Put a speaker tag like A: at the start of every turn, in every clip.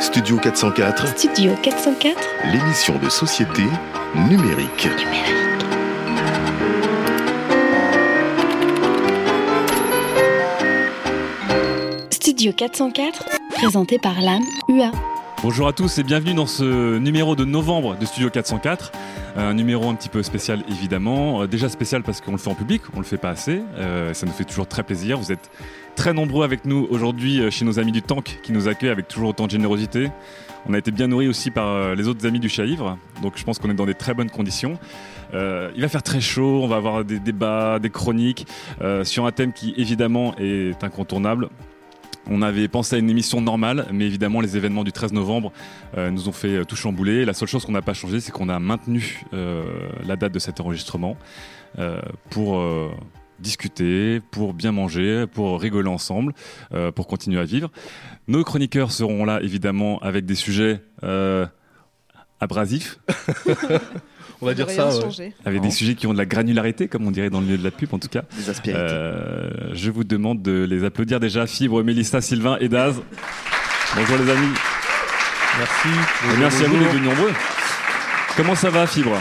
A: Studio 404,
B: Studio 404
A: l'émission de société numérique.
B: Studio 404, présenté par l'âme UA.
C: Bonjour à tous et bienvenue dans ce numéro de novembre de Studio 404. Un numéro un petit peu spécial évidemment. Euh, Déjà spécial parce qu'on le fait en public, on le fait pas assez. Euh, ça nous fait toujours très plaisir. Vous êtes très nombreux avec nous aujourd'hui euh, chez nos amis du Tank qui nous accueillent avec toujours autant de générosité. On a été bien nourris aussi par euh, les autres amis du Chat Ivre, donc je pense qu'on est dans des très bonnes conditions. Euh, il va faire très chaud, on va avoir des débats, des chroniques sur un thème qui évidemment est incontournable. On avait pensé à une émission normale, mais évidemment les événements du 13 novembre nous ont fait tout chambouler. La seule chose qu'on n'a pas changé, c'est qu'on a maintenu la date de cet enregistrement pour discuter, pour bien manger, pour rigoler ensemble, euh, pour continuer à vivre. Nos chroniqueurs seront là évidemment avec des sujets euh, abrasifs,
D: On va dire ça. ouais.
C: avec des sujets qui ont de la granularité, comme on dirait dans le milieu de la pub en tout cas.
E: Des aspérités.
C: Euh, je vous demande de les applaudir déjà, Fibre, Mélissa, Sylvain et Daz. Bonjour les amis.
D: Merci.
C: Et merci à vous d'être venus nombreux. Comment ça va, Fibre?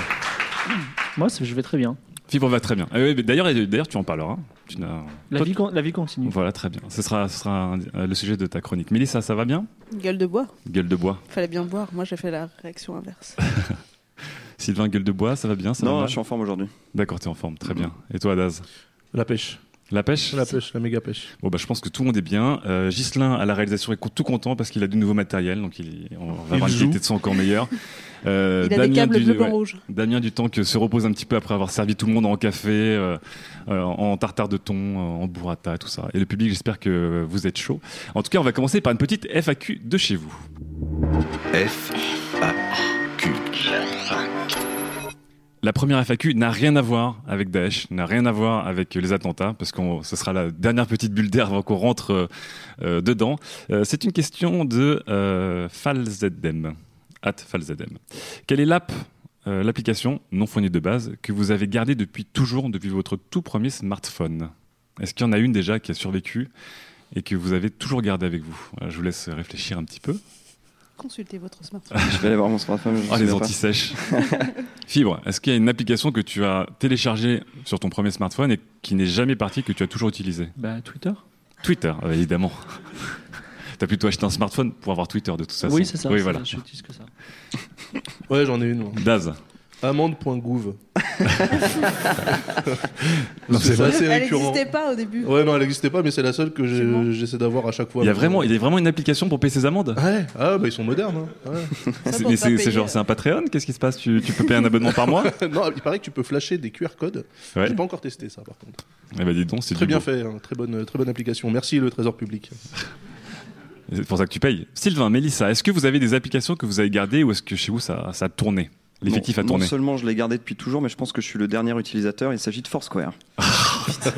F: Moi, je vais très bien.
C: Fibre va très bien. Ah oui, mais D'ailleurs, d'ailleurs, tu en parleras. Tu n'as-
F: La,
C: Toi,
F: vie, con- la vie continue.
C: Voilà, très bien. Ce sera, ce sera un- euh, le sujet de ta chronique. Mélissa, ça va bien?
G: Gueule de bois.
C: Gueule de bois.
G: Fallait bien boire. Moi, j'ai fait la réaction inverse.
C: Sylvain, gueule de bois, ça va bien ça va
E: Non,
C: mal?
E: je suis en forme aujourd'hui.
C: D'accord, t'es en forme, très bien. Et toi, Daz?
D: La pêche.
C: La pêche
D: La pêche, la méga pêche.
C: Bon, bah, je pense que tout le monde est bien. Euh, Ghislain, à la réalisation, est tout content parce qu'il a du nouveau matériel, donc il, on va
D: Il
C: avoir une
D: joue.
C: qualité de son encore meilleure. Euh,
G: Il a des
C: Damien
G: câbles
C: du- ouais.
G: rouge.
C: Damien du temps que se repose un petit peu après avoir servi tout le monde en café, euh, euh, en tartare de thon, en burrata, tout ça. Et le public, j'espère que vous êtes chaud. En tout cas, on va commencer par une petite FAQ de chez vous.
A: F A Q.
C: La première FAQ n'a rien à voir avec Daesh, n'a rien à voir avec les attentats, parce que ce sera la dernière petite bulle d'air avant qu'on rentre euh, euh, dedans. Euh, C'est une question de euh, Falzedem, at Falzedem. Quelle est l'app, l'application non fournie de base, que vous avez gardée depuis toujours, depuis votre tout premier smartphone? Est-ce qu'il y en a une déjà qui a survécu et que vous avez toujours gardée avec vous? Je vous laisse réfléchir un petit peu.
G: Consultez votre smartphone.
E: Je vais aller voir mon smartphone.
C: Ah, les anti-sèches. Fibre, est-ce qu'il y a une application que tu as téléchargée sur ton premier smartphone et qui n'est jamais partie, que tu as toujours utilisée?
F: Bah, Twitter
C: Twitter, euh, évidemment. T'as plutôt acheté un smartphone pour avoir Twitter de toute façon.
F: Oui, c'est ça.
C: Oui, voilà.
F: Je n'utilise que ça.
D: Ouais, j'en ai une. moi.
C: Daz.
D: Amende.gouv.
C: Non, c'est
D: assez
G: Elle
D: récurrent.
G: n'existait pas au début.
D: Ouais, non, elle n'existait pas, mais c'est la seule que j'ai-
G: C'est bon.
D: j'essaie d'avoir à chaque fois.
C: Il y, a vraiment, il y a vraiment une application pour payer ses amendes?
D: Ouais, ah, bah ils sont modernes. hein. Ouais.
C: C'est-
G: pour
C: Mais
G: pas
C: c'est c'est
G: payer.
C: genre, c'est un Patreon? Qu'est-ce qui se passe? Tu, tu peux payer un abonnement par mois?
D: Non, il paraît que tu peux flasher des QR codes.
C: Ouais.
D: J'ai pas encore testé ça, par contre.
C: Eh ben dis donc, c'est
D: Très
C: du
D: bien
C: beau.
D: fait, hein. très, bonne, très bonne application. Merci le Trésor public.
C: C'est pour ça que tu payes. Sylvain, Mélissa, est-ce que vous avez des applications que vous avez gardées ou est-ce que chez vous ça, ça a tourné? L'effectif
E: Non,
C: a tourné
E: Non seulement je l'ai gardé depuis toujours, mais je pense que je suis le dernier utilisateur. Il s'agit de Foursquare.
D: Ça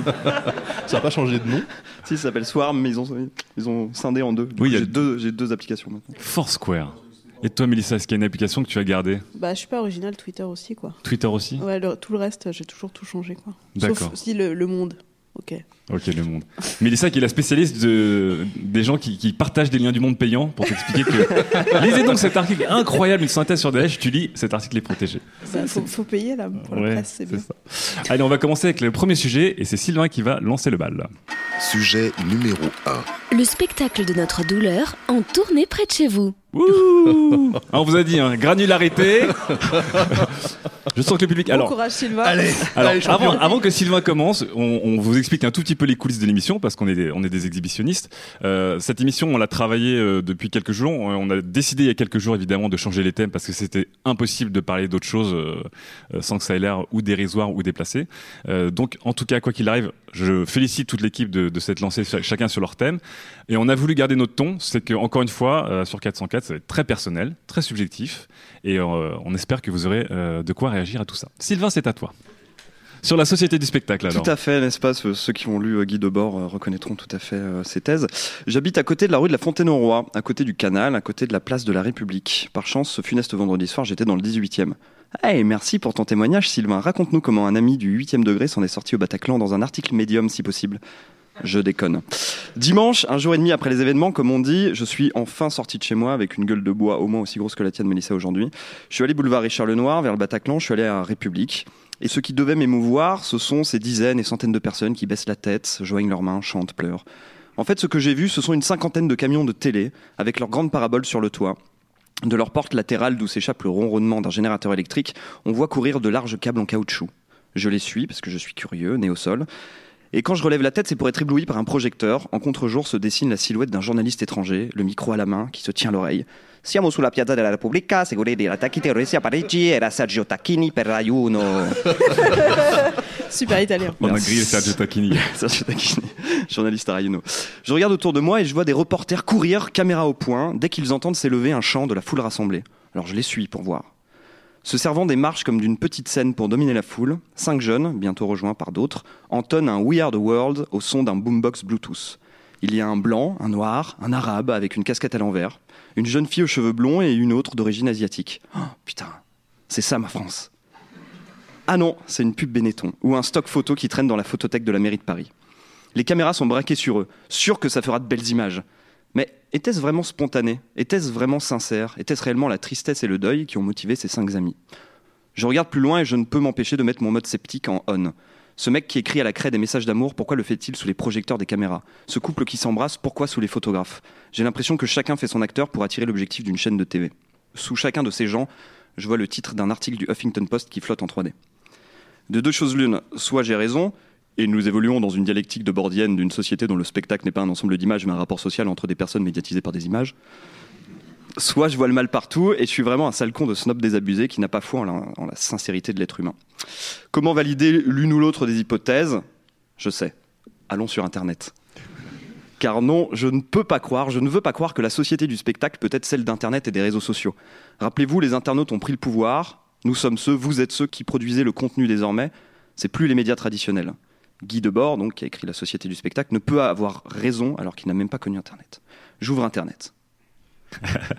D: n'a pas changé de nom.
E: Si, ça s'appelle Swarm, mais ils ont, ils ont scindé en deux. Du
C: Oui,
E: j'ai deux, j'ai deux applications maintenant.
C: Foursquare. Et toi, Mélissa, est-ce qu'il y a une application que tu as gardée?
G: Bah, je suis pas original Twitter aussi, quoi.
C: Twitter aussi?
G: Ouais, le- tout le reste, j'ai toujours tout changé, quoi.
C: D'accord.
G: Sauf si le, le monde. Ok.
C: Ok, le monde. Mélissa, qui est la spécialiste de, des gens qui, qui partagent des liens du monde payant pour t'expliquer que. Lisez donc cet article incroyable, une synthèse sur Daesh, tu lis, cet article est protégé.
G: Bah, faut, faut payer là pour
C: Ouais,
G: la presse, c'est bien.
C: ça. Allez, on va commencer avec le premier sujet et c'est Sylvain qui va lancer le bal.
A: Sujet numéro 1.
B: Le spectacle de notre douleur en tournée près de chez vous.
C: Ouh On vous a dit, hein, granularité. Je sens que le public.
G: Bon
C: Alors,
G: courage Sylvain.
D: Allez,
C: alors
D: allez,
C: avant, avant que Sylvain commence, on, on vous explique un tout petit peu les coulisses de l'émission parce qu'on est des, on est des exhibitionnistes. Euh, cette émission, on l'a travaillée euh, depuis quelques jours. On a décidé il y a quelques jours évidemment de changer les thèmes parce que c'était impossible de parler d'autre chose euh, euh, sans que ça ait l'air ou dérisoire ou déplacé. Euh, donc, en tout cas, quoi qu'il arrive, je félicite toute l'équipe de, s'être lancée ch- chacun sur leur thème. Et on a voulu garder notre ton. C'est que encore une fois, euh, sur 404, ça va être très personnel, très subjectif, et euh, on espère que vous aurez euh, de quoi réagir à tout ça. Sylvain, c'est à toi. Sur la société du spectacle, alors.
E: Tout à fait, n'est-ce pas? Ceux qui ont lu Guy Debord reconnaîtront tout à fait ces thèses. J'habite à côté de la rue de la Fontaine-au-Roi, à côté du canal, à côté de la place de la République. Par chance, ce funeste vendredi soir, j'étais dans le 18e. Hey, merci pour ton témoignage, Sylvain. Raconte-nous comment un ami du 8e degré s'en est sorti au Bataclan dans un article médium, si possible. Je déconne. Dimanche, un jour et demi après les événements, comme on dit, je suis enfin sorti de chez moi avec une gueule de bois au moins aussi grosse que la tienne, Mélissa, aujourd'hui. Je suis allé boulevard Richard Lenoir vers le Bataclan, je suis allé à République. Et ce qui devait m'émouvoir, ce sont ces dizaines et centaines de personnes qui baissent la tête, joignent leurs mains, chantent, pleurent. En fait, ce que j'ai vu, ce sont une cinquantaine de camions de télé avec leurs grandes paraboles sur le toit. De leur porte latérale d'où s'échappe le ronronnement d'un générateur électrique, on voit courir de larges câbles en caoutchouc. Je les suis parce que je suis curieux, né au sol. Et quand je relève la tête, c'est pour être ébloui par un projecteur. En contre-jour se dessine la silhouette d'un journaliste étranger, le micro à la main, qui se tient l'oreille. Siamo sulla piazza della Repubblica, seguire degli terroristi a Parigi, era Sergio Tacchini per Rai Uno.
G: Super italien.
C: On a grillé Sergio Tacchini.
E: Sergio Tacchini, journaliste à Rai Uno. Je regarde autour de moi et je vois des reporters courir, caméra au point, dès qu'ils entendent s'élever un chant de la foule rassemblée. Alors je les suis pour voir. Se servant des marches comme d'une petite scène pour dominer la foule, cinq jeunes, bientôt rejoints par d'autres, entonnent un We Are the World au son d'un boombox Bluetooth. Il y a un blanc, un noir, un arabe avec une casquette à l'envers, une jeune fille aux cheveux blonds et une autre d'origine asiatique. Oh, putain, c'est ça ma France. Ah non, c'est une pub Benetton ou un stock photo qui traîne dans la photothèque de la mairie de Paris. Les caméras sont braquées sur eux, sûres que ça fera de belles images. Mais était-ce vraiment spontané? Était-ce vraiment sincère? Était-ce réellement la tristesse et le deuil qui ont motivé ces cinq amis? Je regarde plus loin et je ne peux m'empêcher de mettre mon mode sceptique en on. Ce mec qui écrit à la craie des messages d'amour, pourquoi le fait-il sous les projecteurs des caméras? Ce couple qui s'embrasse, pourquoi sous les photographes? J'ai l'impression que chacun fait son acteur pour attirer l'objectif d'une chaîne de TV. Sous chacun de ces gens, je vois le titre d'un article du Huffington Post qui flotte en 3D. De deux choses l'une, soit j'ai raison, et nous évoluons dans une dialectique de bordienne d'une société dont le spectacle n'est pas un ensemble d'images mais un rapport social entre des personnes médiatisées par des images. Soit je vois le mal partout et je suis vraiment un sale con de snob désabusé qui n'a pas foi en la, en la sincérité de l'être humain. Comment valider l'une ou l'autre des hypothèses? Je sais. Allons sur Internet. Car non, je ne peux pas croire, je ne veux pas croire que la société du spectacle peut être celle d'Internet et des réseaux sociaux. Rappelez-vous, les internautes ont pris le pouvoir, nous sommes ceux, vous êtes ceux qui produisez le contenu désormais, c'est plus les médias traditionnels. Guy Debord, donc, qui a écrit La Société du spectacle, ne peut avoir raison alors qu'il n'a même pas connu Internet. J'ouvre Internet.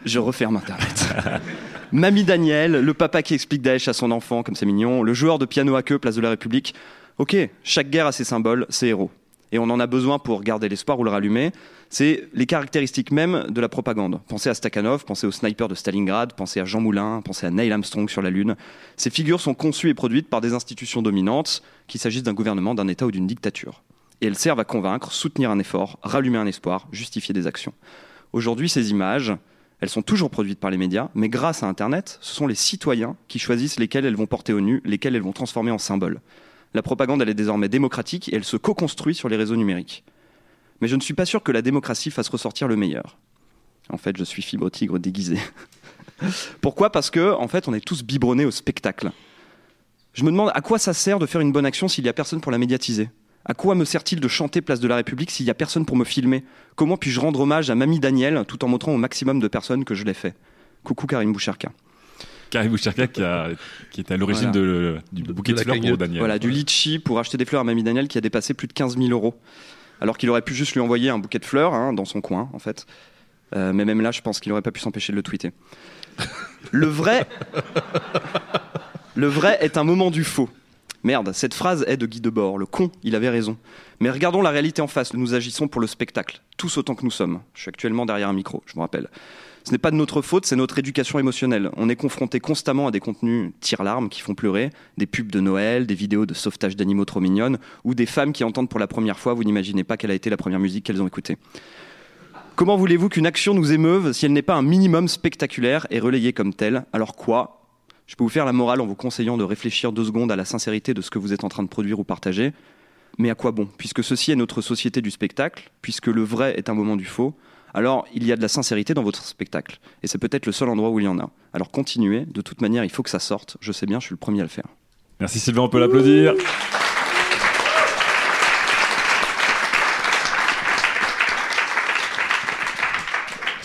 E: Je referme Internet. Mamie Daniel, le papa qui explique Daesh à son enfant, comme c'est mignon, le joueur de piano à queue, place de la République. Ok, chaque guerre a ses symboles, ses héros. Et on en a besoin pour garder l'espoir ou le rallumer. C'est les caractéristiques même de la propagande. Pensez à Stakhanov, pensez au sniper de Stalingrad, pensez à Jean Moulin, pensez à Neil Armstrong sur la Lune. Ces figures sont conçues et produites par des institutions dominantes, qu'il s'agisse d'un gouvernement, d'un État ou d'une dictature. Et elles servent à convaincre, soutenir un effort, rallumer un espoir, justifier des actions. Aujourd'hui, ces images, elles sont toujours produites par les médias, mais grâce à Internet, ce sont les citoyens qui choisissent lesquelles elles vont porter au nu, lesquelles elles vont transformer en symboles. La propagande, elle est désormais démocratique et elle se co-construit sur les réseaux numériques. Mais je ne suis pas sûr que la démocratie fasse ressortir le meilleur. En fait, je suis fibre tigre déguisé. Pourquoi? Parce que, en fait, on est tous biberonnés au spectacle. Je me demande à quoi ça sert de faire une bonne action s'il n'y a personne pour la médiatiser? À quoi me sert-il de chanter Place de la République s'il n'y a personne pour me filmer? Comment puis-je rendre hommage à Mamie Daniel tout en montrant au maximum de personnes que je l'ai fait? Coucou Karim Boucherka.
C: Karim Boucherka qui, a- qui est à l'origine
E: Voilà.
C: de- du bouquet
D: de
C: fleurs pour. Daniel.
E: Voilà, du litchi pour acheter des fleurs à Mamie Daniel qui a dépassé plus de 15 000 euros. Alors qu'il aurait pu juste lui envoyer un bouquet de fleurs hein, dans son coin, en fait. Euh, mais même là, je pense qu'il n'aurait pas pu s'empêcher de le tweeter. Le vrai. Le vrai est un moment du faux. Merde, cette phrase est de Guy Debord. Le con, il avait raison. Mais regardons la réalité en face. Nous agissons pour le spectacle, tous autant que nous sommes. Je suis actuellement derrière un micro, je vous rappelle. Ce n'est pas de notre faute, c'est notre éducation émotionnelle. On est confronté constamment à des contenus tire-larmes qui font pleurer, des pubs de Noël, des vidéos de sauvetage d'animaux trop mignonnes, ou des femmes qui entendent pour la première fois, vous n'imaginez pas quelle a été la première musique qu'elles ont écoutée. Comment voulez-vous qu'une action nous émeuve si elle n'est pas un minimum spectaculaire et relayée comme telle? Alors quoi? Je peux vous faire la morale en vous conseillant de réfléchir deux secondes à la sincérité de ce que vous êtes en train de produire ou partager. Mais à quoi bon? Puisque ceci est notre société du spectacle, puisque le vrai est un moment du faux, alors il y a de la sincérité dans votre spectacle. Et c'est peut-être le seul endroit où il y en a. Alors continuez, de toute manière, il faut que ça sorte. Je sais bien, je suis le premier à le faire.
C: Merci Sylvain, on peut l'applaudir.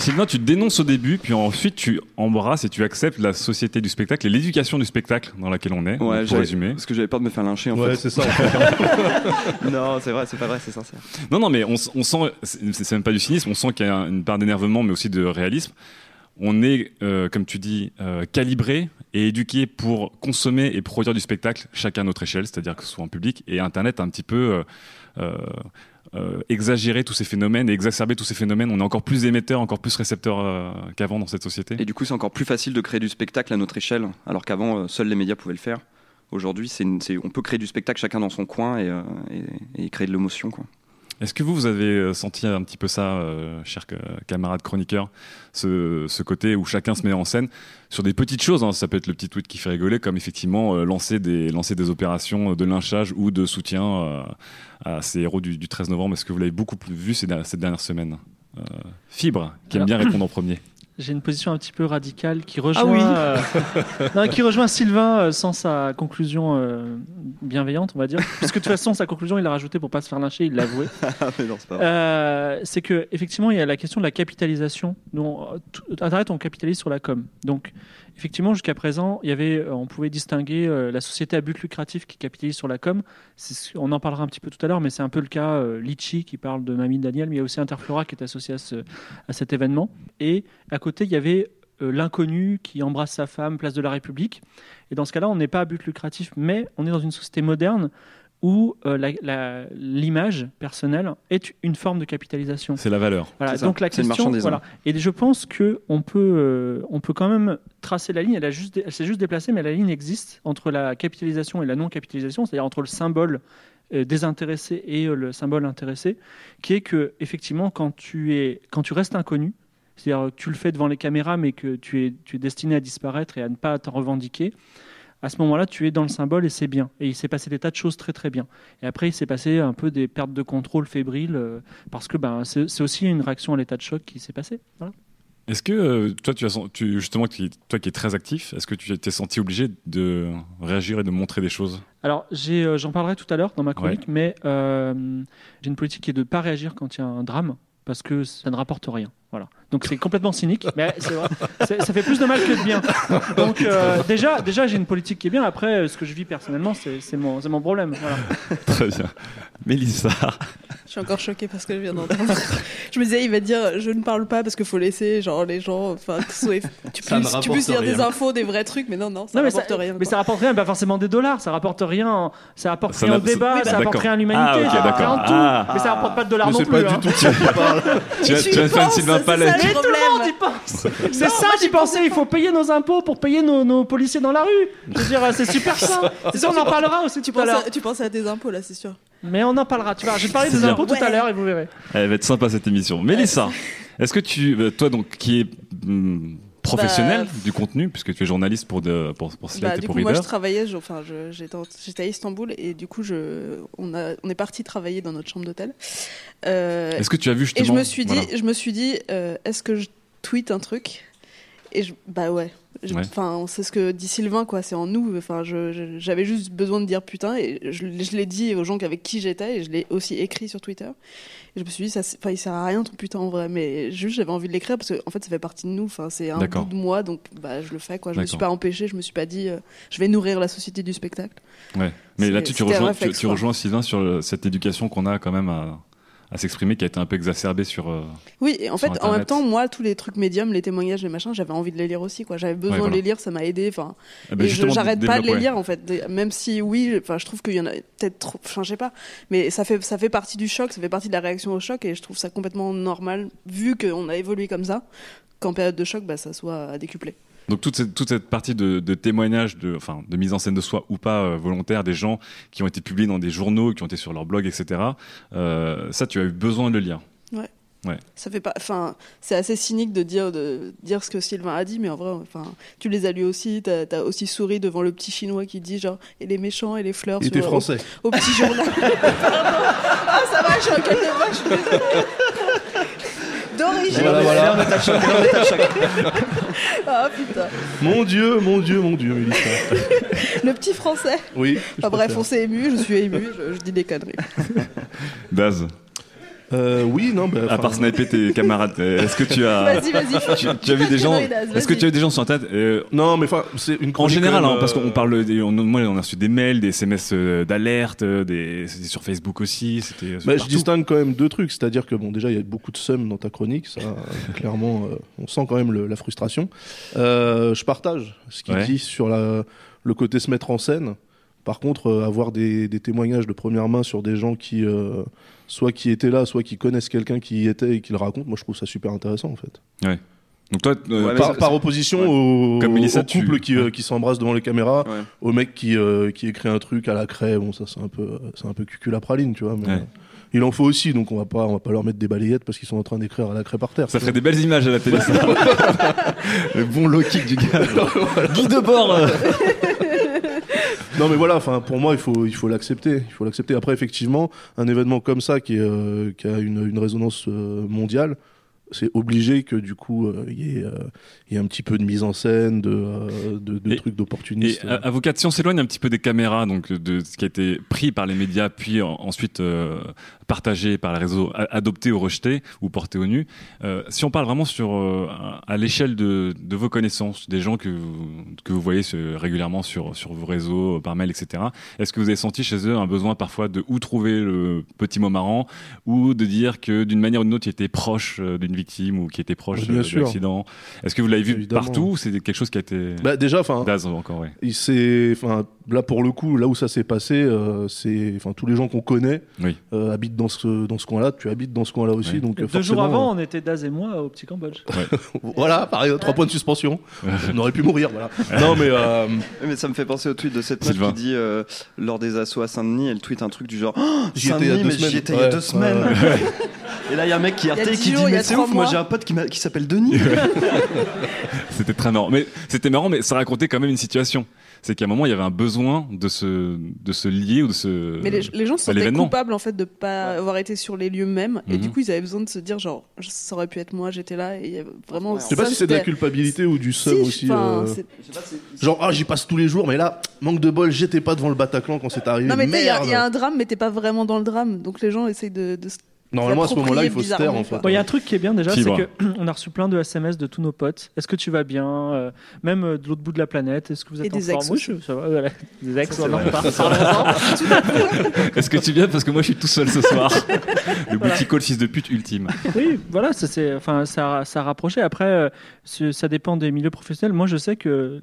C: Sylvain, tu dénonces au début, puis ensuite tu embrasses et tu acceptes la société du spectacle et l'éducation du spectacle dans laquelle on est,
E: Ouais,
C: pour résumer.
E: Parce que j'avais peur de me faire lyncher en
D: Ouais,
E: fait.
D: c'est ça. en fait.
E: non, c'est vrai, c'est pas vrai, c'est sincère.
C: Non, non, mais on, on sent, c'est même pas du cynisme, on sent qu'il y a une part d'énervement, mais aussi de réalisme. On est, euh, comme tu dis, euh, calibré et éduqué pour consommer et produire du spectacle, chacun à notre échelle, c'est-à-dire que ce soit en public. Et Internet un petit peu euh, euh, exagéré tous ces phénomènes et exacerbé tous ces phénomènes. On est encore plus émetteur, encore plus récepteur euh, qu'avant dans cette société.
E: Et du coup, c'est encore plus facile de créer du spectacle à notre échelle, alors qu'avant, euh, seuls les médias pouvaient le faire. Aujourd'hui, on peut créer du spectacle chacun dans son coin et créer de l'émotion.
C: Est-ce que vous, vous avez euh, senti un petit peu ça, euh, chers ca- camarades chroniqueurs, ce, ce côté où chacun se met en scène sur des petites choses, hein, ça peut être le petit tweet qui fait rigoler, comme effectivement euh, lancer, des, lancer des opérations de lynchage ou de soutien euh, à ces héros du, du 13 novembre? Est-ce que vous l'avez beaucoup plus vu ces, dernière semaine Euh, Fibre, qui aime bien répondre en premier.
F: J'ai une position un petit peu radicale qui rejoint,
G: Ah oui.
F: euh, non, qui rejoint Sylvain euh, sans sa conclusion euh, bienveillante, on va dire. Puisque de toute façon, sa conclusion, il l'a rajouté pour pas se faire lyncher, il l'a avoué.
E: Ah, c'est.
F: Euh, que effectivement, il y a la question de la capitalisation. Nous, on- tout- Internet, on capitalise sur la com. Donc, effectivement, jusqu'à présent, il y avait, euh, on pouvait distinguer euh, la société à but lucratif qui capitalise sur la com. On en parlera un petit peu tout à l'heure, mais c'est un peu le cas euh, Litchi qui parle de Mamie Daniel, mais il y a aussi Interflora qui est associé à, à cet événement. Et à côté, il y avait l'inconnu qui embrasse sa femme, place de la République. Et dans ce cas-là, on n'est pas à but lucratif, mais on est dans une société moderne où euh, l'image personnelle est une forme de capitalisation.
C: C'est la valeur.
F: Voilà, donc la question, voilà. Et je pense que on peut, euh, on peut quand même tracer la ligne. Elle, a juste, elle s'est juste déplacée, mais la ligne existe entre la capitalisation et la non-capitalisation, c'est-à-dire entre le symbole euh, désintéressé et euh, le symbole intéressé, qui est que effectivement, quand tu es, quand tu restes inconnu, c'est-à-dire que tu le fais devant les caméras, mais que tu es, tu es destiné à disparaître et à ne pas t'en revendiquer. À ce moment-là, tu es dans le symbole et c'est bien. Et il s'est passé des tas de choses très très bien. Et après, il s'est passé un peu des pertes de contrôle fébriles euh, parce que ben, c'est aussi une réaction à l'état de choc qui s'est passé. Voilà.
C: Est-ce que euh, toi, tu as, tu, justement, qui, toi qui es très actif, est-ce que tu t'es senti obligé de réagir et de montrer des choses?
F: Alors, euh, j'en parlerai tout à l'heure dans ma chronique, mais j'ai une politique qui est de ne pas réagir quand il y a un drame parce que ça ne rapporte rien. Voilà. Donc c'est complètement cynique, mais c'est vrai. C'est- ça fait plus de mal que de bien. Donc euh, déjà, déjà j'ai une politique qui est bien. Après, euh, ce que je vis personnellement, c'est c'est mon, c'est mon problème. Voilà.
C: Très bien. Mélissa,
G: Je suis encore choquée parce que je viens d'entendre. je me disais, il va dire, je ne parle pas parce qu'il faut laisser, genre, les gens, enfin, tu
D: ne
G: tu
D: rapporte
G: puisses dire
D: rien.
G: des infos, des vrais trucs, mais non, non, ça
F: Non, mais
G: rapporte
F: ça,
G: rien.
F: mais ça rapporte rien, pas forcément des dollars. Ça rapporte rien. en- Ça apporte
C: Ça
F: rien au débat. Ça apporte
C: d'accord.
F: rien à l'humanité.
C: Ah,
F: ça apporte rien tout.
C: Ah.
F: mais ça rapporte pas de dollars
D: Mais
F: non
D: c'est
F: plus.
D: pas
F: hein.
D: du tout
C: tu vas,
G: tu
C: tu vas
G: y
C: faire une Sylvain
G: c'est
C: Palais.
F: Mais tout le monde y pense. C'est ça d'y penser. Il faut payer nos impôts pour payer nos, nos policiers dans la rue. Je veux dire, c'est super ça. C'est ça, on en parlera aussi
G: Tu
F: tout à l'heure.
G: tu penses à tes impôts, là, c'est sûr.
F: Mais on en parlera. Tu vois, je vais parler
C: C'est
F: des
C: bien.
F: impôts tout à l'heure et vous verrez.
C: Elle va être sympa cette émission. Mélissa, est-ce que tu, euh, toi donc qui est hum, professionnel
G: Bah,
C: du contenu, puisque tu es journaliste pour de, pour, pour Slate
G: Bah,
C: et
G: du
C: pour
G: coup, moi, je travaillais, je- enfin, j'étais à Istanbul et du coup, je, on, a, on est parti travailler dans notre chambre d'hôtel. Euh,
C: est-ce que tu as vu justement
G: et je me suis dit,
C: voilà.
G: je me suis dit, euh, est-ce que je tweete un truc? Et je, bah ouais. Je-
C: Ouais.
G: Enfin, c'est ce que dit Sylvain, quoi. C'est en nous. Enfin, j'avais juste besoin de dire putain et je, je l'ai dit aux gens avec qui j'étais et je l'ai aussi écrit sur Twitter. Et je me suis dit, ça, il sert à rien ton putain en vrai, mais juste j'avais envie de l'écrire parce que en fait, ça fait partie de nous. Enfin, c'est un bout de moi, donc bah je le fais, quoi. Je me suis pas empêché, je me suis pas dit, euh, je vais nourrir la société du spectacle.
C: Ouais. Mais là-dessus, tu
G: un
C: rejoins,
G: réflexe,
C: tu, tu rejoins Sylvain sur cette éducation qu'on a quand même à, à s'exprimer, qui a été un peu exacerbée sur. euh,
G: Oui, et en fait, en même temps, moi, tous les trucs médiums, les témoignages, les machins, j'avais envie de les lire aussi, quoi. J'avais besoin
C: Ouais, voilà.
G: de les lire, ça m'a aidé. Enfin,
C: eh ben,
G: j'arrête pas de les
C: ouais.
G: lire, en fait. Même si, oui, enfin, je trouve qu'il y en a peut-être trop. Enfin, je sais pas. Mais ça fait, ça fait partie du choc, ça fait partie de la réaction au choc, et je trouve ça complètement normal, vu qu'on a évolué comme ça, qu'en période de choc, bah, ça soit à décupler.
C: Donc toute cette, toute cette partie de, de témoignages, de, enfin, de mise en scène de soi ou pas euh, volontaire des gens qui ont été publiés dans des journaux, qui ont été sur leur blog, etc. euh, ça, tu as eu besoin de le lire.
G: Ouais.
C: Ouais.
G: Ça fait pas. Enfin, c'est assez cynique de dire de dire ce que Sylvain a dit, mais en vrai, enfin, tu les as lu aussi. T'as as aussi souri devant le petit chinois qui dit genre et les méchants et les fleurs.
D: Il
G: sur-
D: était français.
G: Au, petit journal. Ah, ça va, je suis en voix, je suis désolée. D'origine.
D: Voilà, voilà.
G: Ah putain.
D: Mon Dieu, mon Dieu, mon Dieu, Mélissa.
G: Le petit français.
D: Oui.
G: Enfin bref, on s'est ému, je suis ému, je, je dis des conneries.
C: Daz,
D: Euh, oui, non, bah,
C: à part sniper tes camarades, euh, est-ce que tu as.
G: Vas-y, vas-y.
C: Tu, tu as vu des gens. Est-ce que tu as vu des gens sur Internet euh,
D: Non, mais enfin, c'est une
C: En général, hein, parce
D: euh,
C: qu'on parle, des, on, moi on a reçu des mails, des SMS euh, d'alerte, euh, des, c'était sur Facebook aussi, c'était. euh,
D: Bah, je distingue quand même deux trucs, c'est-à-dire que bon, déjà il y a beaucoup de seum dans ta chronique, ça euh, clairement, euh, on sent quand même le- la frustration. Euh, je partage ce qu'il
C: Ouais.
D: dit sur la, le côté se mettre en scène. Par contre, euh, avoir des, des témoignages de première main sur des gens qui, euh, soit qui étaient là, soit qui connaissent quelqu'un qui y était et qui le raconte, moi je trouve ça super intéressant en fait.
C: Donc toi, euh,
E: Ouais,
D: par,
E: ça-
D: par opposition
E: ouais.
D: au,
C: Comme Mélissa,
D: au
C: tu-
D: couple qui, euh, qui s'embrasse devant les caméras,
E: Ouais.
D: au mec qui, euh, qui écrit un truc à la craie, bon ça c'est un peu, c'est un peu cucul à praline, tu vois. Mais,
C: Ouais.
D: euh, il en faut aussi, donc on va pas, on va pas leur mettre des balayettes parce qu'ils sont en train d'écrire à la craie par terre.
C: ça ferait des belles images à la télé. ça. Le bon low kick du gars. Guy de bord.
D: Non mais voilà, enfin pour moi il faut il faut l'accepter, il faut l'accepter. Après effectivement, un événement comme ça qui euh, a une, une résonance euh, mondiale, c'est obligé que du coup euh, il y ait euh, il y ait un petit peu de mise en scène, de euh, de, de
C: Et-
D: trucs d'opportunistes.
C: avocat, si on s'éloigne un petit peu des caméras, donc de ce qui a été pris par les médias, puis en- ensuite partagé par les réseaux, adopté ou rejeté ou porté au nu, si on parle vraiment sur à l'échelle de, de vos connaissances, des gens que vous, que vous voyez régulièrement sur, sur vos réseaux, par mail, etc., est-ce que vous avez senti chez eux un besoin parfois de ou trouver le petit mot marrant, ou de dire que d'une manière ou d'une autre, ils étaient proches euh, d'une victime ou qui était proche
D: Bien
C: euh, de l'accident Est-ce que vous l'avez vu
D: Évidemment.
C: partout ou c'est quelque chose qui a été...
D: Bah déjà enfin
C: encore, oui.
D: il s'est enfin là pour le coup là où ça s'est passé euh, c'est enfin tous les gens qu'on connaît
C: Oui.
D: euh, habitent dans ce dans ce coin-là, tu habites dans ce coin-là aussi
C: Oui.
D: donc euh,
F: Deux jours avant, on était Daz et moi au petit Cambodge.
D: voilà, pareil, trois points de suspension. on aurait pu mourir voilà. non mais euh,
E: Mais ça me fait penser au tweet de cette meuf qui dit euh, lors des assauts à Saint-Denis, elle tweet un truc du genre oh, Saint-Denis, mais j'y étais il y a deux semaines.
D: ouais.
E: Et là, il y a un mec qui RT qui dit
G: jours, il y a
E: Mais c'est ouf, moi
G: mois.
E: j'ai un pote qui, m'a- qui s'appelle Denis.
C: C'était très marrant. Mais c'était marrant, mais ça racontait quand même une situation. C'est qu'à un moment, il y avait un besoin de se, de se lier ou de se.
G: Mais les, les gens se sentaient coupables en fait de pas avoir été sur les lieux mêmes et
C: Mhm.
G: du coup ils avaient besoin de se dire genre ça aurait pu être moi j'étais là et il y avait vraiment
E: Je
D: je sais pas si c'est de la culpabilité ou du seum
G: Si,
D: aussi. euh, Genre, ah, j'y passe tous les jours, mais là, manque de bol, j'étais pas devant le Bataclan quand c'est arrivé.
G: non mais il y a- y, un drame mais t'es pas vraiment dans le drame donc les gens essayent de, de se-
D: Normalement, à ce moment-là, il faut se taire, en fait.
F: Bon, il y a un truc qui est bien déjà, c'est
C: Fibre.
F: que on a reçu plein de SMS de tous nos potes. Est-ce que tu vas bien Euh, Même euh, de l'autre bout de la planète, est-ce que vous êtes
G: Et
F: en
G: des
F: forme?
G: ex
F: Oui,
G: aussi.
F: je- ça va, voilà. Des ex, on en.
C: Est-ce que tu viens? Parce que moi je suis tout seul ce soir Le boutique call fils de pute ultime.
F: Oui, voilà, ça c'est, enfin, ça, ça a rapproché. Après, euh, ça dépend des milieux professionnels. Moi, je sais que,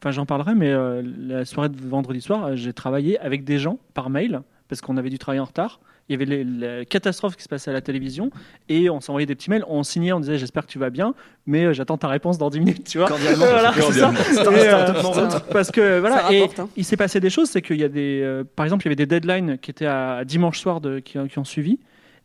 F: enfin, j'en parlerai, mais euh, la soirée de vendredi soir, j'ai travaillé avec des gens par mail parce qu'on avait dû travailler en retard. Il y avait les, la catastrophe qui se passait à la télévision et on s'envoyait des petits mails, on signait, on disait j'espère que tu vas bien, mais euh, j'attends ta réponse dans 10 minutes, tu vois.
E: Cordialement.
F: Voilà, c'est ça.
E: C'est un
F: Et, euh, parce que voilà,
G: Ça
F: et
G: hein.
F: il s'est passé des choses, c'est qu'il y a des, euh, par exemple, il y avait des deadlines qui étaient à dimanche soir de, qui, qui ont suivi.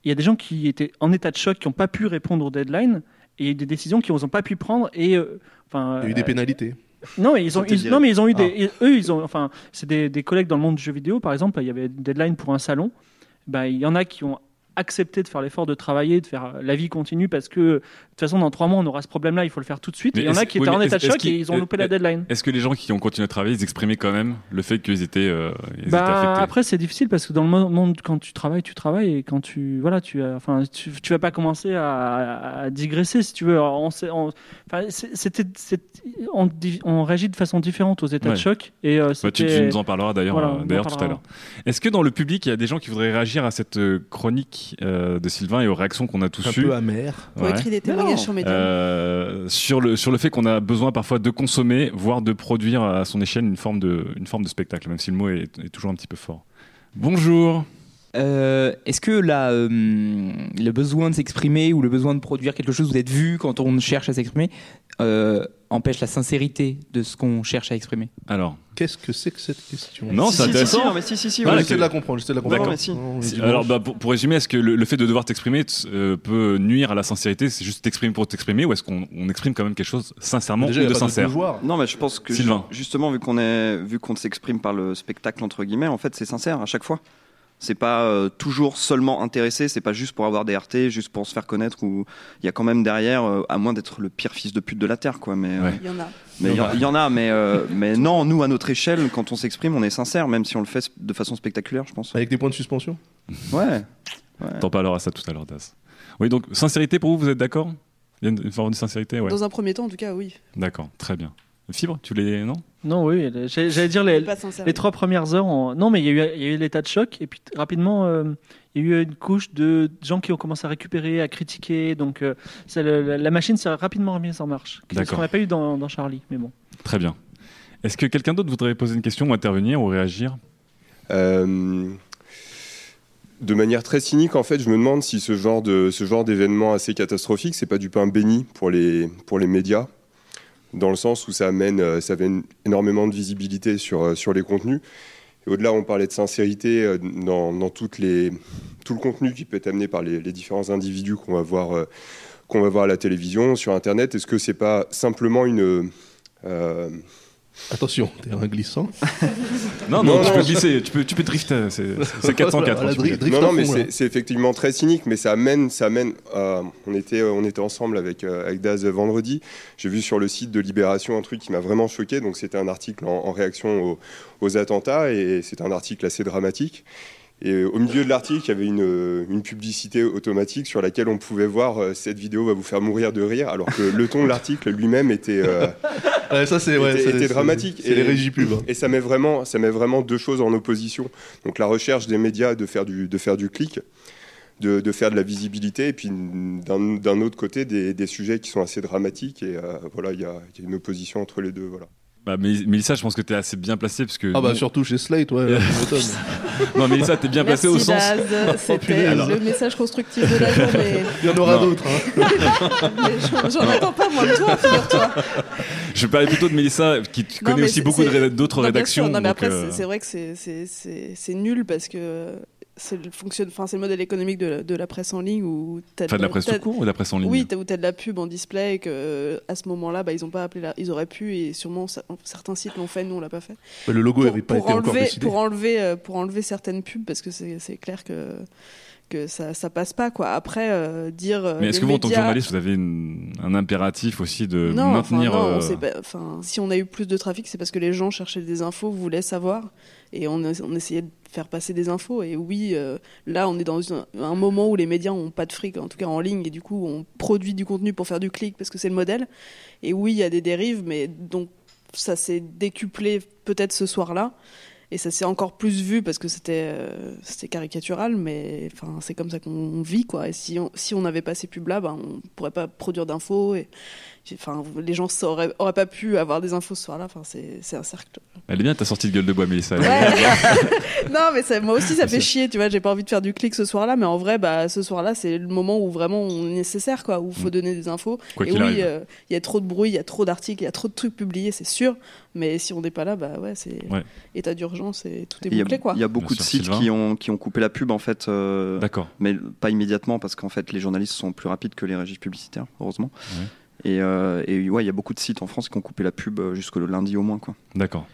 F: Il y a des gens qui étaient en état de choc, qui n'ont pas pu répondre aux deadlines, et des décisions qu'ils n'ont pas pu prendre. Et euh, enfin,
D: Il y a eu des pénalités.
F: non, mais ils ont, ils- non, mais ils ont eu
D: Ah.
F: des, et eux, ils ont, enfin, c'est des, des collègues dans le monde du jeu vidéo, par exemple, il y avait une deadline pour un salon. Ben, il y en a qui ont accepté de faire l'effort de travailler, de faire euh, la vie continue parce que de toute façon dans trois mois on aura ce problème-là, il faut le faire tout de suite.
C: Mais
F: il y en a qui
C: oui,
F: étaient en état de choc et ils ont loupé la deadline.
C: Est-ce que les gens qui ont continué à travailler, ils exprimaient quand même le fait qu'ils étaient, euh, ils étaient
F: Bah,
C: affectés?
F: après c'est difficile parce que dans le mo- monde quand tu travailles tu travailles et quand tu voilà tu enfin tu, tu vas pas commencer à, digresser si tu veux on, on- c'était on, réagit de façon différente aux états
C: Ouais.
F: de choc et euh,
C: Bah, tu, nous en parleras d'ailleurs
F: Voilà,
C: d'ailleurs tout à l'heure. Est-ce que dans le public, il y a des gens qui voudraient réagir à cette euh, euh, de Sylvain et aux réactions qu'on a tous
D: Un
C: eues
D: peu amer.
G: Pour
C: Ouais.
G: écrire des témoignages.
C: Euh, sur le sur le fait qu'on a besoin parfois de consommer, voire de produire à son échelle une forme de une forme de spectacle, même si le mot est, est toujours un petit peu fort. Bonjour.
H: Euh, Est-ce que la, euh, le besoin de s'exprimer ou le besoin de produire quelque chose, vous êtes vu quand on cherche à s'exprimer, euh, empêche la sincérité de ce qu'on cherche à exprimer
C: Alors,
D: Qu'est-ce que c'est que cette question?
C: Non,
E: Si,
C: c'est
E: si, si,
C: intéressant.
E: si, non, mais si, si, si,
D: ouais, J'essaie de la comprendre, j'essaie de la comprendre.
E: Mais si.
D: Non,
C: Si- alors bah, pour, pour résumer, est-ce que le, le fait de devoir t'exprimer euh, peut nuire à la sincérité? C'est juste t'exprimer pour t'exprimer ou est-ce qu'on on exprime quand même quelque chose sincèrement
D: Déjà,
C: ou de
D: pas
C: sincère?
E: Non, mais je pense que
C: Sylvain.
E: justement, vu qu'on est, vu qu'on s'exprime par le spectacle entre guillemets, en fait, c'est sincère à chaque fois. C'est pas euh, toujours seulement intéressé, c'est pas juste pour avoir des RT, juste pour se faire connaître. Ou il y a quand même derrière, euh, à moins d'être le pire fils de pute de la terre, quoi. Mais euh,
C: Ouais.
G: Il y en a.
E: mais il y, en- il y en a, mais euh, mais non, nous à notre échelle, quand on s'exprime, on est sincère, même si on le fait de façon spectaculaire, je pense.
D: Avec des points de suspension
E: Ouais.
C: T'en parleras ça tout à l'heure, Das. Oui, donc sincérité pour vous, vous êtes d'accord? Il y a une, une forme de sincérité, ouais.
G: Dans un premier temps, en tout cas, oui.
C: D'accord, très bien. Fibre, tu les non?
F: Non, oui, j'allais j'allais dire les, trois premières heures. en- Non, mais il y, a eu- il y a eu l'état de choc, et puis t- rapidement, euh, il y a eu une couche de gens qui ont commencé à récupérer, à critiquer. Donc, euh, c'est le- la, la machine s'est rapidement remise en marche. Ce
C: D'accord.
F: qu'on n'a pas eu dans, dans Charlie, mais bon.
C: Très bien. Est-ce que quelqu'un d'autre voudrait poser une question ou intervenir ou réagir?
I: Euh, de manière très cynique, en fait, je me demande si ce genre de ce genre d'événement assez catastrophique, c'est pas du pain béni pour les pour les médias, dans le sens où ça amène euh, ça amène énormément de visibilité sur euh, sur les contenus. Et au-delà, on parlait de sincérité euh, dans, dans tout le contenu qui peut être amené par les, différents individus qu'on va voir qu'on va voir à la télévision, sur Internet. Est-ce que c'est pas simplement une
D: Attention, t'es un glissant.
C: Non, non,
I: Non,
C: tu
I: non,
C: peux
I: je-
C: glisser, tu peux, tu peux drifter. C'est c'est 404.
D: Voilà,
C: hein, tu peux-
D: dri- drift
I: non, non,
D: fond,
I: mais c'est- c'est effectivement très cynique, mais ça amène, ça amène. euh, on était, on était ensemble avec euh, avec Daz vendredi. J'ai vu sur le site de Libération un truc qui m'a vraiment choqué. Donc c'était un article en, en réaction aux, aux attentats et c'est un article assez dramatique. Et au milieu de l'article, il y avait une, une publicité automatique sur laquelle on pouvait voir euh, cette vidéo va vous faire mourir de rire, alors que le ton de l'article lui-même était, euh,
D: Ouais, ça, c'est ouais,
I: était-
D: c'est-
I: était
D: c'est-
I: dramatique.
D: C'est
I: Et-
D: les régies pub. hein.
I: et ça met vraiment, ça met vraiment deux choses en opposition. Donc la recherche des médias de faire du, de faire du clic, de, de faire de la visibilité, et puis d'un autre côté des, des sujets qui sont assez dramatiques. Et euh, voilà, il y y a une opposition entre les deux. Voilà.
C: Bah, Mél- Mélissa, je pense que tu es assez bien placée parce que.
D: Ah bah
C: nous-
D: surtout chez Slate, ouais.
C: Non, Mélissa, t'es bien placée au sens.
G: Daz. C'était
D: punaise.
G: le message constructif de la journée.
D: Il y en aura d'autres. hein.
G: Mais j'en- attends pas moins de toi, figure-toi.
C: Je parlais plutôt de Mélissa qui
G: Non,
C: connaît aussi beaucoup d'autres rédactions.
G: Non, mais
C: donc,
G: après,
C: euh,
G: c'est- vrai que c'est nul parce que c'est le, fonctionne, enfin, c'est le modèle économique de la, de la presse en ligne où t'as
C: Enfin, de la presse tout court ou de la presse en ligne
G: Oui, où t'as de la pub en display et que euh, à ce moment-là, bah, ils ont pas appelé la... ils auraient pu et sûrement ça- certains sites l'ont fait, nous on l'a pas fait.
D: Le logo
G: pour,
D: n'avait pas
G: pour
D: été encore
G: enlever,
D: décidé.
G: pour enlever, euh, pour enlever certaines pubs parce que c'est clair que que ça, ça passe pas quoi. Après euh, dire. euh,
C: Mais est-ce que vous, en tant que journaliste, vous avez une- un impératif aussi de
G: non, enfin,
C: maintenir.
G: non, on sait pas- enfin, si on a eu plus de trafic, c'est parce que les gens cherchaient des infos, voulaient savoir, et on, essayait de faire passer des infos. Et oui, euh, là, on est dans un, moment où les médias ont pas de fric, en tout cas en ligne, et du coup, on produit du contenu pour faire du clic parce que c'est le modèle. Et oui, il y a des dérives, mais donc ça s'est décuplé peut-être ce soir-là. Et ça s'est encore plus vu parce que c'était euh, caricatural, mais enfin c'est comme ça qu'on vit quoi. Et si on si n'avait pas ces pubs là, ben on pourrait pas produire d'infos enfin les gens auraient, auraient pas pu avoir des infos ce soir-là. Enfin c'est un cercle.
C: Elle est bien ta sortie de gueule de bois, Mélissa.
G: non mais ça, moi aussi ça fait
C: C'est-
G: chier, tu vois. J'ai pas envie de faire du clic ce soir-là, mais en vrai bah ce soir-là c'est le moment où vraiment on est nécessaire quoi, où faut
C: Mm.
G: donner des infos.
C: Quoi
G: et oui, euh, il y a trop de bruit, il y a trop d'articles, il y a trop de trucs publiés, c'est sûr. Mais si on n'est pas là, bah ouais c'est
C: Ouais.
G: état d'urgence et tout est
E: Il
G: bouclé quoi.
E: il y a beaucoup
C: Bien
E: de
C: sûr,
E: sites
C: Sylvain.
E: qui ont, qui ont coupé la pub en fait, euh,
C: D'accord.
E: mais pas immédiatement parce qu'en fait les journalistes sont plus rapides que les régies publicitaires, heureusement.
C: Ouais.
E: Et, euh, et ouais, il y a beaucoup de sites en France qui ont coupé la pub euh, jusqu'au lundi au moins. Quoi.
C: D'accord.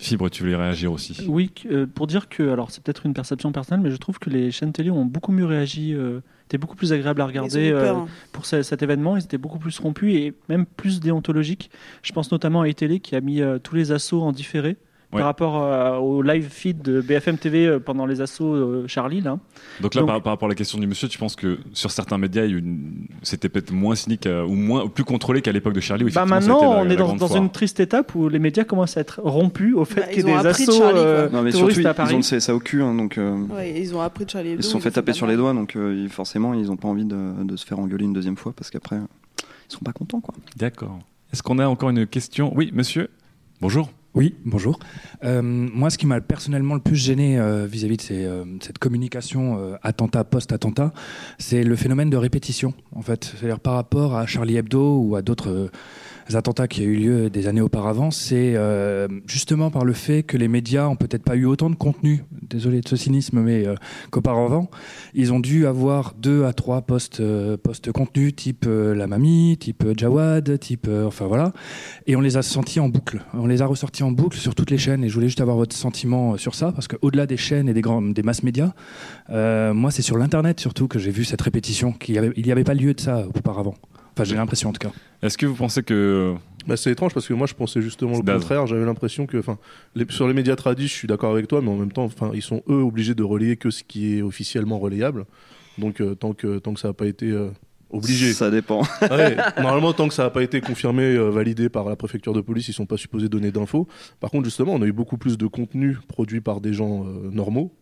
C: Fibre, tu voulais réagir aussi.
F: Oui, euh, pour dire que, alors c'est peut-être une perception personnelle, mais je trouve que les chaînes télé ont beaucoup mieux réagi, euh, étaient beaucoup plus agréables à regarder euh,
G: hein.
F: pour ce- cet événement, ils étaient beaucoup plus rompus et même plus déontologiques. Je pense notamment à iTélé qui a mis euh, tous les assauts en différé.
C: Ouais.
F: Par rapport euh, au live feed de BFM TV euh, pendant les assauts euh, Charlie, là.
C: Donc là,
F: Donc-
C: par, par rapport à la question du monsieur, tu penses que sur certains médias, une- c'était peut-être moins cynique euh, ou moins plus contrôlé qu'à l'époque de Charlie où
F: Bah maintenant,
C: la-
F: on
C: la
F: est dans, une triste étape où les médias commencent à être rompus au fait
G: Bah,
F: qu'il y
G: ils
F: ait
G: ont
F: des assauts
G: Charlie,
F: euh,
E: Non, mais
F: terroristes
E: surtout,
F: à
E: ils
F: Paris.
E: ont ça, ça au cul, hein, donc euh,
G: Ouais, ils ont appris de Charlie Hebdo.
E: ils se sont
G: ils
E: fait taper sur les doigts, donc euh, forcément ils n'ont pas envie de, de se faire engueuler une deuxième fois parce qu'après ils seront pas contents. Quoi.
C: D'accord. Est-ce qu'on a encore une question? Oui, monsieur? Bonjour.
J: Oui, bonjour. Euh, moi, ce qui m'a personnellement le plus gêné euh, vis-à-vis de ces, euh, cette communication euh, attentat post-attentat, c'est le phénomène de répétition, en fait. C'est-à-dire par rapport à Charlie Hebdo ou à d'autres attentats qui ont eu lieu des années auparavant, c'est euh, justement par le fait que les médias ont peut-être pas eu autant de contenu, désolé de ce cynisme, mais euh, qu'auparavant, ils ont dû avoir deux à trois postes euh, postes contenus type La Mamie, type Jawad, type enfin voilà, et on les a sentis en boucle, on les a ressortis en boucle sur toutes les chaînes. Et je voulais juste avoir votre sentiment sur ça, parce qu'au-delà des chaînes et des grands des masses médias, moi c'est sur l'internet surtout que j'ai vu cette répétition, qu'il y avait il y avait pas lieu de ça auparavant. Enfin j'ai l'impression en tout cas.
C: Est-ce que vous pensez que
D: Bah, c'est étrange parce que moi je pensais justement le contraire. J'avais l'impression que, enfin, sur les médias tradis, je suis d'accord avec toi, mais en même temps, enfin, ils sont eux obligés de relayer que ce qui est officiellement relayable. Donc euh, tant que tant que ça n'a pas été euh, obligé.
E: Ça dépend.
D: Ouais, normalement, tant que ça n'a pas été confirmé, euh, validé par la préfecture de police, ils sont pas supposés donner d'infos. Par contre, justement, on a eu beaucoup plus de contenu produit par des gens euh, normaux,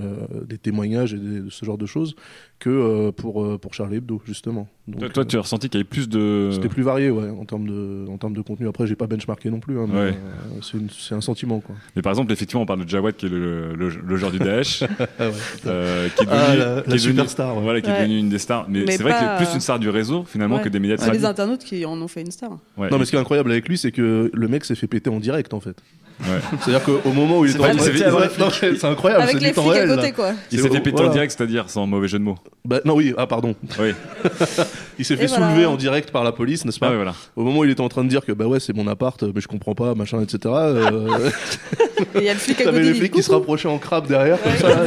D: euh, des témoignages et des- ce genre de choses, que euh, pour, euh, pour Charlie Hebdo, justement. Donc,
C: toi, toi, tu as ressenti qu'il y avait plus de.
D: c'était plus varié, ouais, en termes de, en termes de contenu. Après, j'ai pas benchmarké non plus, hein, mais,
C: Ouais.
D: euh, c'est une- c'est un sentiment, quoi.
C: Mais par exemple, effectivement, on parle de Jawad qui est le, le, le joueur du Daesh,
D: Ah ouais.
C: qui est devenu,
D: Ah, la- la
C: qui est devenu-
D: superstar, ouais.
C: voilà, qui est
G: Ouais.
C: devenu une des stars. Mais,
G: Mais
C: c'est vrai qu'il est plus une star du réseau finalement
G: Ouais.
C: que des médias
G: C'est les
C: tradis.
G: internautes qui en ont fait une star.
C: Ouais.
D: Non, mais ce qui est incroyable avec lui, c'est que le mec s'est fait péter en direct, en fait.
C: Ouais.
D: C'est-à-dire qu'au moment où il était en C'est incroyable,
G: Avec
D: c'est
G: les flics à côté, quoi.
C: Il s'est fait péter
D: voilà.
C: en direct, c'est-à-dire sans mauvais jeu de mots.
D: Bah, non, oui, ah, pardon.
C: Oui.
D: Il s'est fait
G: voilà.
D: soulever en direct par la police, n'est-ce pas
C: Ah oui, voilà.
D: Au moment où il était en train de dire que bah ouais, c'est mon appart, mais je comprends pas, machin, etc. euh,
G: Et il y a le flic à côté.
D: flics
G: dit
D: qui se
G: coucou.
D: rapprochaient en crabe derrière, comme ça. euh,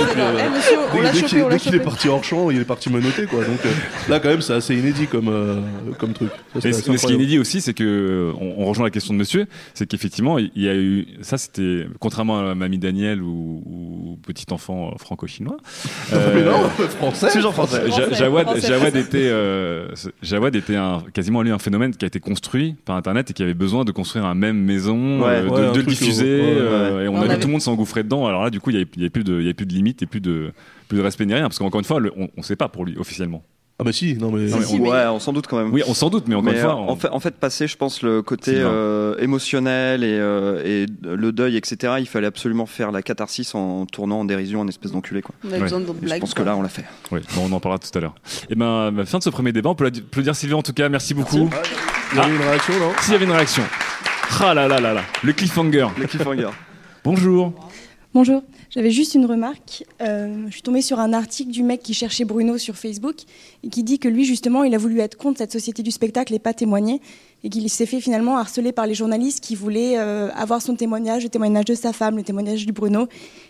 G: Eh,
D: dès- qu'il est parti hors champ, il est parti menotter, quoi. Donc euh, là, quand même, c'est assez inédit comme, euh, comme truc.
C: Mais, ce qui est inédit aussi, c'est que on rejoint la question de Monsieur, c'est qu'effectivement, il y a eu ça, c'était contrairement à Mamie Daniel ou, ou petit enfant franco-chinois.
D: Non, mais
C: euh,
D: non, français.
E: Toujours français.
C: Ja-
G: Français,
C: Jawad,
G: français,
C: Jawad était, euh, Jawad était un, quasiment lui un phénomène qui a été construit par Internet et qui avait besoin de construire un même maison,
E: Ouais.
C: euh, de,
D: Ouais, un
C: de le diffuser,
D: ouais, ouais.
C: euh, et on,
G: On
C: a vu
G: avait-
C: tout le monde s'engouffrer dedans. Alors là, du coup, il n'y avait, plus de, il y avait plus de limites et plus de, plus de respect ni rien, parce qu'encore une fois, le- on ne sait pas pour lui officiellement.
D: Ah bah si, non mais.
G: Si, mais-
E: ouais, on s'en doute quand même.
C: Oui, on s'en doute, mais encore
E: Mais
C: une fois,
E: euh,
C: on-
E: en, fait, en fait, passer, je pense, le côté euh, émotionnel et, euh, et le deuil, etc., il fallait absolument faire la catharsis en tournant en dérision en espèce d'enculé. Quoi.
G: On
C: Ouais.
G: besoin d'autres
E: Et je
G: blagues.
E: pense que là, on l'a fait.
C: Oui, bon, on en parlera tout à l'heure. Et ben, bah, fin de ce premier débat. On peut applaudir Sylvain en tout cas. Merci beaucoup.
D: Il y avait une réaction, non?
C: S'il y avait une réaction. Ah là là là là. Le cliffhanger.
E: Le cliffhanger.
C: Bonjour.
K: Bonjour, j'avais juste une remarque. Euh, je suis tombée sur un article du mec qui cherchait Bruno sur Facebook et qui dit que lui, justement, il a voulu être contre cette société du spectacle et pas témoigner. Et qu'il s'est fait finalement harceler par les journalistes qui voulaient euh, avoir son témoignage, le témoignage de sa femme, le témoignage du Bruno,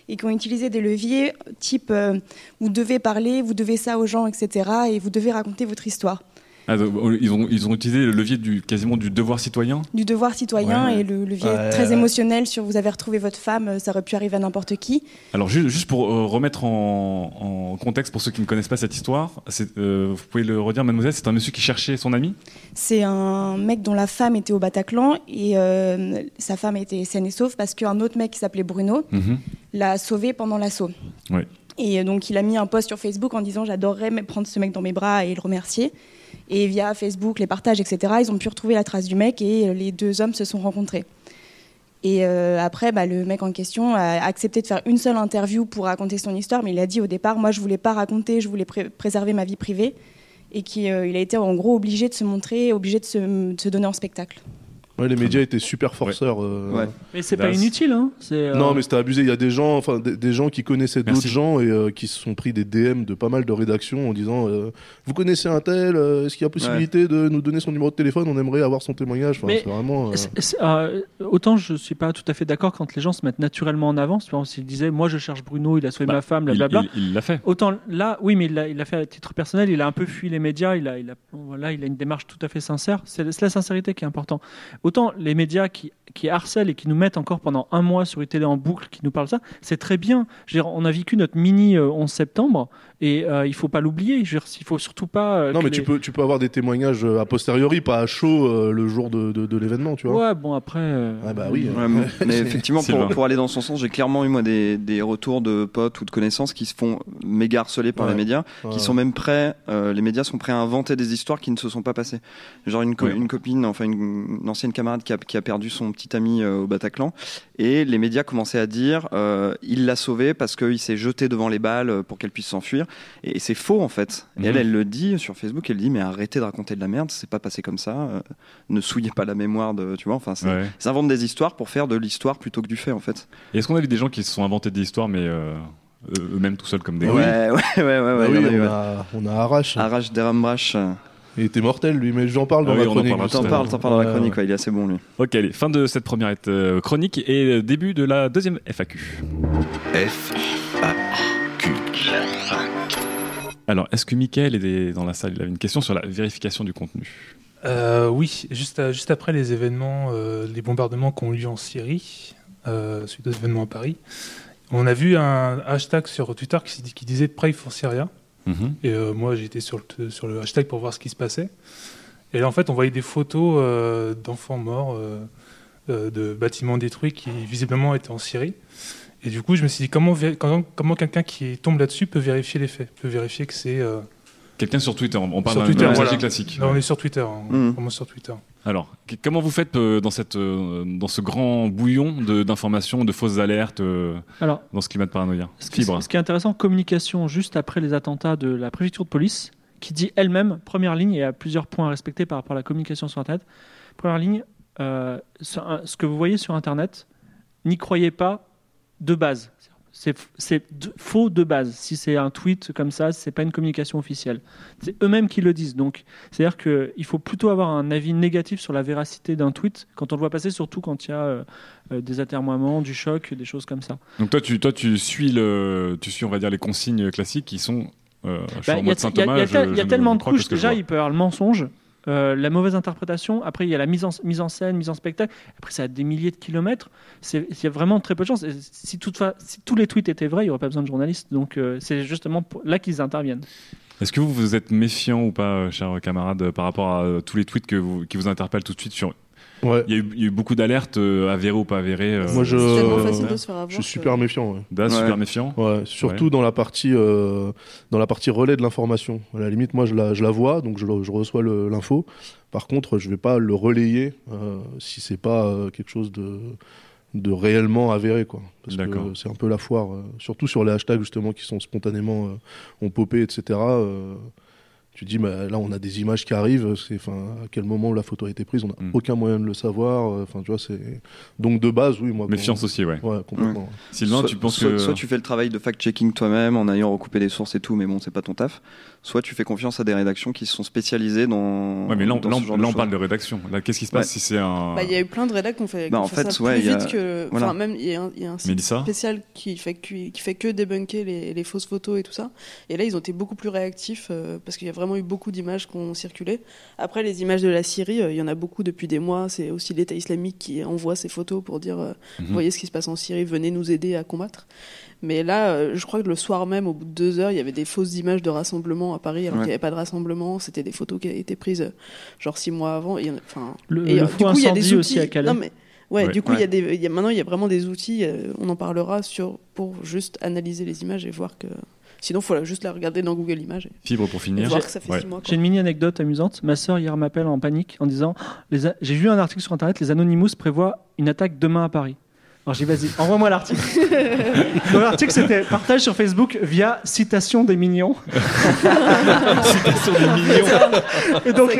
K: et qui ont utilisé des leviers type euh, vous devez parler, vous devez ça aux gens, etc. Et vous devez raconter votre histoire.
C: Ah, ils, ont, ils ont utilisé le levier du, quasiment du devoir citoyen.
K: Du devoir citoyen
C: Ouais, ouais.
K: et le levier
D: Ouais,
K: très
D: ouais.
K: émotionnel sur vous avez retrouvé votre femme, euh, ça aurait pu arriver à n'importe qui.
C: Alors ju- juste, pour euh, remettre en, en contexte pour ceux qui ne connaissent pas cette histoire, euh, vous pouvez le redire, mademoiselle, c'est un monsieur qui cherchait son ami?
K: C'est un mec dont la femme était au Bataclan et euh, sa femme était saine et sauve parce qu'un autre mec qui s'appelait Bruno l'a sauvé pendant l'assaut.
C: Ouais.
K: Et donc il a mis un post sur Facebook en disant j'adorerais me- prendre ce mec dans mes bras et le remercier. Et via Facebook, les partages, etc., ils ont pu retrouver la trace du mec et euh, les deux hommes se sont rencontrés. Et euh, après, bah, le mec en question a accepté de faire une seule interview pour raconter son histoire, mais il a dit au départ, moi je voulais pas raconter, je voulais pré- préserver ma vie privée, et qu'il a été en gros obligé de se montrer, obligé de se donner en spectacle.
D: Ouais, les médias étaient super forceurs. euh,
E: Ouais.
F: Mais c'est pas inutile, hein. Euh,
D: Non, mais c'était abusé. Il y a des gens, enfin des, des gens qui connaissaient d'autres gens et euh, qui se sont pris des DM de pas mal de rédactions en disant euh, Vous connaissez un tel Est-ce qu'il y a possibilité de nous donner son numéro de téléphone? On aimerait avoir son témoignage. Enfin,
F: Mais
D: vraiment. euh,
F: euh, autant je suis pas tout à fait d'accord quand les gens se mettent naturellement en avant. Par exemple, s'ils disaient moi je cherche Bruno, il a sauvé
C: Bah,
F: ma femme, blablabla.
C: il- il l'a fait.
F: Autant là, oui, mais il l'a fait à titre personnel. Il a un peu fui les médias. Il a, il a, voilà, il a une démarche tout à fait sincère. C'est la sincérité qui est important. Autant les médias qui, harcèlent et qui nous mettent encore pendant un mois sur une télé en boucle, qui nous parlent ça, c'est très bien. On a vécu notre mini euh, 11 septembre et euh, il faut pas l'oublier. Je veux dire, il faut surtout pas. euh,
D: Non, mais
F: les-
D: tu peux, tu peux avoir des témoignages euh, a posteriori, pas à chaud euh, le jour de, de, de l'événement, tu vois.
F: Ouais, bon après. euh,
D: Ah bah oui.
E: Ouais, mais, mais effectivement, pour, pour aller dans son sens, j'ai clairement eu moi des, des retours de potes ou de connaissances qui se font méga harceler par
D: Ouais.
E: les médias,
D: Ouais.
E: qui sont même prêts, euh, les médias sont prêts à inventer des histoires qui ne se sont pas passées. Genre une, co-
C: Ouais.
E: une copine, enfin une, une ancienne camarade qui a, qui a perdu son petit ami euh, au Bataclan. Et les médias commençaient à dire euh, il l'a sauvé parce qu'il s'est jeté devant les balles pour qu'elle puisse s'enfuir. Et, c'est faux en fait. Et elle,
C: Mhm.
E: elle le dit sur Facebook elle dit mais arrêtez de raconter de la merde, c'est pas passé comme ça. euh, ne souillez pas la mémoire de. Tu vois, enfin,
C: Ouais.
E: ils inventent des histoires pour faire de l'histoire plutôt que du fait en fait.
C: Et est-ce qu'on a vu des gens qui se sont inventés des histoires, mais euh, eux- eux-mêmes tout seuls comme des
E: Ouais, ouais, ouais, ouais, ouais,
D: Ah oui,
E: eu,
D: on,
E: ouais.
D: a, on a Arrache.
E: Arrache Derambrache.
D: Il était mortel lui, mais j'en parle dans
C: Ah oui,
D: la
C: on en
D: chronique.
E: T'en parles, t'en parles dans la chronique,
D: ouais.
E: ouais, il est assez bon lui.
C: Ok, allez, fin de cette première euh, chronique et début de la deuxième FAQ.
A: F, A.
C: Alors, est-ce que Mickaël est dans la salle Il avait une question sur la vérification du contenu.
L: Euh, oui, juste, à- juste après les événements, euh, les bombardements qui ont eu lieu en Syrie, euh, suite aux événements à Paris, on a vu un hashtag sur Twitter qui, disait Pray for Syria.
C: Mhm.
L: Et euh, moi, j'étais sur le, sur le hashtag pour voir ce qui se passait. Et là, en fait, on voyait des photos euh, d'enfants morts, euh, euh, de bâtiments détruits qui visiblement étaient en Syrie. Et du coup, je me suis dit comment, comment, comment quelqu'un qui tombe là-dessus peut vérifier les faits, peut vérifier que c'est. euh,
C: Quelqu'un sur Twitter, on parle d'un
L: Twitter,
C: d'un
L: voilà.
C: classique.
L: Là, on est sur Twitter, hein,
E: Mhm.
L: vraiment sur Twitter.
C: Alors, comment vous faites euh, dans, cette, euh, dans ce grand bouillon de- d'informations, de, fausses alertes, euh,
F: Alors,
C: dans ce climat de paranoïa?
F: Ce qui,
C: Fibre.
F: ce qui est intéressant, communication juste après les attentats de la préfecture de police, qui dit elle-même, première ligne, et il y a plusieurs points à respecter par rapport à la communication sur Internet. Première ligne, euh, ce que vous voyez sur Internet, n'y croyez pas de base. C'est faux de base. Si c'est un tweet comme ça, c'est pas une communication officielle. C'est eux-mêmes qui le disent. Donc, c'est-à-dire qu'il faut plutôt avoir un avis négatif sur la véracité d'un tweet quand on le voit passer, surtout quand il y a euh, euh, des atermoiements, du choc, des choses comme ça.
C: Donc toi, tu, toi, tu suis le, tu suis, on va dire, les consignes classiques qui sont. euh,
F: Bah, Il y y y y a tellement de couches. Déjà, il peut y avoir le mensonge, euh, la mauvaise interprétation. Après, il y a la mise en, mise en scène, mise en spectacle. Après, ça a des milliers de kilomètres. C'est- Il y a vraiment très peu de chance. Et Si, toutefois, si tous les tweets étaient vrais, il n'y aurait pas besoin de journalistes. Donc, euh, c'est justement là qu'ils interviennent.
C: Est-ce que vous vous êtes méfiant ou pas, euh, chers camarades, par rapport à tous les tweets que vous, qui vous interpellent tout de suite sur
D: Ouais.
C: il, y a eu, il y a eu beaucoup d'alertes euh, avérées ou pas avérées. euh,
D: Moi, je,
G: C'est tellement facile de se faire avoir
D: je suis super méfiant. Ouais.
C: Da, super méfiant.
D: Ouais, surtout dans la partie euh, dans la partie relais de l'information. À la limite, moi, je la, je la vois, donc je, reçois l'info. Par contre, je vais pas le relayer euh, si c'est pas euh, quelque chose de de réellement avéré, quoi. Parce que c'est un peu la foire, euh, surtout sur les hashtags justement qui sont spontanément euh, ont popé, etc. tu dis, bah, là, on a des images qui arrivent. C'est, enfin, à quel moment la photo a été prise, on n'a
C: Mm.
D: aucun moyen de le savoir. euh, Enfin, tu vois, c'est donc de base, oui, moi.
C: Méfiance aussi, ouais.
D: Ouais, complètement.
C: Sylvain,
E: soit,
C: tu penses
E: soit-
C: que.
E: soit tu fais le travail de fact-checking toi-même en ayant recoupé des sources et tout, mais bon, c'est pas ton taf. Soit tu fais confiance à des rédactions qui se sont spécialisées dans.
C: Ouais, mais là, on,
E: dans
C: là,
E: ce
C: on-
E: genre
C: là,
E: de
C: on
E: choses.
C: parle de rédaction. Là, qu'est-ce qui se passe
E: Ouais.
C: si c'est un.
G: Bah, il y a eu plein de rédacs qui ont fait, qui
E: Bah, en
G: fait ça
E: ouais,
G: plus
E: il y a-
G: vite que.
E: voilà.
G: Enfin, même, il y a un, il y a un site
C: Mélissa
G: spécial qui fait, que, qui fait que débunker les, les fausses photos et tout ça. Et là, ils ont été beaucoup plus réactifs euh, parce qu'il y a vraiment eu beaucoup d'images qui ont circulé. Après, les images de la Syrie, euh, il y en a beaucoup depuis des mois. C'est aussi l'État islamique qui envoie ces photos pour dire euh,
C: Mhm.
G: voyez ce qui se passe en Syrie, venez nous aider à combattre. Mais là, euh, je crois que le soir même, au bout de deux heures, il y avait des fausses images de rassemblement à Paris, alors
E: Ouais.
G: qu'il n'y avait pas de rassemblement. C'était des photos qui avaient été prises euh, genre six mois avant. Et, enfin,
F: Le-
G: et,
F: le
G: euh, du coup, il y a des outils.
F: aussi à Calais.
G: Non, mais, ouais,
C: Ouais.
G: du coup, il y a des, il y a, maintenant, il y a vraiment des outils. euh, on en parlera sur, pour juste analyser les images et voir que. Sinon, il faut juste la regarder dans Google Images et,
C: Fibre pour finir.
G: voir que ça fait
C: Ouais.
G: six mois. quoi.
F: J'ai une mini anecdote amusante. Ma sœur hier m'appelle en panique en disant J'ai vu un article sur internet, les Anonymous prévoient une attaque demain à Paris. Alors j'ai dit Vas-y, envoie-moi l'article. Donc l'article c'était partage sur Facebook via citation des mignons.
C: Citation des millions.
F: Et donc,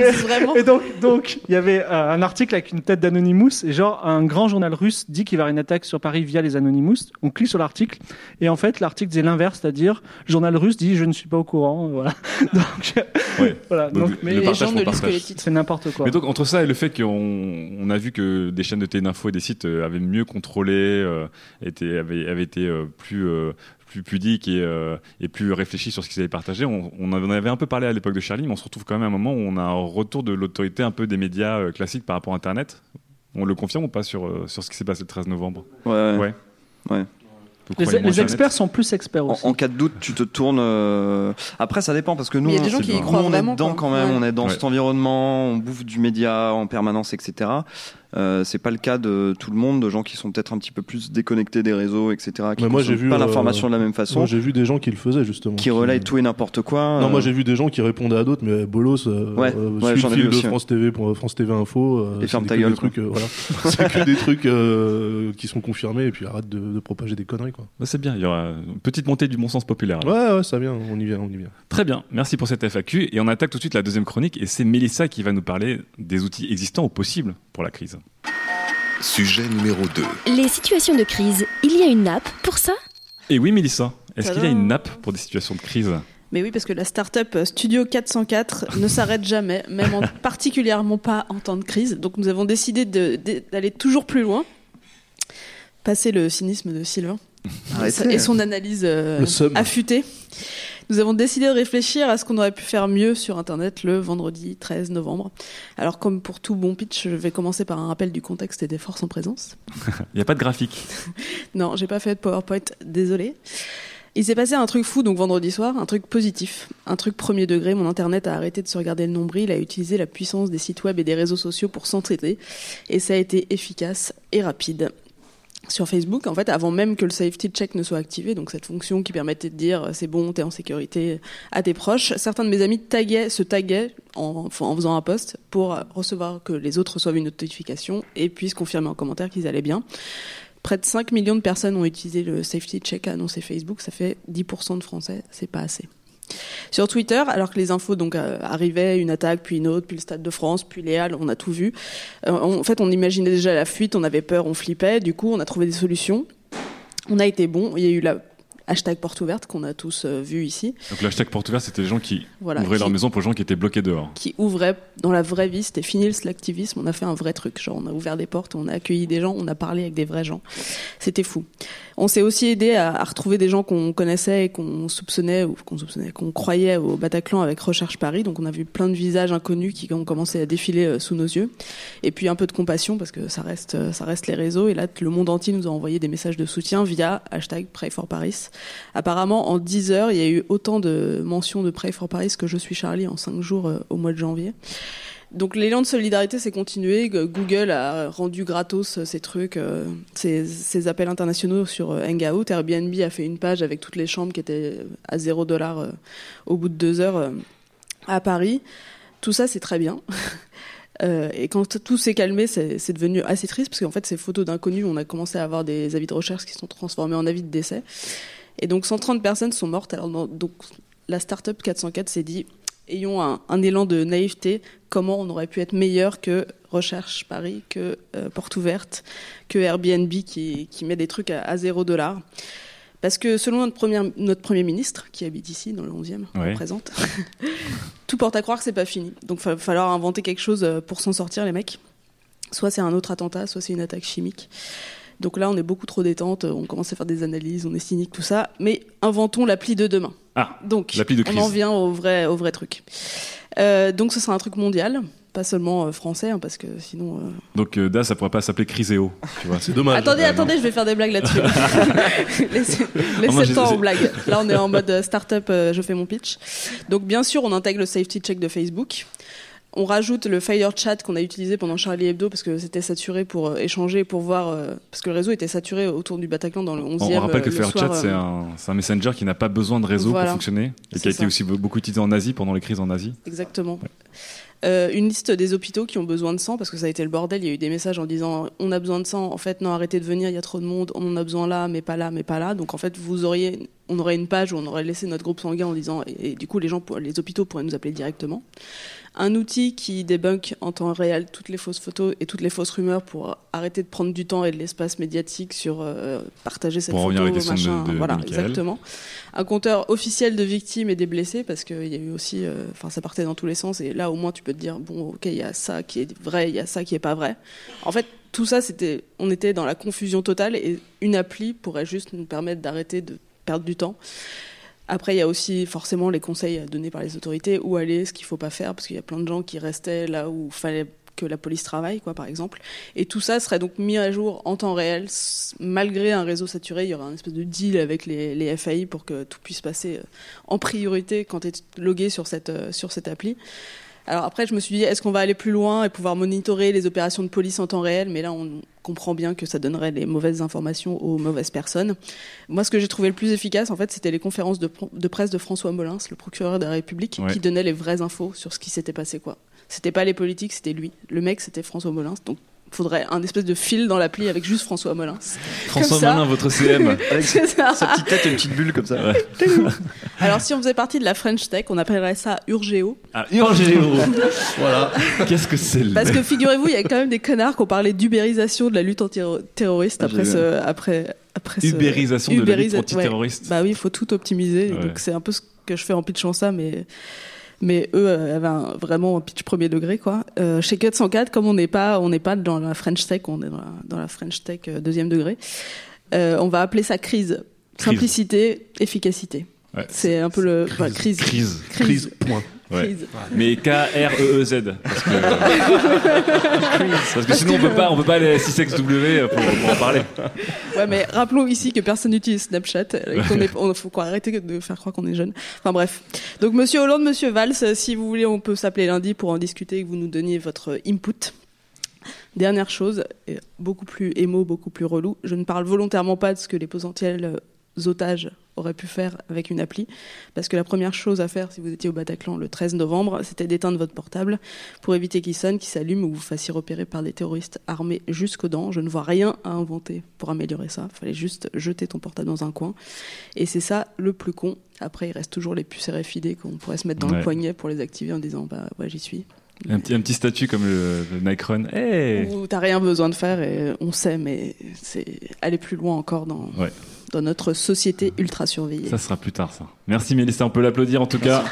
F: et donc, donc, il y avait euh, un article avec une tête d'Anonymous et genre un grand journal russe dit qu'il va y avoir une attaque sur Paris via les Anonymous. On clique sur l'article et en fait l'article disait l'inverse, c'est-à-dire le journal russe dit je ne suis pas au courant. Voilà. Donc,
C: Ouais.
F: voilà.
C: Donc,
F: Donc,
C: le
F: mais
G: les gens ne lisent que les titres.
F: c'est n'importe quoi.
C: Mais donc entre ça et le fait qu'on on a vu que des chaînes de téléinfo et des sites euh, avaient mieux contrôlé, euh, étaient, avaient, avaient été euh, plus euh, plus pudiques et, euh, et plus réfléchis sur ce qu'ils avaient partagé. On, on en avait un peu parlé à l'époque de Charlie, mais on se retrouve quand même à un moment où on a un retour de l'autorité un peu des médias euh, classiques par rapport à Internet. On le confirme ou pas sur, euh, sur ce qui s'est passé le 13 novembre?
E: Ouais, ouais.
C: Ouais.
E: Ouais.
C: Vous
F: les, experts sont plus experts
E: En,
F: aussi.
E: en cas de doute, tu te tournes. euh, Après, ça dépend parce que nous,
G: Mais il y a des
E: on-
G: gens qui
E: nous,
G: croient
E: on est dedans
G: quoi.
E: quand même.
G: Ouais.
E: On est dans
C: Ouais.
E: cet environnement, on bouffe du média en permanence, etc. Euh, c'est pas le cas de tout le monde, de gens qui sont peut-être un petit peu plus déconnectés des réseaux, etc. Qui
D: Mais moi, j'ai vu,
E: pas
D: euh,
E: l'information de la même façon,
D: Moi, j'ai vu des gens qui le faisaient justement.
E: qui relaient tout et n'importe quoi.
D: Non,
E: euh,
D: moi j'ai vu des gens qui répondaient à d'autres, mais bolos, euh,
E: Ouais,
D: euh,
E: ouais, j'en ai vu
D: de
E: aussi,
D: France TV pour France TV Info. euh,
E: Et
D: c'est
E: ferme
D: des-
E: ta
D: que
E: gueule,
D: Des trucs, euh, voilà. c'est que des trucs euh, qui sont confirmés et puis arrête de, de propager des conneries quoi.
C: Bah, c'est bien, il y aura une petite montée du bon sens populaire.
D: Ouais, ouais, ça vient, on y vient, on y vient.
C: Très bien, merci pour cette FAQ. Et on attaque tout de suite la deuxième chronique. Et c'est Mélissa qui va nous parler des outils existants ou possibles pour la crise.
A: Sujet numéro 2.
M: Les situations de crise, il y a une app pour ça?
C: Et oui, Mélissa, est-ce qu'il y a une app pour des situations de crise?
G: Mais oui, parce que la start-up Studio 404 ne s'arrête jamais, même en, particulièrement pas en temps de crise. Donc nous avons décidé d'aller toujours plus loin. Passer le cynisme de Sylvain
E: Arrêtez.
G: et son analyse euh, affûtée. Nous avons décidé de réfléchir à ce qu'on aurait pu faire mieux sur Internet le vendredi 13 novembre. Alors comme pour tout bon pitch, je vais commencer par un rappel du contexte et des forces en présence.
C: Il n'y a pas de graphique.
G: Non, j'ai pas fait de PowerPoint, désolé. Il s'est passé un truc fou donc vendredi soir, un truc positif, un truc premier degré. Mon internet a arrêté de se regarder le nombril, a utilisé la puissance des sites web et des réseaux sociaux pour s'entraider, et ça a été efficace et rapide. Sur Facebook, en fait, avant même que le safety check ne soit activé, donc cette fonction qui permettait de dire euh, c'est bon, t'es en sécurité à tes proches, certains de mes amis taguaient, se taguaient en, en faisant un post pour euh, recevoir que les autres reçoivent une notification et puissent confirmer en commentaire qu'ils allaient bien. Près de 5 millions de personnes ont utilisé le safety check à annoncer Facebook, ça fait 10% de Français, c'est pas assez. Sur Twitter, alors que les infos donc euh, arrivaient, une attaque, puis une autre, puis le Stade de France, puis les Halles, on a tout vu. Euh, en fait, on imaginait déjà la fuite, on avait peur, on flippait. Du coup, on a trouvé des solutions. On a été bon. Il y a eu la hashtag porte ouverte qu'on a tous euh, vu ici,
C: Donc l'hashtag porte ouverte, c'était les gens qui
G: Voilà,
C: ouvraient leur maison pour les gens qui étaient bloqués dehors.
G: qui ouvrait dans la vraie vie. C'était fini le slactivisme. On a fait un vrai truc. Genre, on a ouvert des portes, on a accueilli des gens, on a parlé avec des vrais gens. C'était fou. On s'est aussi aidé à, à retrouver des gens qu'on connaissait et qu'on soupçonnait ou qu'on soupçonnait, qu'on croyait au Bataclan avec Recherche Paris. Donc, on a vu plein de visages inconnus qui ont commencé à défiler euh, sous nos yeux. Et puis un peu de compassion parce que ça reste, euh, ça reste les réseaux. Et là, le monde entier nous a envoyé des messages de soutien via hashtag Pray for Paris. Apparemment, en 10 heures, il y a eu autant de mentions de Pray for Paris que je suis Charlie en 5 jours euh, au mois de janvier. Donc l'élan de solidarité s'est continué. Google a rendu gratos euh, ces trucs, euh, ces, appels internationaux sur euh, Hangout. Airbnb a fait une page avec toutes les chambres qui étaient euh, à 0 dollar euh, au bout de deux heures euh, à Paris. Tout ça, c'est très bien. Euh, et quand tout s'est calmé, c'est devenu assez triste parce qu'en fait, ces photos d'inconnus, on a commencé à avoir des avis de recherche qui sont transformés en avis de décès. Et donc, 130 personnes sont mortes. Alors, donc, la startup 404 s'est dit ayons un, un élan de naïveté. Comment on aurait pu être meilleur que Recherche Paris, que euh, Porte Ouverte, que Airbnb qui, qui met des trucs à, à 0 dollar? Parce que selon notre, première, notre Premier ministre, qui habite ici, dans le 11e, on
C: Ouais.
G: le présente, tout porte à croire que c'est pas fini. Donc il va falloir inventer quelque chose euh, pour s'en sortir, les mecs. Soit c'est un autre attentat, soit c'est une attaque chimique. Donc là, on est beaucoup trop détente, on commence à faire des analyses, on est cynique, tout ça. Mais inventons l'appli de demain.
C: Ah,
G: Donc,
C: l'appli de
G: on en vient au vrai, au vrai truc. Euh, donc, ce sera un truc mondial, pas seulement euh, français, hein, parce que sinon. euh,
C: Donc euh, Da, ça pourrait pas s'appeler Criséo. Tu vois.
D: C'est dommage.
G: Attendez,
C: Euh,
G: attendez, je vais faire des blagues là-dessus. laissez le temps aux blagues. Là, on est en mode start-up, euh, je fais mon pitch. Donc, bien sûr, on intègre le safety check de Facebook. On rajoute le Fire Chat qu'on a utilisé pendant Charlie Hebdo parce que c'était saturé pour euh, échanger, pour voir. euh, parce que le réseau était saturé autour du Bataclan dans le 11e.
C: On, on rappelle
G: euh,
C: que
G: le
C: FareChat,
G: soir,
C: c'est un, c'est un messenger qui n'a pas besoin de réseau
G: Voilà.
C: pour fonctionner et qui a été aussi be- beaucoup utilisé en Asie pendant les crises en Asie.
G: Exactement. Euh, une liste des hôpitaux qui ont besoin de sang parce que ça a été le bordel. Il y a eu des messages en disant on a besoin de sang. En fait, non, arrêtez de venir. Il y a trop de monde. On en a besoin là, mais pas là, mais pas là. Donc en fait, vous auriez, on aurait une page où on aurait laissé notre groupe sanguin en disant et, et du coup les gens, les hôpitaux pourraient nous appeler directement. Un outil qui débunk en temps réel toutes les fausses photos et toutes les fausses rumeurs pour arrêter de prendre du temps et de l'espace médiatique sur euh, partager cette
C: Pour
G: photo,
C: revenir
G: machin.
C: de- de
G: voilà, exactement un compteur officiel de victimes et des blessés parce qu'il y a eu aussi, euh, enfin ça partait dans tous les sens et là au moins tu peux te dire bon ok il y a ça qui est vrai, il y a ça qui est pas vrai. En fait tout ça c'était, on était dans la confusion totale et une appli pourrait juste nous permettre d'arrêter de perdre du temps. Après, il y a aussi forcément les conseils donnés par les autorités, où aller, ce qu'il faut pas faire, parce qu'il y a plein de gens qui restaient là où il fallait que la police travaille, quoi, par exemple. Et tout ça serait donc mis à jour en temps réel, malgré un réseau saturé. Il y aura un espèce de deal avec les, les FAI pour que tout puisse passer euh, en priorité quand tu es logué sur cette, euh, sur cette appli. Alors après, je me suis dit, est-ce qu'on va aller plus loin et pouvoir monitorer les opérations de police en temps réel? Mais là, on comprend bien que ça donnerait les mauvaises informations aux mauvaises personnes. Moi, ce que j'ai trouvé le plus efficace, en fait, c'était les conférences de, presse de François Molins, le procureur de la République,
C: Ouais.
G: qui donnait les vraies infos sur ce qui s'était passé, quoi. C'était pas les politiques, c'était lui. Le mec, c'était François Molins. Donc, faudrait un espèce de fil dans l'appli avec juste François Molins.
C: François
G: ça.
C: Molins, votre CM.
E: Avec sa petite tête et une petite bulle comme ça.
G: Alors, si on faisait partie de la French Tech, on appellerait ça Urgeo.
C: Ah, Urgéo.
D: Voilà.
C: Qu'est-ce que c'est le-
G: Parce que figurez-vous, il y a quand même des connards qui ont parlé d'ubérisation de la lutte antiterroriste
C: Ah,
G: après ce, après, après ce-
C: Ubérisation de la lutte antiterroriste.
G: ouais. Bah oui, il faut tout optimiser.
C: Ouais.
G: Donc c'est un peu ce que je fais en pitchant ça, mais mais eux euh, avaient un- vraiment un pitch premier degré quoi. Euh, chez Cut 104, comme on n'est pas on n'est pas dans la French Tech, on est dans la, dans la French Tech euh, deuxième degré. euh, on va appeler ça crise.
C: Crise.
G: Simplicité, efficacité.
C: Ouais,
G: C'est un peu le enfin, crise.
C: Crise.
G: Crise.
D: Point.
C: Ouais. Mais K-R-E-E-Z. Parce que, parce que sinon, on peut pas, on peut pas aller à 6XW pour, pour en parler.
G: Ouais, mais rappelons ici que personne n'utilise Snapchat. Il faut quoi arrêter de faire croire qu'on est jeune. Enfin bref. Donc Monsieur Hollande, Monsieur Valls, euh, si vous voulez, on peut s'appeler lundi pour en discuter et que vous nous donniez votre input. Dernière chose, et beaucoup plus émo, beaucoup plus relou. Je ne parle volontairement pas de ce que les potentiels euh, otages auraient pu faire avec une appli, parce que la première chose à faire si vous étiez au Bataclan le 13 novembre, c'était d'éteindre votre portable pour éviter qu'il sonne, qu'il s'allume ou vous fassiez repérer par des terroristes armés jusqu'aux dents. Je ne vois rien à inventer pour améliorer ça. Il fallait juste jeter ton portable dans un coin. Et c'est ça le plus con. Après, il reste toujours les puces RFID qu'on pourrait se mettre dans
C: Ouais.
G: le poignet pour les activer en disant bah ouais j'y suis.
C: Un petit, un petit statut comme le, le Nike Run. Hey
G: Où t'as rien besoin de faire et on sait, mais c'est aller plus loin encore dans,
C: Ouais.
G: Dans notre société ultra surveillée.
C: Ça sera plus tard, ça. Merci Mélissa, on peut l'applaudir en tout cas.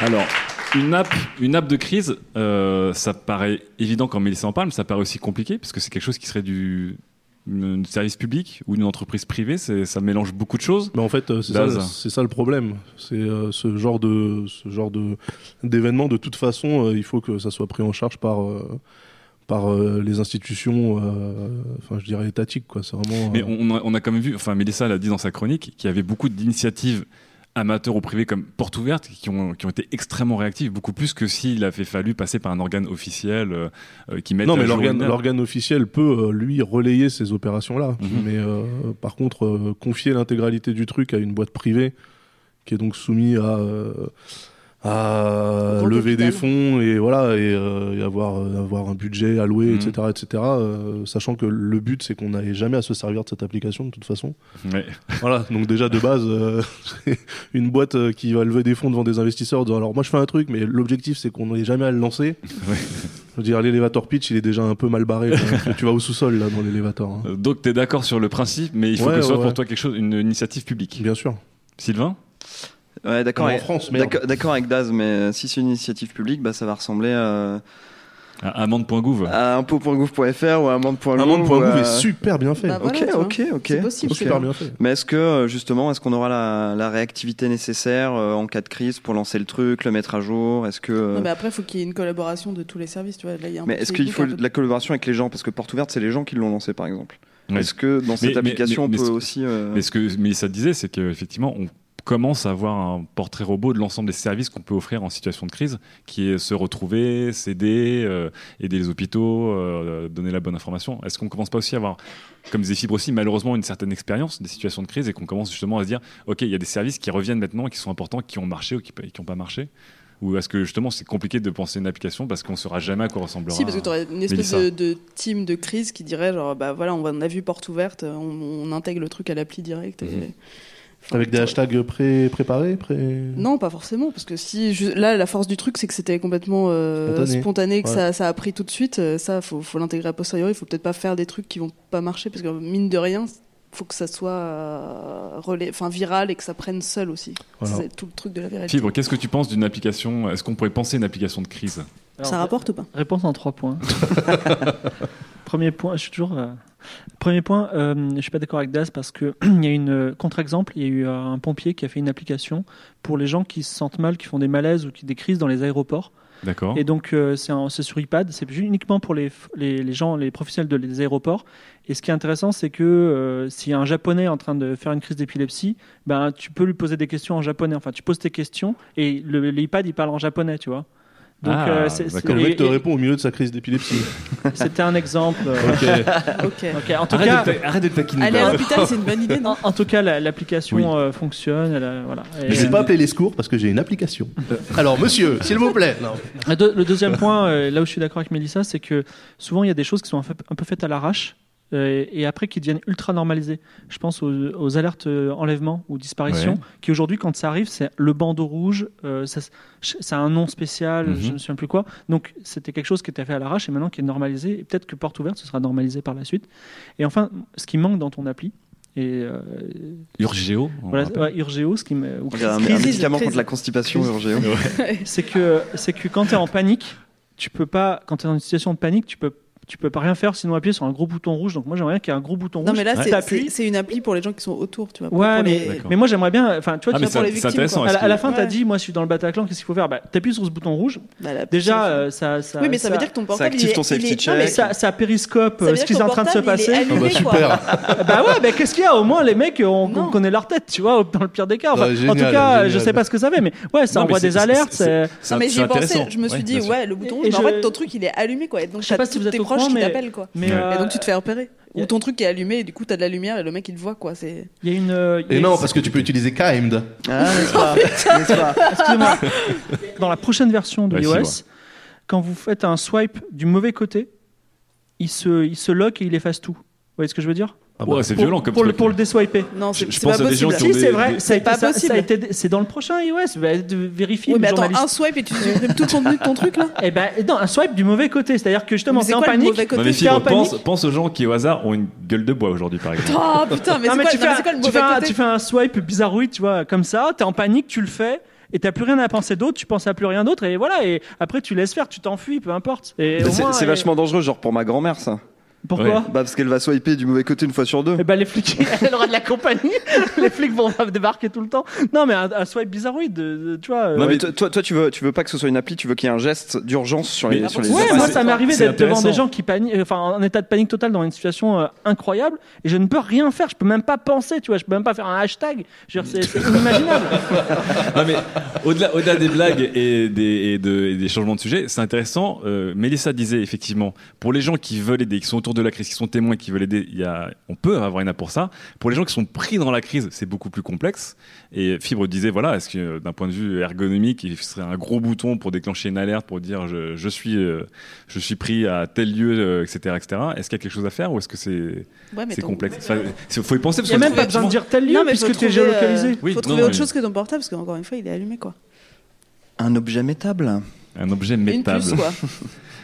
C: Alors, une app, une app de crise, euh, ça paraît évident quand Mélissa en parle, mais ça paraît aussi compliqué, parce que c'est quelque chose qui serait du un service public ou d'une entreprise privée, ça mélange beaucoup de choses.
D: Mais en fait, euh, c'est ça, le problème. C'est euh, ce genre de ce genre de d'événement. De toute façon, euh, il faut que ça soit pris en charge par euh, par euh, les institutions, euh, enfin je dirais étatiques quoi. C'est vraiment.
C: Mais
D: euh,
C: on a, on a quand même vu, enfin Mélissa l'a dit dans sa chronique, qu'il y avait beaucoup d'initiatives amateurs ou privées comme Porte Ouverte qui ont, qui ont été extrêmement réactives, beaucoup plus que s'il avait fallu passer par un organe officiel euh, qui mette
D: non, mais l'organe officiel peut euh, lui relayer ces opérations-là.
C: Mhm.
D: Mais euh, par contre, confier l'intégralité du truc à une boîte privée qui est donc soumise à à lever des fonds et voilà et, euh, et avoir euh, avoir un budget alloué, etc., etc. euh, sachant que le but c'est qu'on n'aille jamais à se servir de cette application de toute façon.
C: Ouais.
D: Voilà, donc déjà de base, euh, une boîte qui va lever des fonds devant des investisseurs, disant alors moi je fais un truc, mais l'objectif c'est qu'on n'ait jamais à le lancer.
C: Ouais.
D: Je veux dire, l'élévateur pitch, il est déjà un peu mal barré. tu vas au sous-sol là dans l'élévateur. hein.
C: Donc tu es d'accord sur le principe, mais il faut
D: Ouais,
C: que ce soit pour toi quelque chose, une initiative publique.
D: Bien sûr.
C: Sylvain?
E: Ouais, d'accord.
D: En
E: avec-
D: France,
E: d'accord- avec Daz, mais euh, si c'est une initiative publique, bah, ça va ressembler à,
C: À Amende.gouv.
E: à impôt.gouv.fr ou à amende.gouv.
D: Amende.gouv est super bien fait.
G: Bah voilà,
E: ok, ok, ok.
G: C'est possible.
D: Super bien fait.
E: Mais est-ce que euh, justement, est-ce qu'on aura la, la réactivité nécessaire euh, en cas de crise pour lancer le truc, le mettre à jour? Est-ce que euh,
G: Non, mais après, il faut qu'il y ait une collaboration de tous les services. Tu vois. Là, il y a un
E: mais est-ce qu'il faut de la collaboration avec les gens? Parce que Porte Ouverte, c'est les gens qui l'ont lancé, par exemple.
C: Ouais.
E: Est-ce que dans cette
C: Mais- mais-
E: application,
C: mais- mais
E: on peut aussi. euh,
C: Mais ce que Mélissa disait, c'est qu'effectivement, on commence à avoir un portrait robot de l'ensemble des services qu'on peut offrir en situation de crise, qui est se retrouver, s'aider, euh, aider les hôpitaux, euh, donner la bonne information. Est-ce qu'on commence pas aussi à avoir, comme des fibres aussi, malheureusement, une certaine expérience des situations de crise et qu'on commence justement à se dire, OK, il y a des services qui reviennent maintenant, qui sont importants, qui ont marché ou qui n'ont pas marché? Ou est-ce que justement c'est compliqué de penser une application parce qu'on ne saura jamais à quoi ressemblera
G: Si, parce que tu aurais une espèce de, de team de crise qui dirait genre, bah voilà, on, a vu porte ouverte, on, on intègre le truc à l'appli direct. Et...
C: Mhm.
D: Avec des hashtags pré préparés pré...
G: Non, pas forcément, parce que si je- là la force du truc c'est que c'était complètement euh,
D: Spontané.
G: spontané, que
D: Ouais.
G: ça, ça a pris tout de suite. euh, Ça, faut, faut l'intégrer a posteriori. Il faut peut-être pas faire des trucs qui vont pas marcher, parce que mine de rien, faut que ça soit euh, relais, enfin viral et que ça prenne seul aussi.
D: Voilà.
G: C'est tout le truc de la viralité.
C: Fibre, qu'est-ce que tu penses d'une application? Est-ce qu'on pourrait penser une application de crise?
F: Alors,
G: ça rapporte ou pas?
F: Réponse en trois points. Premier point, je suis toujours. euh, Premier point, euh, je suis pas d'accord avec Daz parce que il y a une euh, contre-exemple. Il y a eu euh, un pompier qui a fait une application pour les gens qui se sentent mal, qui font des malaises ou qui des crises dans les aéroports.
C: D'accord.
F: Et donc, euh, c'est sur iPad, c'est uniquement pour les, f- les, les gens, les professionnels de, des aéroports. Et ce qui est intéressant, c'est que euh, a un japonais en train de faire une crise d'épilepsie, ben, tu peux lui poser des questions en japonais. Enfin, tu poses tes questions et l'iPad, il parle en japonais, tu vois. Donc,
D: Ah,
F: euh, c'est- c'est-
D: Le mec te
F: et-
D: répond au milieu de sa crise d'épilepsie.
F: C'était un exemple. euh,
D: Ok.
G: Ok.
F: Ok, en tout
N: Arrête
F: cas,
N: de ta- arrête de taquiner.
G: Aller à l'hôpital, c'est une bonne idée, non
F: en, en tout cas, la- l'application
C: Oui.
F: euh, fonctionne. elle a- voilà. Et,
D: Je vais pas appeler les secours parce que j'ai une application. Alors, monsieur, s'il vous plaît. Non.
F: Le, deux- le deuxième point, euh, là où je suis d'accord avec Mélissa, c'est que souvent il y a des choses qui sont un, fait- un peu faites à l'arrache euh, et après qui deviennent ultra normalisées. Je pense aux, aux alertes euh, enlèvement ou disparition,
C: Ouais.
F: qui aujourd'hui, quand ça arrive, c'est le bandeau rouge, euh, ça, ça a un nom spécial,
C: Mhm.
F: je ne me souviens plus quoi. Donc c'était quelque chose qui était fait à l'arrache et maintenant qui est normalisé. Et peut-être que porte ouverte, ce sera normalisé par la suite. Et enfin, ce qui manque dans ton appli, et euh, voilà, ouais, Urgeo, ce qui me, ou
E: dirait un, un
G: Crise,
E: médicament
G: crise.
E: contre la constipation,
F: Crise.
E: Urgéo.
F: c'est que c'est que quand tu es en panique, tu peux pas quand tu es dans une situation de panique, tu peux tu peux pas rien faire sinon appuyer sur un gros bouton rouge. Donc moi j'aimerais bien qu'il y ait un gros bouton rouge.
G: Non, mais là, c'est- une appli pour les gens qui sont autour, tu vois.
F: Ouais, mais,
G: les-
C: D'accord.
F: mais moi j'aimerais bien. Enfin, tu vois,
C: Ah,
F: tu vois,
C: c'est
G: pour les victimes, quoi.
F: à, à la fin, t'as
G: Ouais.
F: dit, moi je suis dans le Bataclan, qu'est-ce qu'il faut faire? Bah, T'appuies sur ce bouton rouge.
G: Bah,
F: Déjà, euh, ça, ça.
G: oui, mais ça, veut dire que ton portable.
E: active
G: il est-
E: ton safety check.
G: mais
F: ça, ça périscope
G: Ça
F: euh, ce qui est en train de se passer.
D: Ah bah, super.
F: bah ouais, mais qu'est-ce qu'il y a? Au moins les mecs, on, connaît leur tête, tu vois, dans le pire des cas.
D: Ouais,
F: en tout cas, je sais pas ce que ça fait, mais ouais, ça envoie des alertes.
G: Non, mais j'y
C: intéressant.
G: je me suis dit, ouais, le bouton rouge, en fait, ton truc, il est allumé, quoi. Donc,
F: Je sais
G: t'as
F: pas si vous êtes
G: tes
F: au courant,
G: qui
F: mais-
G: t'appellent, quoi.
F: Mais
G: Et
F: euh,
G: donc, tu te fais repérer. Ou ton truc est allumé, et du coup, t'as de la lumière, et le mec, il te voit, quoi. C'est.
F: il y a une. euh, il y a
D: Et
F: une-
D: non, parce que tu peux utiliser Kimed.
E: Ah, n'est-ce pas? N'est-ce pas?
F: Excusez-moi. Dans la prochaine version de
C: Ouais,
F: iOS, quand vous faites un swipe du mauvais côté, il se, il se lock et il efface tout. Vous voyez ce que je veux dire?
D: Ah bah,
C: Ouais, c'est
F: pour,
C: violent comme
F: pour, le, pour le déswiper.
G: Non, c'est
C: Je- je
G: c'est
C: pense
G: pas
C: à des gens
G: possible.
C: qui ont
F: Si,
C: des-
F: c'est vrai,
C: des-
F: ça a
G: C'est
F: été-
G: pas
F: ça- ça a
G: possible.
F: été- c'est dans le prochain iOS. Bah, de- vérifie,
G: Oui, mais attends, un swipe et tu supprimes tout le contenu de ton truc, là
F: Eh ben, non, un swipe du mauvais côté. C'est-à-dire que justement, t'es en panique.
C: Non, mais Fibre, pense,
F: panique.
C: pense aux gens qui au hasard ont une gueule de bois aujourd'hui, par exemple.
G: Oh putain, mais c'est quoi le
F: tu
G: mauvais
F: fais un-
G: côté
F: Tu fais un swipe bizarroïde, tu vois, comme ça. T'es en panique, tu le fais. Et t'as plus rien à penser d'autre, tu penses à plus rien d'autre, et voilà, et après tu laisses faire, tu t'enfuis, peu importe. Et
E: C'est
F: moins,
E: c'est vachement dangereux, genre pour ma grand-mère, ça.
F: Pourquoi
C: Ouais.
E: Bah, parce qu'elle va swiper du mauvais côté une fois sur deux.
F: Eh ben, les flics, elle aura de la compagnie. les flics vont débarquer tout le temps. Non, mais un, un swipe bizarroïde, de- de- tu vois. euh,
E: Non, mais toi, toi, toi, tu veux, tu veux pas que ce soit une appli, tu veux qu'il y ait un geste d'urgence sur les,
C: Mais-
E: sur les
F: Ouais,
E: appareils.
F: moi ça m'est arrivé
C: c'est
F: d'être devant
C: intéressant.
F: des gens qui paniquent, enfin en état de panique totale dans une situation euh, incroyable et je ne peux rien faire, je peux même pas penser, tu vois, je peux même pas faire un hashtag. Je veux dire, c'est c'est inimaginable.
C: Non, mais au-delà, au-delà des blagues et des, et de- et des changements de sujet, c'est intéressant. Euh, Mélissa disait effectivement, pour les gens qui veulent aider, qui sont autour de la crise, qui sont témoins, qui veulent aider, il y a, on peut avoir une app pour ça. Pour les gens qui sont pris dans la crise, c'est beaucoup plus complexe. Et Fibre disait, voilà, est-ce que euh, d'un point de vue ergonomique, il serait un gros bouton pour déclencher une alerte, pour dire je, je suis, euh, je suis pris à tel lieu, euh, etc., etc. Est-ce qu'il y a quelque chose à faire ou est-ce que c'est,
G: Ouais,
C: complexe? Enfin, Il faut y penser
F: Il
C: parce
F: y a
C: que
F: même pas besoin de dire tel lieu
G: Non, mais
F: puisque tu es
G: euh,
F: géolocalisé.
C: Oui,
G: Faut
C: non,
G: trouver autre
C: mais-
G: chose que ton portable, parce qu'encore une fois, il est allumé, quoi.
E: Un objet métable.
C: un objet
G: Une
C: métable.
G: puce, quoi.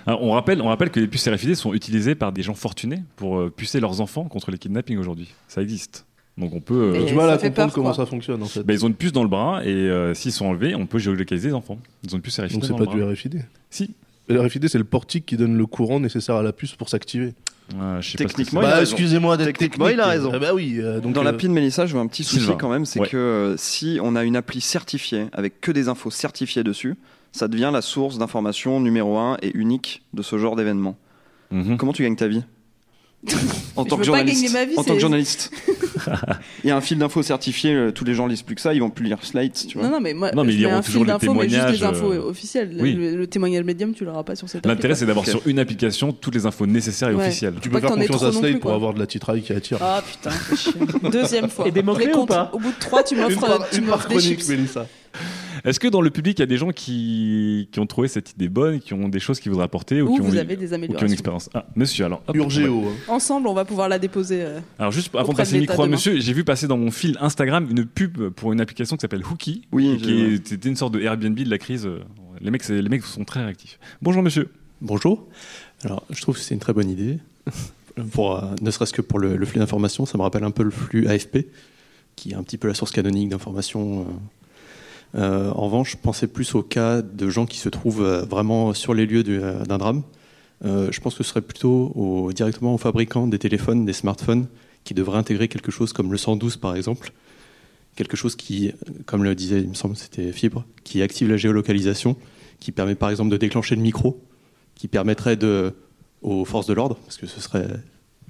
C: Alors, on, rappelle, on rappelle que les puces RFID sont utilisées par des gens fortunés pour euh, pucer leurs enfants contre les kidnappings aujourd'hui. Ça existe. Donc on peut.
D: J'ai du mal à comprendre
G: peur,
D: comment
G: quoi.
D: ça fonctionne en fait.
C: bah, ils ont une puce dans le bras et euh, s'ils sont enlevés, on peut géolocaliser les enfants. Ils ont une puce RFID
D: Donc c'est pas
C: le
D: du. RFID.
C: Si.
D: Le RFID c'est le portique qui donne le courant nécessaire à la puce pour s'activer.
C: Ah, je sais
E: Techniquement,
C: c'est.
E: il a
D: Bah
E: raison.
D: excusez-moi d'être
E: Techniquement,
D: technique.
E: il a raison.
D: Ah bah oui. euh, donc
E: Dans
D: euh,
E: l'appli de Mélissa, je vois un petit souci quand même, c'est
C: Ouais.
E: que euh, si on a une appli certifiée avec que des infos certifiées dessus, ça devient la source d'information numéro un et unique de ce genre d'événement.
C: Mhm.
E: Comment tu gagnes ta vie En tant
G: pas
E: journaliste.
G: gagner ma vie,
E: en tant que journaliste. Il y a un fil d'infos certifié, euh, tous les gens lisent plus que ça, ils vont plus lire Slate, tu vois.
G: Non, non, mais moi,
C: Non, mais
G: je
C: ils
G: mets
C: liront
G: un
C: toujours
G: fil
C: les
G: d'infos, mais juste les
C: témoignages,
G: infos
C: euh,
G: officielles.
C: oui.
G: Le, le témoignage médium, tu l'auras pas sur cette
C: L'intérêt, c'est d'avoir sur une application toutes les infos nécessaires et
G: Ouais.
C: officielles.
D: Tu
G: Pas
D: peux
G: que
D: faire confiance
G: trop
D: à
G: non
D: Slate
G: plus,
D: pour avoir de la titraille qui attire.
G: Ah putain. Deuxième fois.
F: Et des ou
G: comptes,
F: pas
G: Au bout de trois, tu m'offres des
D: chronique,
G: chips.
C: Est-ce que dans le public, il y a des gens qui, qui ont trouvé cette idée bonne, qui ont des choses qu'ils voudraient apporter ou,
G: Ou
C: qui ont
G: vous
C: eu-
G: avez des
C: ou qui ont une
G: améliorations.
C: expérience Ah, monsieur, alors. hop,
D: Urgéo. hein.
G: Ensemble, on va pouvoir la déposer. euh,
C: Alors juste avant de passer le micro à
G: demain.
C: monsieur, j'ai vu passer dans mon fil Instagram une pub pour une application qui s'appelle Hooky,
E: Oui,
C: qui était une sorte de Airbnb de la crise. Les mecs, les mecs sont très réactifs. Bonjour monsieur.
O: Bonjour. Alors, je trouve que c'est une très bonne idée. Pour, euh, ne serait-ce que pour le, le flux d'informations, ça me rappelle un peu le flux AFP, qui est un petit peu la source canonique d'informations. euh. Euh, en revanche, je plus au cas de gens qui se trouvent euh, vraiment sur les lieux euh, d'un drame. Je pense que ce serait plutôt directement aux fabricants des téléphones, des smartphones, qui devraient intégrer quelque chose comme le 112 par exemple. Quelque chose qui, comme le disait, il me semble, c'était Fibre, qui active la géolocalisation, qui permet par exemple de déclencher le micro, qui permettrait aux forces de l'ordre, parce que ce serait,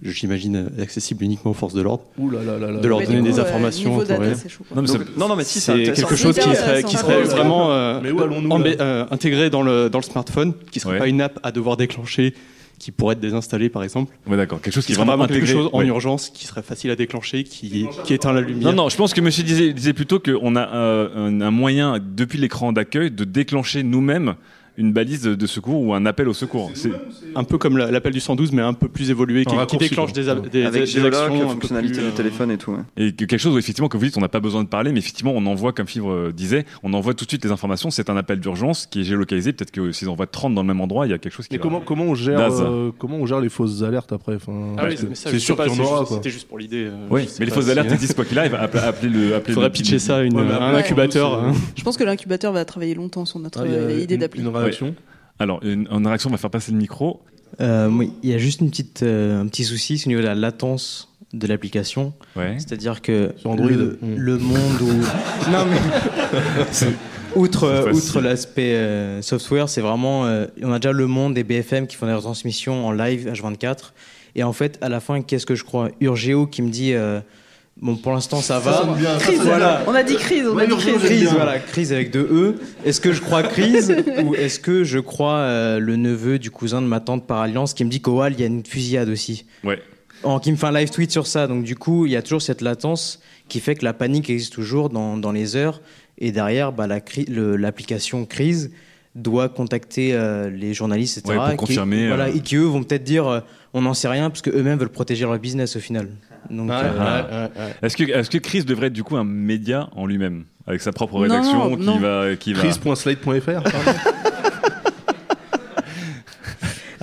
O: j'imagine, accessible uniquement aux forces de l'ordre,
D: Ouh là là là là.
O: de leur
G: Mais
O: donner
G: coup,
O: des informations.
G: data, chaud.
E: Non, mais,
C: ça-
E: non, non, mais si, c'est
O: quelque chose qui serait, qui serait vraiment euh, euh, intégré dans le, dans le smartphone, qui serait
C: Ouais.
O: pas une app à devoir déclencher, qui pourrait être désinstallée par exemple,
C: Ouais, d'accord. Quelque chose
O: qui
C: qui est
O: serait
C: vraiment
O: quelque chose en
C: Ouais.
O: urgence, qui serait facile à déclencher, qui, qui éteint la lumière.
C: Non, non, je pense que monsieur disait, disait plutôt qu'on a euh, un, un moyen, depuis l'écran d'accueil, de déclencher nous-mêmes une balise de, de secours ou un appel au secours. C'est-
O: Un peu comme la- l'appel du 112, mais un peu plus évolué, qui, qui déclenche des, des,
E: Avec
O: des
E: géologue,
O: actions
E: fonctionnalité de
O: euh,
E: téléphone et tout. ouais.
C: Et que quelque chose où effectivement, comme vous dites, on n'a pas besoin de parler, mais effectivement, on envoie, comme Fibre euh, disait, on envoie tout de suite les informations. C'est un appel d'urgence qui est géolocalisé. Peut-être que s'ils envoient 30 dans le même endroit, il y a quelque chose qui.
D: Mais comment, comment, on gère, euh, comment on gère les fausses alertes après enfin,
O: Ah oui,
D: C'est sûr qu'il y en aura.
O: C'était juste pour l'idée. euh,
C: Oui, mais les fausses alertes existent quoi qu'il arrive. Appelez, le.
O: Faudrait pitcher ça à un incubateur. hein.
G: Je pense que l'incubateur va travailler longtemps sur notre
D: Ah,
G: euh, idée d'appli.
C: Alors, une, une réaction, on va faire passer le micro.
N: Euh, oui, il y a juste une petite, euh, un petit souci, c'est au niveau de la latence de l'application.
C: Ouais.
N: C'est-à-dire que
D: Android.
N: le, le monde où... non mais... outre outre l'aspect euh, software, c'est vraiment... euh, on a déjà le monde et BFM qui font des retransmissions en live H24. Et en fait, à la fin, qu'est-ce que je crois? Urgeo qui me dit... Bon, pour l'instant, ça va.
D: ça
G: Crise,
N: voilà.
G: On a dit crise, on a dit crise.
N: voilà, crise avec deux E. Est-ce que je crois crise ou est-ce que je crois euh, le neveu du cousin de ma tante par alliance qui me dit qu'au Hall, il y a une fusillade aussi?
C: Ouais.
N: En- Qui me fait un live tweet sur ça. Donc du coup, il y a toujours cette latence qui fait que la panique existe toujours dans, dans les heures. Et derrière, bah, la cri- l'application crise doit contacter euh, les journalistes, etc.
C: Ouais, pour
N: qui-
C: confirmer,
N: voilà,
C: euh,
N: et qui eux vont peut-être dire euh, on n'en sait rien parce qu'eux-mêmes veulent protéger leur business au final. Donc,
D: Ouais,
N: euh,
D: ouais, ouais, ouais.
C: Est-ce que, est-ce que Chris devrait être du coup un média en lui-même avec sa propre
G: Non,
C: rédaction qui
G: non.
C: va, qui va.
D: Chris.slate.fr pardon.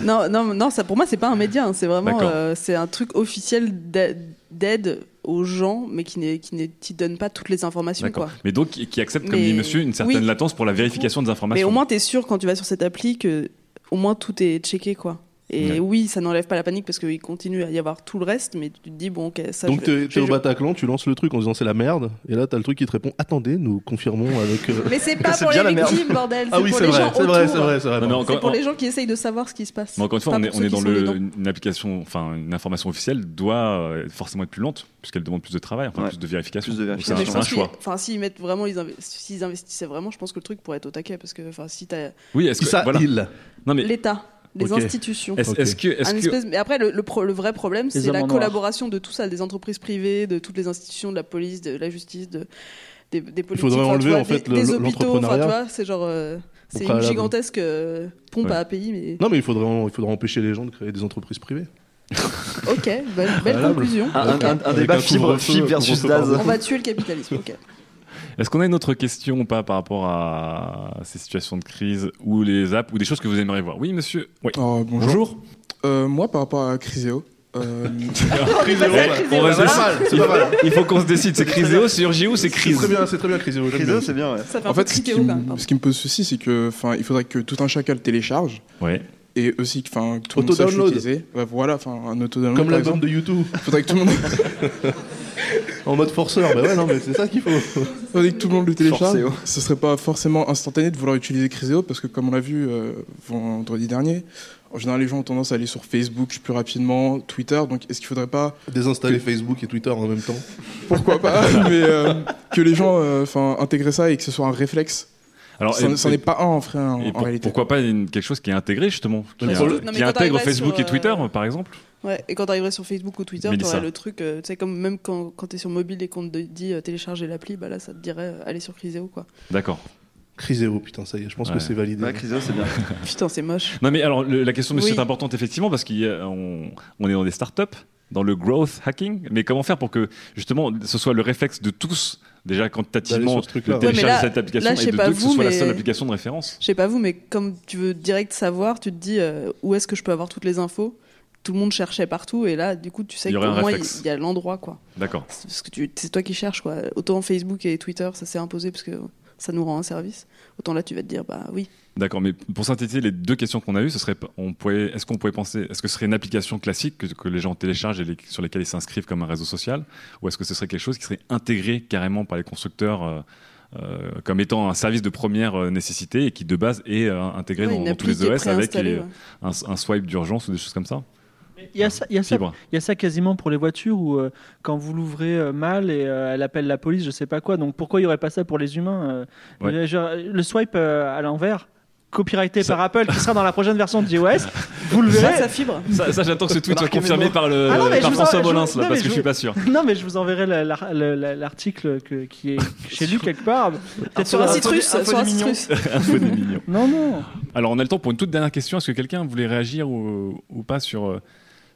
G: Non, non, non, ça pour moi c'est pas un média, hein, c'est vraiment euh, c'est un truc officiel d'a- d'aide aux gens, mais qui ne qui ne t'y donne pas toutes les informations quoi.
C: Mais donc qui qui accepte, comme
G: Mais-
C: dit Monsieur, une certaine
G: oui.
C: latence pour la vérification des informations.
G: Mais au moins t'es sûr quand tu vas sur cette appli que au moins tout est checké quoi. Et
C: Ouais.
G: oui, ça n'enlève pas la panique parce qu'il continue à y avoir tout le reste, mais tu te dis bon, ok, ça.
D: Donc t'es au Bataclan, tu lances le truc en disant c'est la merde, et là t'as le truc qui te répond attendez, nous confirmons avec. euh,
G: Mais c'est pas pour les victimes, bordel.
D: Ah oui,
G: pour
D: c'est
G: les
D: vrai,
G: gens
D: c'est vrai, c'est vrai, c'est
G: pour les gens qui essayent de savoir ce qui se passe.
C: Mais encore une fois, on est, on dans le, une application, enfin une information officielle doit euh, forcément être plus lente puisqu'elle demande plus de travail, enfin
E: Ouais.
C: plus de vérification.
E: Plus de
C: Donc, c'est un- choix.
G: Enfin, s'ils mettent vraiment, s'ils investissaient vraiment, je pense que le truc pourrait être au taquet parce que, enfin, si t'as
C: Oui, est-ce que
D: ça,
G: l'État, les
D: Ok.
G: institutions.
C: est-ce
D: Ok.
C: est-ce que est-ce
G: Un
C: que
G: espèce- Mais après, le, le pro- le vrai problème,
F: Les
G: c'est la collaboration de tout ça, des entreprises privées, de toutes les institutions, de la police, de la justice, de, des, des politiques.
D: faudrait
G: enfin, tu
D: enlever,
G: vois,
D: en fait,
G: des,
D: le-
G: des hôpitaux, enfin, tu
D: l'entrepreneuriat
G: vois, c'est genre. euh, c'est une gigantesque euh, pompe
C: Ouais.
G: à API, mais.
D: Non mais il faudrait, il faudrait empêcher les gens de créer des entreprises privées.
G: Ok, belle, conclusion.
E: Un, débat
D: un
E: fibre, fibre versus DAS.
G: On va tuer le capitalisme, ok.
C: Est-ce qu'on a une autre question ou pas par rapport à ces situations de crise ou les apps ou des choses que vous aimeriez voir? Oui, monsieur. Oui.
P: Oh, bonjour. Euh, moi, par rapport à Criseo, euh,
D: Criseo, ouais.
C: on va
D: C'est
C: se-
D: pas mal, c'est
C: il,
D: pas mal.
C: il faut qu'on se décide. C'est Criseo, c'est Urgio, c'est
D: C'est
C: crise.
D: très bien, c'est très bien Criseo.
E: Criseo, c'est bien, ouais.
G: Ça fait un
P: en fait, ce qui, me-
G: pardon.
P: ce qui me pose souci, c'est que, enfin, il faudrait que tout un chacun le télécharge
C: Ouais.
P: et aussi que, enfin, tout le monde sache
D: Auto-download.
P: l'utiliser. Ouais, voilà, enfin, un auto-download.
D: Comme l'album de YouTube.
P: Faudrait que tout le monde,
D: En mode forceur, bah ouais, non, mais c'est ça qu'il faut.
P: faudrait que tout le monde le télécharge.
E: Forcéo.
P: Ce serait pas forcément instantané de vouloir utiliser Criseo parce que, comme on l'a vu euh, vendredi dernier, en général, les gens ont tendance à aller sur Facebook plus rapidement, Twitter. Donc, est-ce qu'il faudrait pas
D: Désinstaller Facebook et Twitter en même temps.
P: Pourquoi pas Mais euh, que les gens euh, enfin, intègrent ça et que ce soit un réflexe.
C: Alors,
P: ça ça n'est pas un en, vrai, en,
C: et
P: en
C: pour-
P: réalité.
C: pourquoi pas une- quelque chose qui est intégré justement, qui, a-
G: Non,
C: intègre Facebook
G: sur,
C: et Twitter,
G: euh,
C: par exemple
G: Ouais, et quand t'arriverais sur Facebook ou Twitter, t'aurais le truc, euh, tu sais, comme même quand, quand t'es sur mobile et qu'on te dit euh, télécharger l'appli, bah là ça te dirait euh, aller sur Criseo quoi.
C: D'accord.
D: Criseo, putain, ça y est, je pense
C: Ouais.
D: que c'est validé.
E: Ouais, Criseo, c'est bien.
G: Putain, c'est moche.
C: Non mais alors le- la question monsieur
G: Oui.
C: est importante effectivement parce qu'on on est dans des startups, dans le growth hacking, mais comment faire pour que justement ce soit le réflexe de tous déjà quantitativement
D: ce truc-là.
C: de
G: Ouais,
C: télécharger
G: là-
C: cette application
G: là,
C: et de
G: pas
C: deux, que ce soit la seule application de référence.
G: Je sais pas vous, mais comme tu veux direct savoir, tu te dis euh, où est-ce que je peux avoir toutes les infos. Tout le monde cherchait partout et là, du coup, tu sais
C: aurait un
G: moins il y a l'endroit quoi.
C: D'accord.
G: C'est Parce que tu- c'est toi qui cherches quoi. Autant Facebook et Twitter, ça s'est imposé parce que ça nous rend un service. Autant là, tu vas te dire bah oui.
C: D'accord, mais pour synthétiser les deux questions qu'on a eues, ce serait, on pourrait, est-ce qu'on pourrait penser, est-ce que ce serait une application classique que, que les gens téléchargent et les- sur lesquelles ils s'inscrivent comme un réseau social, ou est-ce que ce serait quelque chose qui serait intégré carrément par les constructeurs euh, euh, comme étant un service de première euh, nécessité et qui de base est intégré
G: Ouais,
C: dans, tous les OS avec les-
G: ouais.
C: un, un swipe d'urgence ou des choses comme ça?
F: Il y, a ça, il, y a ça, il y a ça quasiment pour les voitures où euh, quand vous l'ouvrez euh, mal et euh, elle appelle la police, je sais pas quoi. Donc pourquoi il y aurait pas ça pour les humains
C: Ouais.
F: genre, Le swipe euh, à l'envers, copyrighté par Apple, qui sera dans la prochaine version de iOS, vous le verrez.
G: Ça, ça fibre.
C: Ça, ça, j'attends que ce tweet soit confirmé par, le,
F: Ah non,
C: par
F: je en-
C: François
F: je
C: là,
F: non, mais
C: parce que je
F: vous-
C: suis pas sûr.
F: Non, mais je vous enverrai la- la- la- la- l'article que- qui est chez lui quelque part. Peut-être
G: Sur un
F: info-
G: citrus,
F: info
G: sur un
F: des mignons.
G: citrus.
C: Info des mignons.
F: Non, non.
C: Alors, on a le temps pour une toute dernière question. Est-ce que quelqu'un voulait réagir ou, ou pas sur,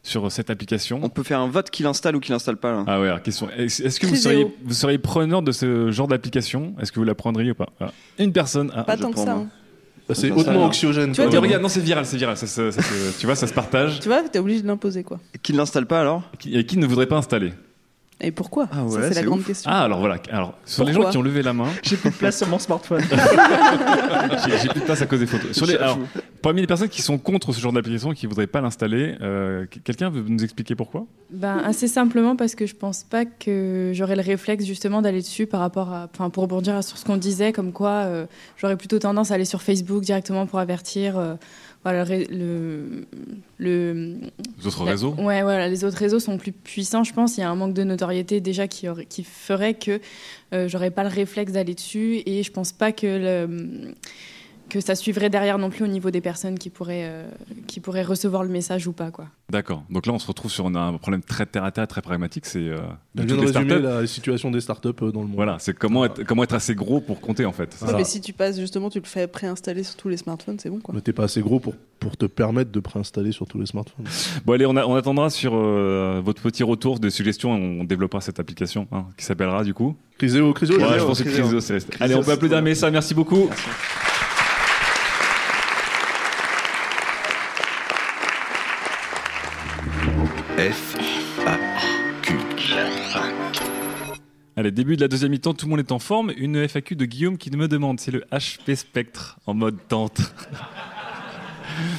C: sur cette application
E: On peut faire un vote qui l'installe ou qui l'installe pas. Là.
C: Ah ouais, alors, question. Est-ce que vous seriez, vous seriez preneur de ce genre d'application? Est-ce que vous la prendriez ou pas? Ah, Une personne. Ah,
G: Pas tant que ça. hein.
D: Bah, c'est hautement anxiogène.
G: Tu vois,
D: même.
C: regarde, non, c'est viral, c'est viral. Ça, ça tu vois, ça se partage.
G: Tu vois, t'es obligé de l'imposer quoi.
E: Qui ne l'installe pas alors?
C: Qui, et qui ne voudrait pas installer?
G: Et pourquoi
E: Ah ouais,
G: Ça, c'est la grande
E: ouf.
G: question.
C: Ah, alors voilà. Alors, sur les gens qui ont levé la main,
F: J'ai plus de place sur mon smartphone.
C: j'ai j'ai plus de place à cause des photos. Sur les, alors, parmi les personnes qui sont contre ce genre d'application et qui ne voudraient pas l'installer, euh, quelqu'un veut nous expliquer pourquoi?
Q: Ben, assez simplement parce que je pense pas que j'aurais le réflexe justement d'aller dessus par rapport à, enfin pour rebondir sur ce qu'on disait, comme quoi euh, j'aurais plutôt tendance à aller sur Facebook directement pour avertir. euh, voilà, le, ré- le, le-
C: Les autres
Q: la-
C: réseaux
Q: Ouais, voilà, les autres réseaux sont plus puissants, je pense. Il y a un manque de notoriété déjà qui, aurait, qui ferait que euh, j'aurais pas le réflexe d'aller dessus et je pense pas que le, que ça suivrait derrière non plus au niveau des personnes qui pourraient, euh, qui pourraient recevoir le message ou pas, quoi.
C: D'accord. Donc là, on se retrouve sur un, un problème très terre à terre, très pragmatique. C'est euh, de toutes les
D: résumer
C: startups.
D: la situation des startups euh, dans le monde.
C: Voilà, c'est comment être, comment être assez gros pour compter en fait.
G: Ouais,
C: ça.
G: mais si tu passes justement, tu le fais préinstaller sur tous les smartphones, c'est bon quoi.
D: Mais t'es pas assez gros pour, pour te permettre de préinstaller sur tous les smartphones.
C: Bon allez, on, a- on attendra sur euh, votre petit retour de suggestions. On développera cette application hein, qui s'appellera du coup.
D: Criseo, Criseo,
C: Ouais, je pense que
E: Criseo.
C: Criseo, c'est resté.
E: Criseo,
C: Allez, on peut applaudir. Mélissa. Merci beaucoup. Allez, début de la deuxième mi-temps, tout le monde est en forme. Une FAQ de Guillaume qui me demande, c'est le HP Spectre en mode tente.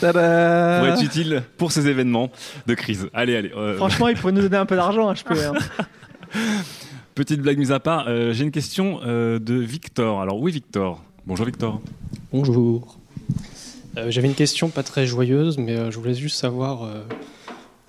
C: Pourrait être utile pour ces événements de crise. Allez, allez. euh,
F: Franchement, il pourrait nous donner un peu d'argent, HP. hein.
C: Petite blague mise à part, euh, j'ai une question euh, de Victor. Alors, oui, Victor. Bonjour, Victor.
R: Bonjour. Euh, J'avais une question pas très joyeuse, mais euh, je voulais juste savoir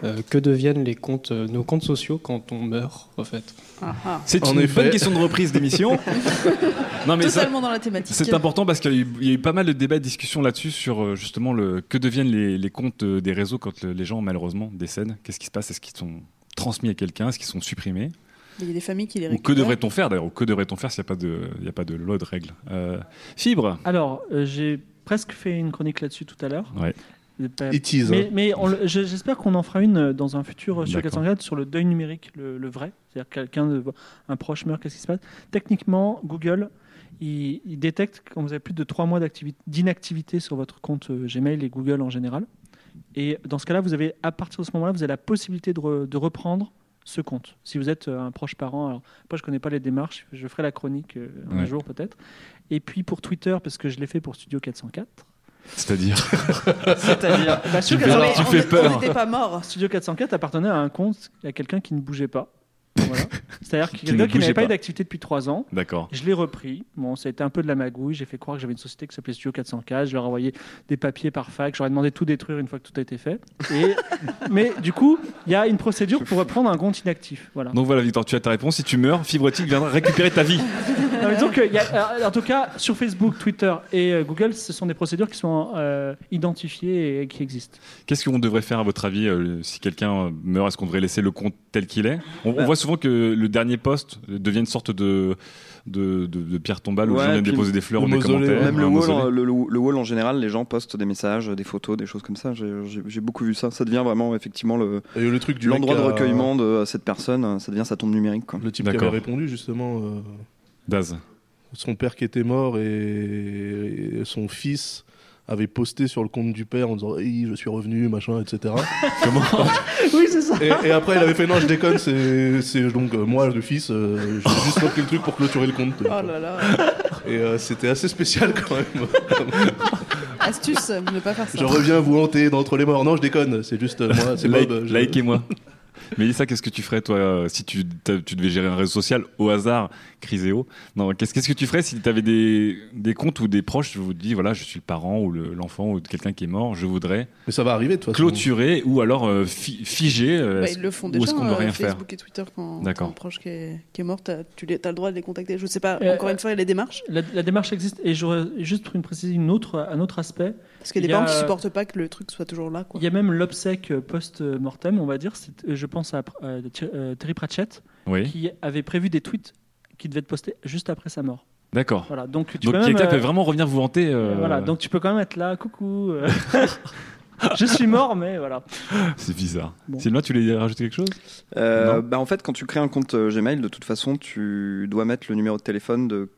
R: euh, que deviennent les comptes, euh, nos comptes sociaux quand on meurt, en fait.
G: Ah, ah.
C: C'est
D: En
C: une
D: effet.
C: bonne question de reprise d'émission. non, mais ça-
G: Totalement dans la thématique.
C: c'est important parce qu'il y, a eu- il y a eu pas mal de débats, de discussions là-dessus sur euh, justement le que deviennent les, les comptes euh, des réseaux quand le- les gens malheureusement décèdent. Qu'est-ce qui se passe? Est-ce qu'ils sont transmis à quelqu'un? Est-ce qu'ils sont supprimés?
G: Il y a des familles qui les
C: Ou que
G: récupèrent.
C: devrait-on faire d'ailleurs? Ou que devrait-on faire s'il n'y a pas de, il y a pas de loi de règle Euh, Fibre.
F: Alors, euh, j'ai presque fait une chronique là-dessus tout à l'heure.
C: Ouais.
F: Pas-
D: It is,
F: Mais,
D: hein.
F: j'espère qu'on en fera une euh, dans un futur euh, sur
C: D'accord.
F: 404 sur le deuil numérique, le, le vrai. C'est-à-dire quelqu'un, un proche meurt, qu'est-ce qui se passe? Techniquement, Google, il, il détecte quand vous avez plus de 3 mois d'inactivité sur votre compte euh, Gmail et Google en général. Et dans ce cas-là, vous avez, à partir de ce moment-là, vous avez la possibilité de, re- de reprendre ce compte. Si vous êtes un proche parent, alors moi je connais pas les démarches, je ferai la chronique un
C: Ouais.
F: jour peut-être. Et puis pour Twitter, parce que je l'ai fait pour Studio 404.
C: C'est-à-dire
F: C'est-à-dire bah,
C: Tu
F: Studio
C: fais-
F: 404
C: tu fais peur.
G: On n'était pas mort.
F: Studio 404 appartenait à un compte, à quelqu'un qui ne bougeait pas. C'est-à-dire
C: Qui
F: quelqu'un
C: ne
F: qui n'avait pas eu d'activité depuis trois ans.
C: D'accord.
F: Je l'ai repris. Bon, ça a été un peu de la magouille. J'ai fait croire que j'avais une société qui s'appelait Studio 404. Je leur ai envoyé des papiers par fax. J'aurais demandé de tout détruire une fois que tout a été fait. Et... Mais du coup, il y a une procédure pour reprendre un compte inactif. Voilà.
C: Donc voilà, Victor, tu as ta réponse. Si tu meurs, Fibretique viendra récupérer ta vie.
F: Non, mais il y a- euh, en tout cas, sur Facebook, Twitter et euh, Google, ce sont des procédures qui sont euh, identifiées et qui existent.
C: Qu'est-ce qu'on devrait faire à votre avis euh, si quelqu'un meurt Est-ce qu'on devrait laisser le compte tel qu'il est? On, on
E: Bah.
C: voit souvent que le dernier poste devient une sorte de, de, de- de pierre tombale où
E: Ouais,
C: les gens viennent déposer des fleurs
D: le
C: ou des
D: mausolée,
C: commentaires.
E: Même le wall, le, le- le wall en général, les gens postent des messages, des photos, des choses comme ça. J'ai- beaucoup vu ça. Ça devient vraiment effectivement le
D: Et le truc du
E: l'endroit de recueillement de cette personne. Ça devient sa tombe numérique. Quoi.
D: Le type qui avait
C: D'accord.
D: répondu justement. euh,
C: Daz.
D: son père qui était mort et, et son fils avait posté sur le compte du père en disant hey, je suis revenu machin etc
C: comment
F: oui c'est ça
D: et, et après il avait fait non je déconne c'est donc euh, moi le fils euh, j'ai juste repris le truc pour clôturer le compte
G: Oh là là.
D: et euh, c'était assez spécial quand même
G: Astuce, ne pas faire ça.
D: je reviens vous hanter d'entre les morts non je déconne c'est juste euh, moi c'est
C: Like-
D: Bob je-
C: Likez-moi. Mélissa, qu'est-ce que tu ferais, toi, euh, si tu, t'as- tu devais gérer un réseau social au hasard, Criséo Non, qu'est-ce, qu'est-ce que tu ferais si tu avais des, des comptes ou des proches, je vous dis, voilà, je suis le parent ou le- l'enfant ou quelqu'un qui est mort, je voudrais.
D: Mais ça va arriver, façon.
C: Clôturer ou alors euh, fi- figer. euh,
G: Bah,
C: est-ce-
G: ils le font
C: ou
G: déjà,
C: est-ce qu'on doit
G: euh,
C: rien faire
G: Facebook et Twitter, quand t'as
C: D'accord.
G: un proche qui est, qui est mort, t'as, tu t'as le droit de les contacter. Je sais pas,
F: Euh,
G: encore une fois, il y a les démarches.
F: La, la démarche existe et j'aurais juste pour une préciser une autre, un autre aspect.
G: Parce qu'il y a des parents qui
F: euh,
G: supportent pas que le truc soit toujours là. Quoi.
F: Il y a même l'obsèque post-mortem, on va dire. Euh, Je pense à euh, Thierry- euh, Terry Pratchett,
C: Oui.
F: qui avait prévu des tweets qui devaient être postés juste après sa mort.
C: D'accord.
F: Voilà, donc tu
C: Donc
F: peux même, euh,
C: peut vraiment revenir vous hanter. euh,
F: Voilà, donc tu peux quand même être là, coucou. euh, je suis mort, mais voilà.
C: C'est bizarre.
F: Bon.
C: Sylvain, tu voulais rajouter quelque chose?
E: Euh, bah en fait, quand tu crées un compte euh, Gmail, de toute façon, tu dois mettre le numéro de téléphone de-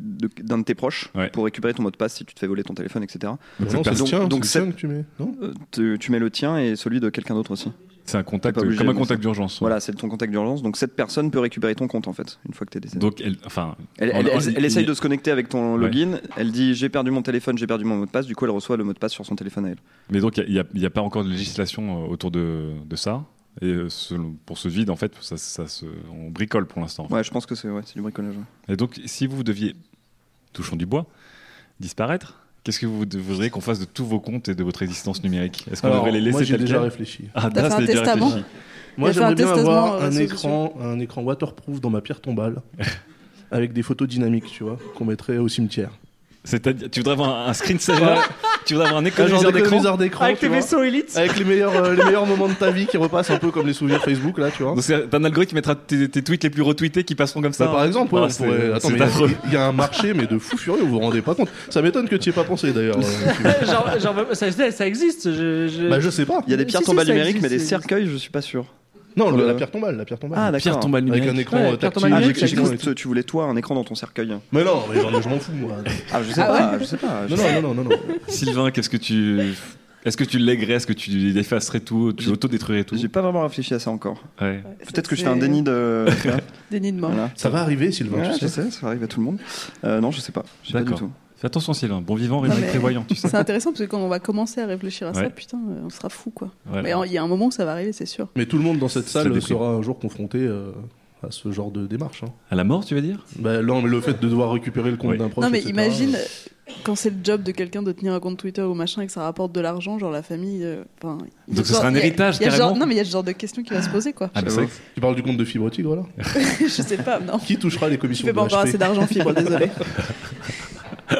E: d'un de, tes proches pour récupérer ton mot de passe si tu te fais voler ton téléphone, etc.
D: Mais non, c'est le tien, c'est le
E: c'est-
D: tien que tu mets, non
E: euh, tu, tu mets le tien et celui de quelqu'un d'autre aussi.
C: C'est un contact,
E: obligé
C: comme un contact d'urgence. ouais.
E: Voilà, c'est ton contact d'urgence. Donc cette personne peut récupérer ton compte en fait, une fois que tu es décédé.
C: Donc, elle, enfin,
E: Elle,
C: en-
E: elle-
C: en-
E: elle- elle essaye de se connecter avec ton
C: Ouais.
E: login. Elle dit j'ai perdu mon téléphone, j'ai perdu mon mot de passe. Du coup, elle reçoit le mot de passe sur son téléphone à elle.
C: Mais donc, il n'y a, pas encore de législation euh, autour de, de ça. Et euh, selon- pour ce vide, en fait, ça, on bricole pour l'instant.
E: Ouais, je pense que c'est ouais, c'est du bricolage. ouais.
C: Et donc, si vous deviez, touchons du bois, disparaître, qu'est-ce que vous voudriez qu'on fasse de tous vos comptes et de votre existence numérique Est-ce qu'on devrait les laisser
D: moi, j'ai déjà réfléchi.
C: Ah,
G: T'as fait un testament
C: réfléchi.
D: Moi, j'aimerais bien avoir
G: euh,
D: un
G: réseaux
D: écran, un écran waterproof dans ma pierre tombale, avec des photos dynamiques, tu vois, qu'on mettrait au cimetière.
C: C'est-à-dire, tu voudrais avoir un, screensaver. Tu voudrais avoir un économiseur d'écran
D: d'écran,
F: Avec tes vaisseaux élites.
D: Avec les meilleurs, euh, les meilleurs moments de ta vie qui repassent un peu comme les souvenirs Facebook, là, tu vois.
C: Donc, c'est un algorithme qui mettra tes, tes tweets les plus retweetés qui passeront comme ça.
D: Bah, par exemple, ouais,
C: Ah,
D: on
C: c'est-
D: pourrait- Attends,
C: c'est
D: mais il y a-
C: affreux.
D: il y, a un marché, mais de fou furieux, vous vous rendez pas compte. Ça m'étonne que tu n'y aies pas pensé d'ailleurs. euh,
F: genre, genre, ça, ça existe. Je, je...
D: Bah, je sais pas.
E: Il y a des pierres
F: Si, si,
E: tombales
F: ça
E: numériques,
F: existe,
E: mais des cercueils, je suis pas sûr.
D: Non, le-
E: Euh,
D: la pierre tombale, la pierre tombale.
E: Ah, d'accord.
C: Pierre tombale
D: Avec un
C: numérique.
D: écran
F: Ouais,
D: tactile.
E: Ah, j'ai
F: numérique,
E: cru que tu voulais toi un écran dans ton cercueil.
D: Mais non, mais je m'en fous, moi.
E: Ah, je sais
G: Ah
E: pas,
G: ouais
E: je sais pas. je
D: Non,
E: sais
D: non, non, non, non.
C: Sylvain, qu'est-ce que tu. Est-ce que tu lèguerais Est-ce que tu effacerais tout Tu autodétruirais tout?
E: J'ai pas vraiment réfléchi à ça encore.
C: Ouais.
E: Peut-être que je fais un déni de.
G: Déni de mort.
E: Voilà.
D: Ça va arriver, Sylvain,
E: Ouais,
D: tu
E: je
D: sais.
E: sais, ça arrive à tout le monde. Euh, non, je sais pas. Je sais pas du
C: D'accord.
E: tout.
C: Fais attention, Sylvain. Bon vivant, rime prévoyant, tu sais.
G: C'est intéressant parce que quand on va commencer à réfléchir à ça, putain, euh, on sera fou quoi.
C: Voilà.
G: Mais il y a un moment où ça va arriver, c'est sûr.
D: Mais tout le monde dans cette salle sera un jour confronté euh, à ce genre de démarche. hein.
C: À la mort, tu veux dire?
D: Bah, non, mais le fait de devoir récupérer le compte
C: Oui.
D: d'un proche.
G: non mais
D: etc.,
G: imagine
D: euh,
G: quand c'est le job de quelqu'un de tenir un compte Twitter ou machin et que ça rapporte de l'argent, genre la famille. euh,
C: Donc ce
G: genre-
C: sera un
G: il y a-
C: héritage,
G: il y a ce genre-
C: carrément
G: Non mais il y a ce genre de questions qui va se poser quoi.
C: Ah, bah, vrai
D: Tu parles du compte de Fibre Tigre là
G: je sais pas, non.
D: Qui touchera les
G: Je
D: commissions
G: fais pas encore assez d'argent fibre, désolé.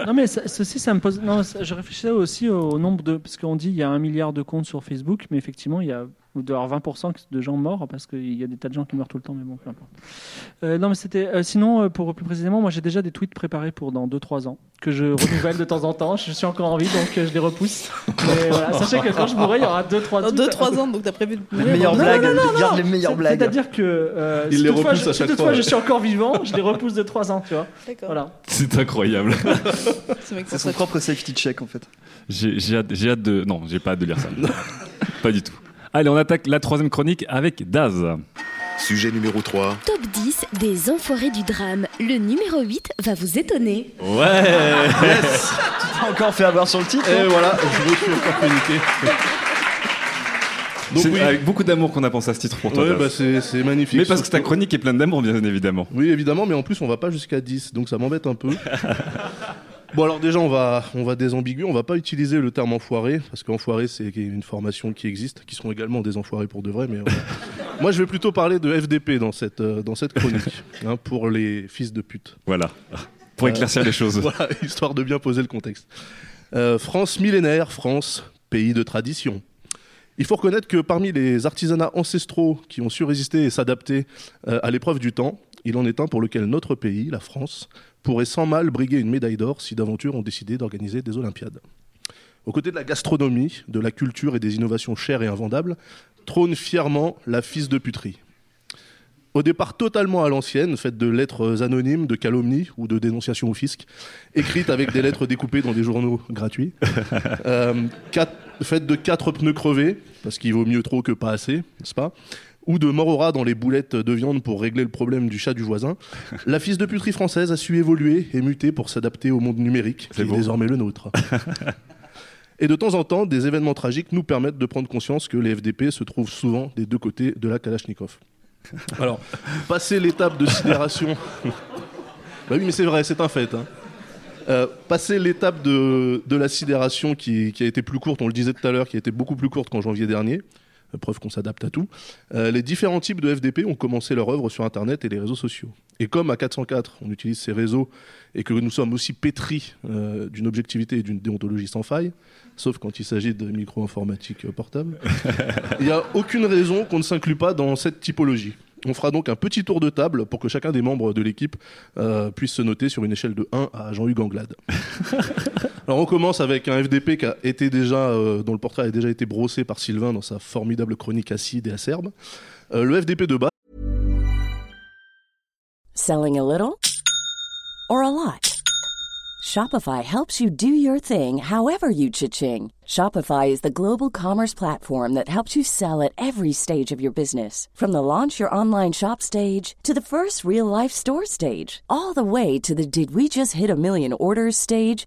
F: Non mais ça- ceci, ça me pose. Non, je réfléchissais aussi au nombre de, parce qu'on dit il y a un milliard de comptes sur Facebook, mais effectivement il y a il doit y avoir 20% de gens morts parce qu'il y a des tas de gens qui meurent tout le temps, mais bon, peu importe. Euh, non mais c'était. euh, sinon, euh, pour plus précisément, moi j'ai déjà des tweets préparés pour dans 2-3 ans que je renouvelle de temps en temps. Je suis encore en vie, donc je les repousse. Mais voilà, sachez que quand je mourrai, il y aura 2-3
G: Dans 2-3 ans, donc t'as prévu de
E: Les meilleures blagues,
G: Non, non, non,
E: garde
G: non.
E: les meilleures
F: C'est-
E: blagues.
F: C'est-à-dire que euh,
D: Il
F: si
D: les repousse
F: je,
D: à
F: si
D: chaque
F: toutefois
D: fois.
F: je suis encore vivant, je les repousse de 3 ans, tu vois.
G: D'accord.
F: Voilà.
C: C'est incroyable.
E: C'est son propre safety check en fait.
C: J'ai j'ai hâte, j'ai hâte de. Non, j'ai pas hâte de lire ça. pas du tout. Allez, on attaque la troisième chronique avec Daz.
A: Sujet numéro 3.
M: Top 10 des enfoirés du drame. Le numéro 8 va vous étonner.
C: Ouais
E: Yes Tu t'es encore fait avoir sur le titre
D: Et
E: hein
D: voilà, je me suis encore connecté. Donc
C: C'est
D: oui,
C: avec beaucoup d'amour qu'on a pensé à ce titre pour toi.
D: ouais, bah, c'est magnifique.
C: Mais parce que ta chronique est pleine d'amour, bien évidemment.
D: Oui, évidemment, mais en plus, on va pas jusqu'à 10, donc ça m'embête un peu. bon, alors déjà, on va, on va désambiguer, on va pas utiliser le terme enfoiré, parce qu'enfoiré, c'est une formation qui existe, qui sont également des enfoirés pour de vrai, mais voilà. moi, je vais plutôt parler de FDP dans cette, euh, dans cette chronique, hein, pour les fils de pute.
C: Voilà. Pour
D: Euh,
C: éclaircir les choses.
D: Voilà, histoire de bien poser le contexte. Euh, France millénaire, France, pays de tradition. Il faut reconnaître que parmi les artisanats ancestraux qui ont su résister et s'adapter euh, à l'épreuve du temps, il en est un pour lequel notre pays, la France, pourrait sans mal briguer une médaille d'or si d'aventure on décidait d'organiser des Olympiades. Aux côtés de la gastronomie, de la culture et des innovations chères et invendables, trône fièrement la fils de puterie. Au départ totalement à l'ancienne, faite de lettres anonymes, de calomnies ou de dénonciations au fisc, écrites avec des lettres découpées dans des journaux gratuits, euh, faite de quatre pneus crevés, parce qu'il vaut mieux trop que pas assez, n'est-ce pas? Ou de mort au rat dans les boulettes de viande pour régler le problème du chat du voisin, la fils de puterie française a su évoluer et muter pour s'adapter au monde numérique qui est désormais le nôtre. Et de temps en temps, des événements tragiques nous permettent de prendre conscience que les FDP se trouvent souvent des deux côtés de la Kalachnikov. Alors, passer l'étape de sidération. bah oui, mais c'est vrai, c'est un fait. hein. Euh, passer l'étape de, de la sidération qui, qui a été plus courte, on le disait tout à l'heure, qui a été beaucoup plus courte qu'en janvier dernier, preuve qu'on s'adapte à tout, euh, les différents types de FDP ont commencé leur œuvre sur Internet et les réseaux sociaux. Et comme à 404, on utilise ces réseaux et que nous sommes aussi pétris euh, d'une objectivité et d'une déontologie sans faille, sauf quand il s'agit de micro-informatique euh, portable, il n'y a aucune raison qu'on ne s'inclue pas dans cette typologie. On fera donc un petit tour de table pour que chacun des membres de l'équipe puisse se noter sur une échelle de 1 à Jean-Hugues Anglade. Alors on commence avec un FDP qui a été déjà, euh, dont le portrait a déjà été brossé par Sylvain dans sa formidable chronique acide et acerbe. Euh, le FDP de base.
S: Selling a little or a lot? Shopify helps you do your thing however you cha-ching. Shopify is the global commerce platform that helps you sell at every stage of your business. From the launch your online shop stage to the first real life store stage, all the way to the did we just hit a million orders stage.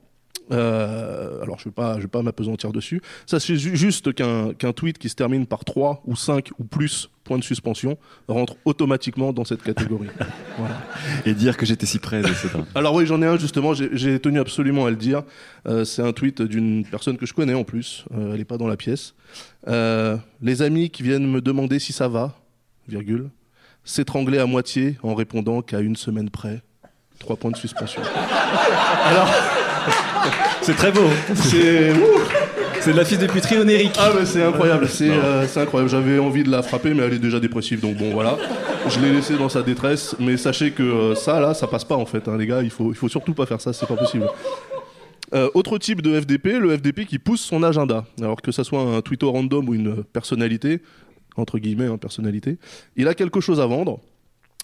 D: Euh, alors je ne vais pas, je vais pas m'apesantir dessus. Ça c'est ju- juste qu'un tweet qui se termine par 3 ou 5 ou plus points de suspension rentre automatiquement dans cette catégorie. Voilà.
C: Et dire que j'étais si près, etc.
D: Alors oui, j'en ai un justement, j'ai tenu absolument à le dire. Euh, c'est un tweet d'une personne que je connais en plus, Euh, elle n'est pas dans la pièce. Les amis qui viennent me demander si ça va, virgule, s'étrangler à moitié en répondant qu'à une semaine près. Trois points de suspension. Alors,
C: c'est très beau.
D: C'est
C: c'est de la fille de puterie onérique.
D: Ah mais c'est incroyable, c'est euh, c'est incroyable. J'avais envie de la frapper, mais elle est déjà dépressive, donc bon voilà. Je l'ai laissée dans sa détresse, mais sachez que euh, ça là, ça passe pas en fait, hein, les gars. Il faut, il faut surtout pas faire ça, c'est pas possible. Euh, autre type de FDP, le FDP qui pousse son agenda. Alors que ça soit un Twitter random ou une personnalité, entre guillemets, hein, personnalité, il a quelque chose à vendre.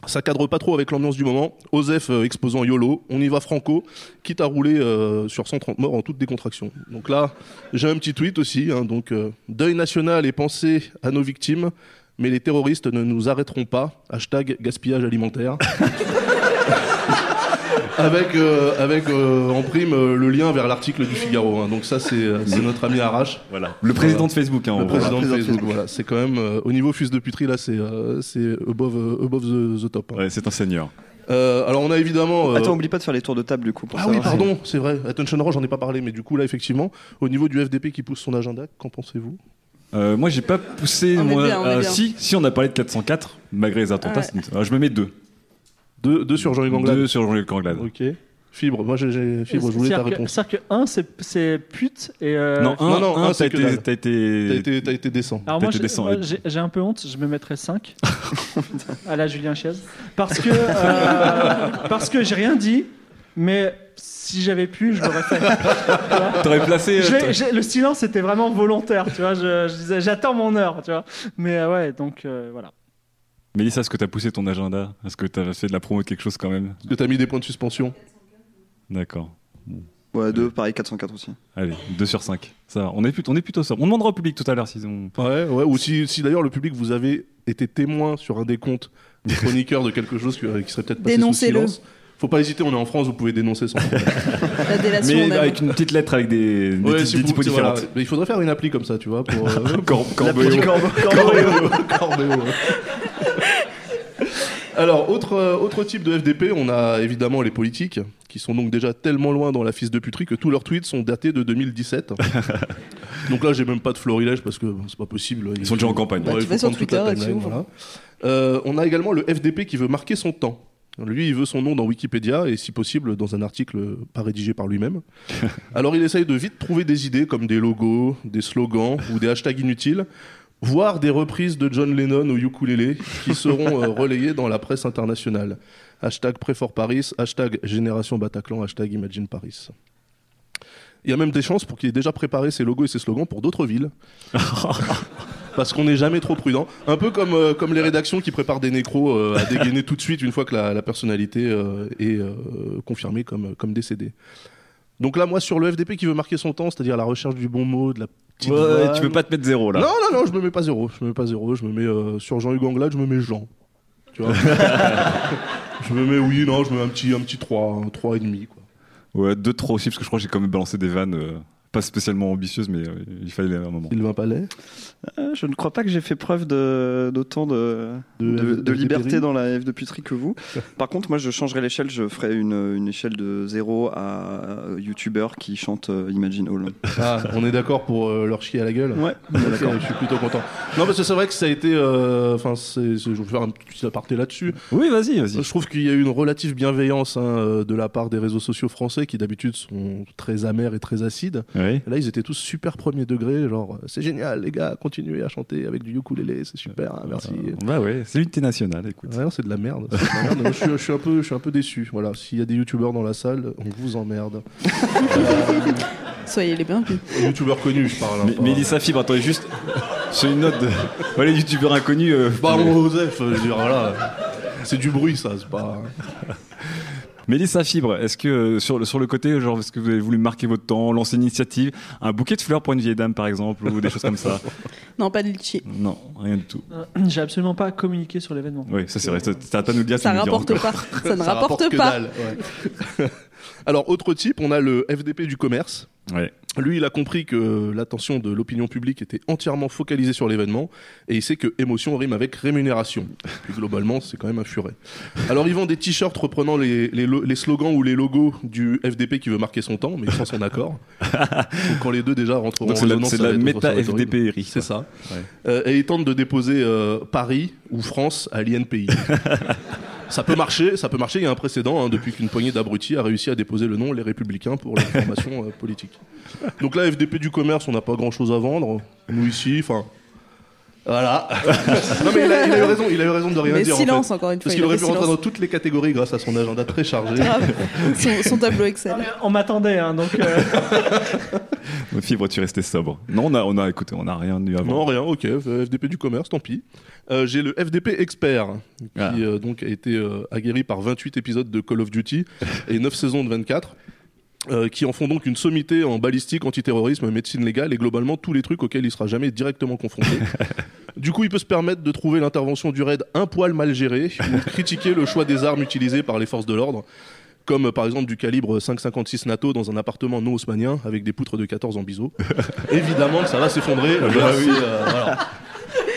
D: Ça cadre pas trop avec l'ambiance du moment. Osef euh, exposant YOLO, on y va franco, quitte à rouler euh, sur 130 morts en toute décontraction. Donc là, j'ai un petit tweet aussi. hein, donc, euh, deuil national et pensée à nos victimes, mais les terroristes ne nous arrêteront pas. Hashtag gaspillage alimentaire. avec euh, avec euh, en prime euh, le lien vers l'article du Figaro. hein. Donc ça, c'est c'est notre ami Arrache.
C: Voilà. Le président de Facebook, hein,
D: le président de Facebook. Voilà, c'est quand même euh, au niveau fuse de puterie là, c'est euh, c'est above euh, above the, the top. hein.
C: Ouais, c'est un seigneur.
D: Euh, alors on a évidemment. euh,
E: Attends, oublie pas de faire les tours de table du coup. Pour
D: ah oui, pardon, c'est vrai. Attention Roche, j'en ai pas parlé, mais du coup là, effectivement, au niveau du FDP qui pousse son agenda, qu'en pensez-vous?
C: Euh, moi, j'ai pas poussé.
D: On est
C: moi,
D: bien, on est bien.
C: si, si, on a parlé de 404, malgré les attentats.
D: Ouais.
C: je me mets deux.
D: Deux, deux sur Jean-Luc Anglade.
C: Deux sur Jean-Luc Anglade.
D: Ok. Fibre, moi j'ai- Fibre, je voulais ta réponse.
F: C'est-à-dire que 1, c'est pute et. euh,
C: Non, un,
D: non, non,
C: un, t'as été, été,
D: T'as été, décent.
F: Alors moi, j'ai- un peu honte, je me mettrais 5 à la Julien Chiez parce que euh, parce que j'ai rien dit, mais si j'avais pu, je l'aurais fait.
C: T'aurais placé, euh,
F: Je le silence était vraiment volontaire, tu vois. Je, je disais, j'attends mon heure, tu vois. Mais euh, ouais, donc euh, voilà.
C: Mélissa, est-ce que t'as poussé ton agenda? Est-ce que t'as fait de la promo de quelque chose quand même?
D: Est-ce que t'as mis des points de suspension?
C: D'accord.
E: Ouais, deux, pareil, 404 aussi.
C: Allez, 2 sur 5. Ça, va. on est, plutôt, on est plutôt sobre. On demandera au public tout à l'heure s'ils ont.
D: Ouais, ouais, ou si, si d'ailleurs le public vous avez été témoin sur un des comptes des chroniqueurs de quelque chose qui, qui serait peut-être passé sous
G: Dénoncez-le.
D: silence. Faut pas hésiter, on est en France, vous pouvez dénoncer sans problème.
G: La délation, on
C: Mais
G: aime.
C: avec une petite lettre avec des, des,
D: Ouais, si
C: des
D: vous-
C: typos
D: voilà.
C: différentes.
D: Mais il faudrait faire une appli comme ça, tu vois, pour euh,
C: Cor- Corbeau.
D: Corbeau. Corbeau. Corbeau, ouais. Alors, autre, euh, autre type de FDP, on a évidemment les politiques, qui sont donc déjà tellement loin dans la fisse de puterie que tous leurs tweets sont datés de 2017. donc là, j'ai même pas de florilège parce que bon, c'est pas possible.
C: Ils sont déjà en campagne.
G: Bah,
D: il
G: tu
D: faut
G: vas sur Twitter et
D: timeline,
G: tu ouvres.
D: voilà. Euh, on a également le FDP qui veut marquer son temps. Lui, il veut son nom dans Wikipédia et si possible dans un article pas rédigé par lui-même. Alors il essaye de vite trouver des idées comme des logos, des slogans ou des hashtags inutiles, voire des reprises de John Lennon au ukulélé qui seront euh, relayées dans la presse internationale. Hashtag Préfort Paris, hashtag Génération Bataclan, hashtag Imagine Paris. Il y a même des chances pour qu'il ait déjà préparé ses logos et ses slogans pour d'autres villes. parce qu'on n'est jamais trop prudent. Un peu comme, euh, comme les rédactions qui préparent des nécros euh, à dégainer tout de suite une fois que la, la personnalité est confirmée comme, comme décédée. Donc là, moi, sur le FDP qui veut marquer son temps, c'est-à-dire la recherche du bon mot, de la petite
C: Ouais,
D: vanne-
C: tu veux pas te mettre zéro là
D: Non, non, non, je me mets pas zéro. Je me mets pas zéro. Je me mets euh, sur Jean-Hugues Anglade, je me mets Jean. Tu vois Je me mets, oui, non, je me mets un petit, un petit 3, un 3 et demi, quoi.
C: Ouais, deux trop aussi, parce que je crois que j'ai quand même balancé des vannes euh, pas spécialement ambitieuses, mais euh, il fallait un moment.
D: Sylvain Palais
E: Je ne crois pas que j'ai fait preuve d'autant de,
D: De-
E: de,
D: de
E: de liberté dans la F de puterie que vous. Par contre, moi, je changerai l'échelle. Je ferai une, une échelle de 0 à YouTuber qui chante euh, Imagine All.
D: Ah, on est d'accord pour euh, leur chier à la gueule?
E: Ouais, d'accord.
D: Je suis plutôt content. Non, parce que c'est vrai que ça a été. euh, Enfin, je vais faire un petit aparté là-dessus.
C: Oui, vas-y, vas-y.
D: Je trouve qu'il y a eu une relative bienveillance hein, euh, de la part des réseaux sociaux français qui d'habitude sont très amers et très acides.
C: Oui.
D: Et là, ils étaient tous super premier degré, genre euh, c'est génial, les gars, continuez à chanter avec du ukulélé, c'est super, hein, merci.
C: Bah ouais, c'est l'unité nationale, écoute.
D: Ouais, c'est de la merde. c'est de la merde. Moi, je, suis, je suis un peu, je suis un peu déçu. Voilà, s'il y a des youtubeurs dans la salle, on vous emmerde.
G: Soyez les bienvenus.
D: youtubeurs connus, je parle. hein,
C: Mais,
D: pas-
C: Mélissa Fibre, attendez juste sur une note de. Ouais, les youtubeurs inconnus. euh,
D: Bah,
C: mais-
D: mon Joseph, je veux dire, voilà. C'est du bruit, ça, c'est pas.
C: Mélissa Fibre, est-ce que euh, sur, le- sur le côté, genre, est-ce que vous avez voulu marquer votre temps, lancer une initiative, un bouquet de fleurs pour une vieille dame par exemple, ou des choses comme ça
G: Non, pas de litchi.
C: Non, rien du tout.
F: Euh, J'ai absolument pas communiqué sur l'événement.
C: Oui, ça c'est vrai, ça pas de nous dire.
G: Ça
C: tu nous le diras
G: rapporte
C: encore.
G: pas. Ça ne rapporte
D: que
G: pas.
D: Alors, autre type, on a le FDP du commerce.
C: Ouais.
D: Lui, il a compris que l'attention de l'opinion publique était entièrement focalisée sur l'événement et il sait que émotion rime avec rémunération. Puis globalement, c'est quand même un furet. Alors, il vend des t-shirts reprenant les, les, lo- les slogans ou les logos du FDP qui veut marquer son temps, mais sans son accord. Donc, quand les deux déjà rentreront
C: Donc
D: en
C: c'est la-
D: résonance,
C: c'est la
D: va être-
C: méta
D: ça va être horrible.
C: FDP
D: C'est ça.
C: Ouais.
D: Euh, et il tente de déposer euh, Paris ou France à l'INPI. ça peut marcher, ça peut marcher. Il y a un précédent hein, depuis qu'une poignée d'abrutis a réussi à déposer le nom Les Républicains pour l'information euh, politique. Donc là, FDP du commerce, on n'a pas grand-chose à vendre. Nous ici, enfin. Voilà. non mais il a, il a eu raison, il a eu raison de rien
G: Mais
D: dire. en
G: silence,
D: fait.
G: encore une fois,
D: Parce
G: il
D: qu'il aurait pu rentrer dans toutes les catégories grâce à son agenda très chargé.
G: Grave. son, son tableau Excel.
F: On m'attendait, hein, donc. euh,
C: Fibre, tu restais sobre. Non, on a, on a, écoutez, on a rien eu avant.
D: Non, rien, ok. FDP du commerce, tant pis. Euh, J'ai le FDP expert, qui
C: Ah.
D: euh, donc a été euh, aguerri par 28 épisodes de Call of Duty et 9 saisons de 24. Euh, qui en font donc une sommité en balistique, antiterrorisme, médecine légale et globalement tous les trucs auxquels il sera jamais directement confronté. du coup, il peut se permettre de trouver l'intervention du raid un poil mal gérée ou de critiquer le choix des armes utilisées par les forces de l'ordre, comme euh, par exemple du calibre 5,56 NATO dans un appartement non haussmanien avec des poutres de 14 en biseau. Évidemment que ça va s'effondrer.
C: bah oui.
D: c'est, euh, voilà.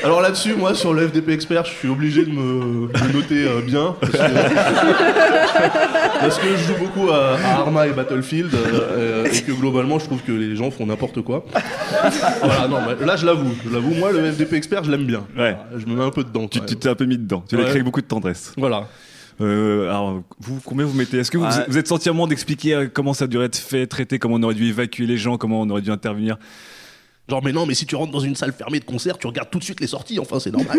D: Alors là-dessus, moi, sur le FDP Expert, je suis obligé de me, de noter euh, bien. Parce que, parce que je joue beaucoup à, à Arma et Battlefield euh, et que globalement, je trouve que les gens font n'importe quoi. Voilà, non, mais là, je l'avoue. Je l'avoue, moi, le FDP Expert, je l'aime bien.
C: Ouais.
D: Je me mets un peu dedans.
C: Tu t'es un peu mis dedans. Tu l'as créé avec beaucoup de tendresse.
D: Voilà.
C: Euh, alors, vous, combien vous mettez? Est-ce que vous,
E: Ah.
C: vous êtes senti à d'expliquer euh, comment ça devrait être fait, traité, comment on aurait dû évacuer les gens, comment on aurait dû intervenir?
D: Genre, mais non, mais si tu rentres dans une salle fermée de concert, tu regardes tout de suite les sorties. Enfin, c'est normal.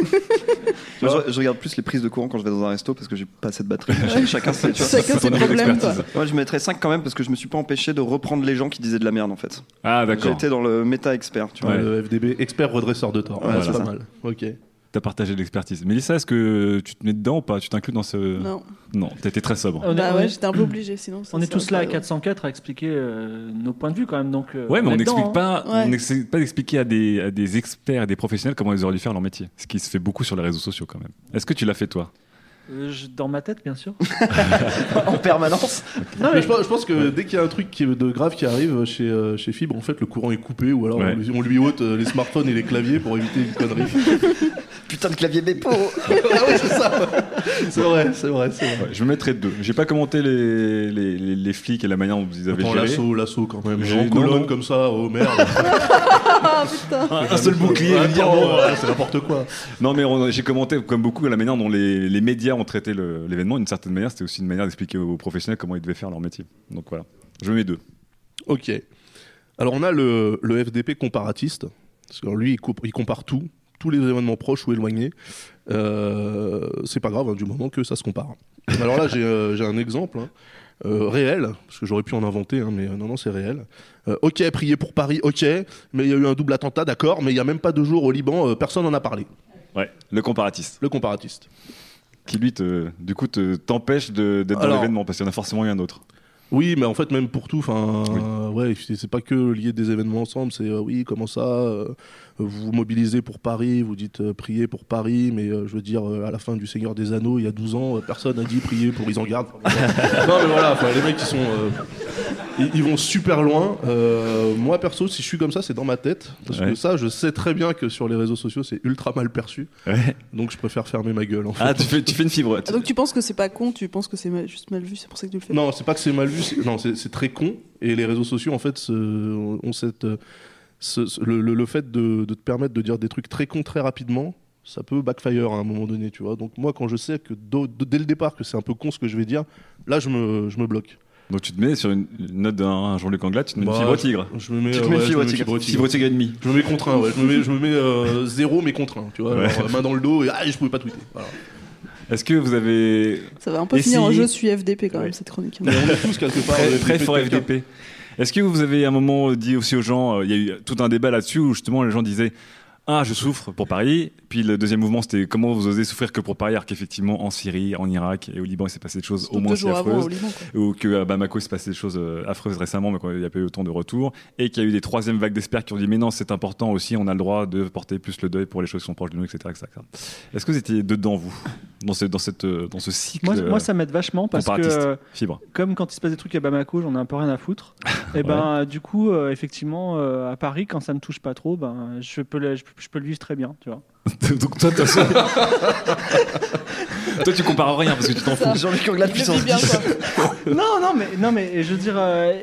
E: Moi, je, je regarde plus les prises de courant quand je vais dans un resto parce que j'ai pas assez de batterie. Ch- Chacun ses, tu vois,
G: Chacun ses problèmes.
E: Moi, je mettrais 5 quand même parce que je me suis pas empêché de reprendre les gens qui disaient de la merde en fait.
C: Ah, d'accord.
E: J'étais dans le méta expert, tu vois.
C: Ouais.
D: Le FDB Expert redresseur de tort.
E: Ouais, c'est
D: c'est pas
E: ça.
D: mal. Ok.
C: T'as partagé de l'expertise. Mélissa, est-ce que tu te mets dedans ou pas? Tu t'inclus dans ce.
G: Non.
C: Non, t'as été très sobre.
F: On est-
G: Bah ouais, j'étais un peu obligé sinon. ça
F: On est tous là à
G: pas-
F: 404 à expliquer euh, nos points de vue quand même. Donc, euh,
C: Ouais, mais on
F: dedans,
C: n'explique
F: hein.
C: pas,
G: Ouais.
C: on n'essaie pas d'expliquer à des, à des experts et des professionnels comment ils auraient dû faire leur métier. Ce qui se fait beaucoup sur les réseaux sociaux quand même. Est-ce que tu l'as fait toi?
F: Je- dans ma tête, bien sûr.
E: en permanence.
F: Non,
D: Mais
F: mais
D: je, pense, je pense que dès qu'il y a un truc qui est de grave qui arrive chez, euh, chez Fibre, en fait, le courant est coupé ou alors
C: Ouais.
D: on, lui, on lui ôte euh, les smartphones et les claviers pour éviter une connerie.
E: Putain de clavier Bepo
D: ah c'est ça. C'est vrai, c'est vrai, c'est vrai.
C: Ouais, Je me mettrais deux. J'ai pas commenté les, les, les, les flics et la manière dont vous avez
D: Attends,
C: géré.
D: l'assaut, l'assaut quand même.
C: J'ai-
D: En
C: non,
D: colonne
C: non.
D: comme ça, oh merde.
G: Ah putain.
C: Un, seul bouclier,
D: Attends, ouais, c'est n'importe quoi.
C: Non, mais on- j'ai commenté comme beaucoup la manière dont les, les médias ont traité le- l'événement. D'une certaine manière, c'était aussi une manière d'expliquer aux professionnels comment ils devaient faire leur métier. Donc voilà, je mets deux.
D: Ok. Alors on a le, le FDP comparatiste. Parce que lui, il, compare tout, tous les événements proches ou éloignés. Euh, c'est pas grave, hein, du moment que ça se compare. Alors là, j'ai euh, un exemple. hein. euh, réel, parce que j'aurais pu en inventer, hein, mais euh, non, non, c'est réel. Euh, ok, prier pour Paris, ok, mais il y a eu un double attentat, d'accord, mais il y a même pas deux jours au Liban, personne n'en a parlé.
C: Ouais, le comparatiste.
D: Le comparatiste.
C: Qui lui, te, du coup, te- t'empêche de- d'être dans l'événement parce qu'il y en a forcément eu un autre.
D: Oui, mais en fait, même pour tout, enfin, euh, ouais, c'est pas que lier des événements ensemble, c'est euh, oui, comment ça, euh, vous vous mobilisez pour Paris, vous dites euh, prier pour Paris, mais je veux dire, à la fin du Seigneur des Anneaux, il y a 12 ans, personne n'a dit prier pour voilà. non, mais voilà, les mecs, ils sont. Ils, ils vont super loin. Euh, moi, perso, si je suis comme ça, c'est dans ma tête. Parce
C: Ouais.
D: que ça, je sais très bien que sur les réseaux sociaux, c'est ultra mal perçu.
C: Ouais.
D: Donc, je préfère fermer ma gueule, en fait.
C: Ah, tu fais, tu fais une fibre.
G: Ah, donc tu penses que c'est pas con, tu penses que c'est mal- juste mal vu, c'est pour ça que tu le fais?
D: Non, c'est pas que c'est mal vu, c'est- non, c'est c'est très con. Et les réseaux sociaux, en fait, ont cette, ce- ce- le, le- le fait de, de te permettre de dire des trucs très cons très rapidement, ça peut backfire à un moment donné, tu vois. Donc moi, quand je sais que do- de- dès le départ que c'est un peu con ce que je vais dire, là, je me, je me bloque.
C: Donc tu te mets sur une, une note d'un Jean-Luc Anglade, tu te mets une
D: Bah,
C: fibre au
D: je-
C: tigre.
D: Je me mets,
C: tu te mets une fibre
D: je
C: tigre.
D: fibre au
C: Fibre au tigre et demi.
D: Je me mets contre un, ouais. Je me mets, je me mets euh, zéro, mais contre un, tu vois.
C: Ouais.
D: Alors, main dans le dos et ah, je pouvais pas tweeter. Voilà.
C: Est-ce que vous avez.
G: Ça va un peu finir en jeu suis FDP quand même cette chronique.
D: Mais on est tous quelque part.
C: Très, très
D: FDP
C: fort. FDP. Est-ce que vous avez à un moment dit aussi aux gens, euh, il y a eu tout un débat là-dessus où justement les gens disaient Ah, je souffre pour Paris. Puis le deuxième mouvement, c'était comment vous osez souffrir que pour Paris, alors qu'effectivement en Syrie, en Irak et au Liban, il s'est passé des choses au moins si affreuses.
G: Liban.
C: Ou que à Bamako, il s'est passé des choses euh, affreuses récemment, mais qu'il n'y a pas eu autant de retours. Et qu'il y a eu des troisièmes vagues d'experts qui ont dit Mais non, c'est important aussi, on a le droit de porter plus le deuil pour les choses qui sont proches de nous, etc. etc. Est-ce que vous étiez dedans, vous, dans ce, dans cette, euh, dans ce cycle
F: Moi,
C: euh,
F: moi, ça m'aide vachement parce que,
C: Fibre.
F: comme quand il se passe des trucs à Bamako, j'en ai un peu rien à foutre. et ben, du coup, euh, effectivement, euh, à Paris, quand ça me touche pas trop, ben, je peux le, je, peux- je peux le vivre très bien, tu vois.
C: Donc toi, t'as ça. toi, tu compares rien parce que tu t'en fous.
E: Jean-Luc
G: le
E: puissance
G: vit bien,
E: 10.
F: non, non, mais, non, mais je veux dire, euh,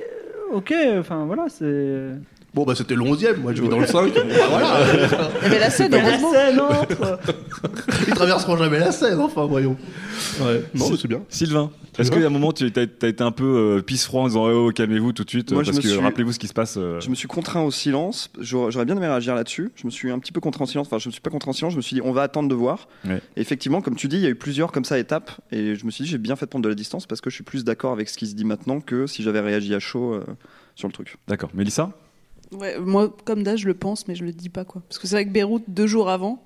F: ok, enfin voilà, c'est.
D: Bon, bah c'était le 11ème, moi je vais dans le 5. Bon, bah, voilà.
G: Il y avait la scène,
F: Mais la scène entre.
D: Ils traverseront jamais la scène, enfin, voyons. Ouais, non, mais c'est bien.
C: Sylvain, est-ce qu'il y a un moment tu as, été un peu euh, pisse froid en disant oh, calmez-vous tout de suite
E: Moi,
C: euh,
E: je
C: parce
E: me
C: que
E: suis-
C: rappelez-vous ce qui se passe euh,
E: Je me suis contraint au silence. J'aurais j'aurais bien aimé réagir là-dessus. Je me suis un petit peu contraint en silence. Enfin, je me suis pas contraint en silence. Je me suis dit, on va attendre de voir.
C: Ouais.
E: Et effectivement, comme tu dis, il y a eu plusieurs comme ça étapes. Et je me suis dit, j'ai bien fait de prendre de la distance parce que je suis plus d'accord avec ce qui se dit maintenant que si j'avais réagi à chaud euh, sur le truc.
C: D'accord. Mélissa?
G: Ouais, moi, comme d'âge, je le pense, mais je le dis pas, quoi. Parce que c'est vrai que Beyrouth, deux jours avant,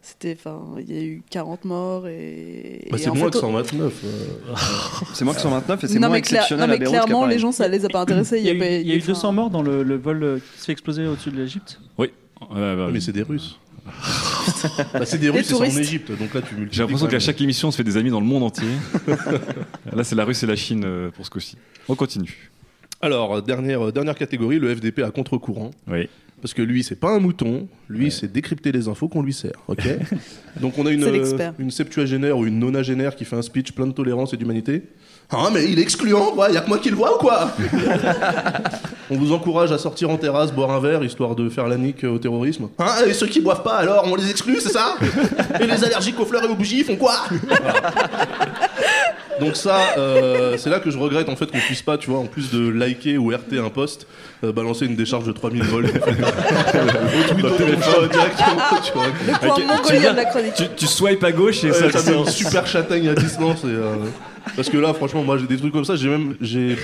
G: c'était, enfin, il y a eu 40 morts et.
D: Bah,
G: et
D: c'est
G: en
D: moins
G: fait,
D: que 129. euh.
E: C'est moins que 129 et c'est
G: non,
E: moins exceptionnel
G: non,
E: à
G: mais
E: Beyrouth qu'à
G: clairement, les gens, ça les a pas intéressés.
F: Il y a eu,
G: pas-
F: il y a eu
G: enfin,
F: 200 morts dans le, le vol euh, qui se fait exploser au-dessus de l'Égypte.
C: Oui. Bah,
D: Mais c'est des Russes. bah, c'est des Russes et c'est en. Égypte, donc là tu multiplies.
C: J'ai l'impression qu'à chaque émission, on se fait des amis dans le monde entier. Là, c'est la Russie et la Chine euh, pour ce coup-ci. On continue.
D: Alors, dernière, dernière catégorie, le FDP à contre-courant.
C: Oui.
D: Parce que lui, c'est pas un mouton, lui, c'est décrypter les infos qu'on lui sert. ok Donc, on a une,
G: l'expert.
D: une septuagénaire ou une nonagénaire qui fait un speech plein de tolérance et d'humanité. Ah, mais il est excluant, quoi, y a que moi qui le vois ou quoi On vous encourage à sortir en terrasse, boire un verre, histoire de faire la nique au terrorisme. Ah, et ceux qui boivent pas, alors, on les exclut, c'est ça Et les allergiques aux fleurs et aux bougies, ils font quoi Donc ça, euh, c'est là que je regrette en fait qu'on puisse pas, tu vois, en plus de liker ou RT un post, euh, balancer une décharge de 3000 volts. tu
C: swipes à gauche et
D: Ouais,
C: ça,
D: ça met une super châtaigne à distance. Et, euh, parce que là, franchement, moi, j'ai des trucs comme ça. J'ai même, j'ai,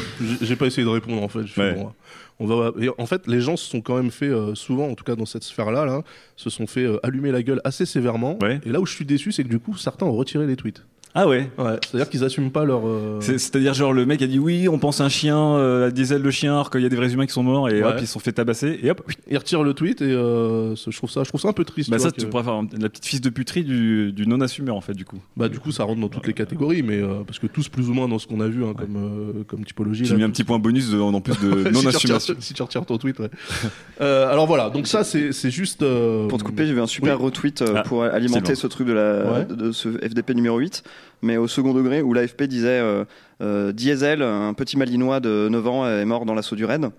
D: pas essayé de répondre en fait. Je fais,
C: Ouais.
D: bon, on va. et en fait, les gens se sont quand même fait euh, souvent, en tout cas dans cette sphère-là, là, se sont fait euh, allumer la gueule assez sévèrement.
C: Ouais.
D: Et là où je suis déçu, c'est que du coup, certains ont retiré les tweets.
C: Ah ouais
D: Ouais, c'est-à-dire qu'ils assument pas leur. euh,
C: C'est- C'est-à-dire, genre, le mec a dit oui, on pense à un chien, euh, à des ailes de chien, alors qu'il y a des vrais humains qui sont morts, et
D: Ouais.
C: hop, ils se sont fait tabasser, et hop. oui.
D: Ils retirent le tweet et euh, ce- je trouve ça, je trouve ça un peu triste.
C: Bah,
D: tu
C: ça,
D: vois,
C: tu
D: que-
C: pourrais faire la petite fils de puterie du, du non-assumeur, en fait, du coup.
D: Bah du coup ça rentre dans toutes les catégories mais euh, parce que tous plus ou moins dans ce qu'on a vu hein, comme euh, comme typologie.
C: J'ai
D: là,
C: mis un petit point bonus de- en plus de
D: si, tu retires,
C: non-assumation.
D: si tu retires ton tweet ouais. Euh, alors voilà donc ça c'est c'est juste euh,
E: Pour te couper, j'ai vu un super
D: oui.
E: retweet euh,
C: Ah,
E: pour alimenter ce truc de, la,
D: Ouais.
E: de, de ce FDP numéro 8, mais au second degré où l'AFP disait euh, euh, Diesel, un petit malinois de 9 ans, est mort dans l'assaut du raid.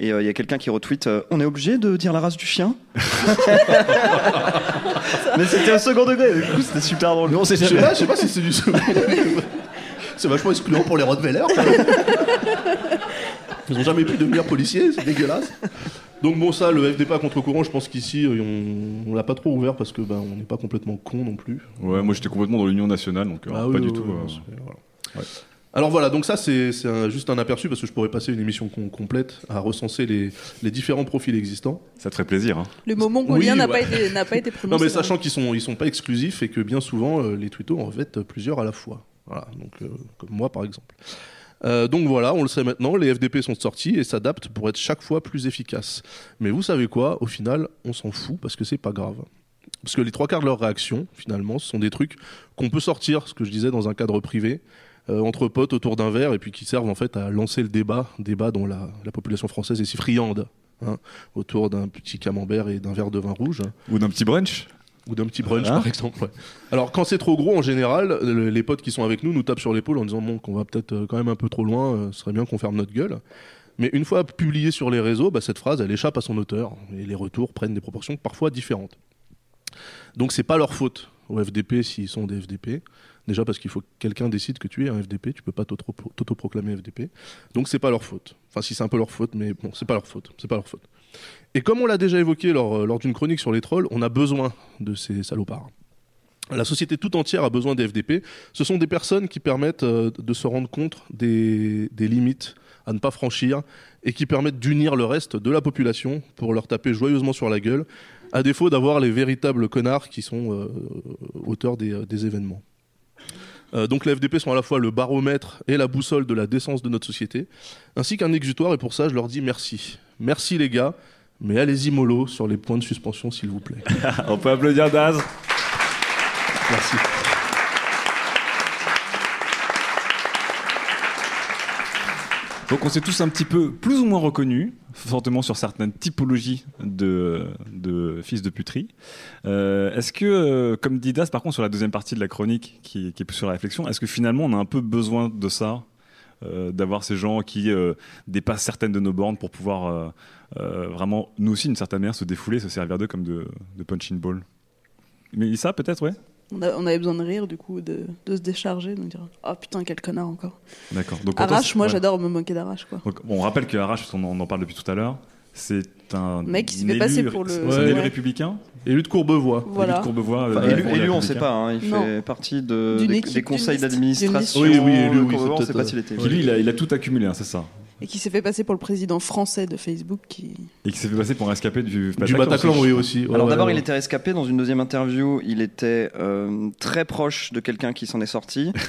E: Et euh, il y a quelqu'un qui retweet euh, On est obligé de dire la race du chien Mais c'était au second degré, du coup c'était super drôle.
D: je sais pas, je sais pas si c'est du second c'est vachement excluant pour les Rottweilers. Ils ont jamais pu devenir policiers c'est dégueulasse donc bon ça le FDP à contre-courant je pense qu'ici euh, on, on l'a pas trop ouvert parce que ben on n'est pas complètement con non plus
C: Ouais, moi j'étais complètement dans l'Union nationale, donc euh,
D: Ah
C: pas
D: oui,
C: du
D: oui,
C: tout.
D: oui,
C: euh.
D: Alors voilà, donc ça c'est juste un aperçu parce que je pourrais passer une émission com- complète à recenser les, les différents profils existants.
C: Ça te ferait plaisir. Hein.
G: Le mot mongolien
D: Oui,
G: n'a
D: ouais.
G: pas pas été
D: Non
G: prononcé.
D: mais sachant qu'ils sont ils sont pas exclusifs et que bien souvent euh, les twittos en revêtent plusieurs à la fois. Voilà, donc euh, comme moi par exemple. Euh, donc voilà, on le sait maintenant, les FDP sont sortis et s'adaptent pour être chaque fois plus efficaces. Mais vous savez quoi Au final, on s'en fout parce que c'est pas grave. Parce que les trois quarts de leurs réactions, finalement, ce sont des trucs qu'on peut sortir, ce que je disais, dans un cadre privé, euh, entre potes autour d'un verre, et puis qui servent en fait à lancer le débat, débat dont la, la population française est si friande, hein, autour d'un petit camembert et d'un verre de vin rouge.
C: Ou d'un petit brunch
D: Ou d'un petit brunch, par exemple. ouais. Alors, quand c'est trop gros, en général, le- les potes qui sont avec nous nous tapent sur l'épaule en disant bon, qu'on va peut-être euh, quand même un peu trop loin, euh, ce serait bien qu'on ferme notre gueule. Mais une fois publiée sur les réseaux, bah, cette phrase, elle échappe à son auteur, et les retours prennent des proportions parfois différentes. Donc, c'est pas leur faute au FDP s'ils sont des FDP. Déjà parce qu'il faut que quelqu'un décide que tu es un FDP, tu peux pas t'auto- t'autoproclamer FDP. Donc c'est pas leur faute. Enfin si c'est un peu leur faute, mais bon, c'est pas leur faute. C'est pas leur faute. Et comme on l'a déjà évoqué lors, lors d'une chronique sur les trolls, on a besoin de ces salopards. La société tout entière a besoin des FDP. Ce sont des personnes qui permettent euh, de se rendre compte des, limites à ne pas franchir et qui permettent d'unir le reste de la population pour leur taper joyeusement sur la gueule, à défaut d'avoir les véritables connards qui sont euh, auteurs des, euh, événements. Euh, donc les FDP sont à la fois le baromètre et la boussole de la décence de notre société, ainsi qu'un exutoire, et pour ça je leur dis merci. Merci les gars, mais allez-y mollo sur les points de suspension s'il vous plaît.
C: On peut applaudir Daz.
D: Merci.
C: Donc on s'est tous un petit peu plus ou moins reconnus, fortement sur certaines typologies de, de fils de puterie. Euh, est-ce que, euh, comme dit Das, par contre sur la deuxième partie de la chronique qui, qui est plus sur la réflexion, est-ce que finalement on a un peu besoin de ça d'avoir ces gens qui euh, dépassent certaines de nos bornes pour pouvoir euh, euh, vraiment, nous aussi, d'une certaine manière, se défouler, se servir d'eux comme de, de punching ball. Mais ça, peut-être, ouais
G: On, a- on avait besoin de rire, du coup, de, de se décharger, de dire Oh putain, quel connard encore.
C: D'accord. Donc, toi,
G: Arrache, moi
C: ouais.
G: j'adore me moquer d'Arrache, quoi.
C: Donc, on rappelle que Arrache, on en, on en parle depuis tout à l'heure, c'est un
G: Mec qui s'est
C: élu-
G: fait passer pour le-
C: c'est un
G: Ouais.
C: élu républicain
D: Élu de Courbevoie.
G: Voilà.
C: Élu de Courbevoie.
E: Enfin,
C: euh,
E: élu, élu, on sait
C: Républicains.
E: pas. hein, il
G: Non.
E: fait partie de, des,
G: équipe,
E: des conseils d'administration.
D: Oui, oui, élu,
E: de
D: oui,
E: Courbevoie,
D: c'est
E: on sait pas s'il était.
C: Qui, lui, il a, il a tout accumulé, hein, c'est ça.
G: Et qui s'est fait passer pour le président français de Facebook. Qui...
C: Et qui s'est fait passer pour un rescapé du
D: Du Bataclan, oui aussi. Ouais,
E: Alors
D: ouais,
E: d'abord,
D: ouais.
E: il était rescapé. Dans une deuxième interview, il était euh, très proche de quelqu'un qui s'en est sorti.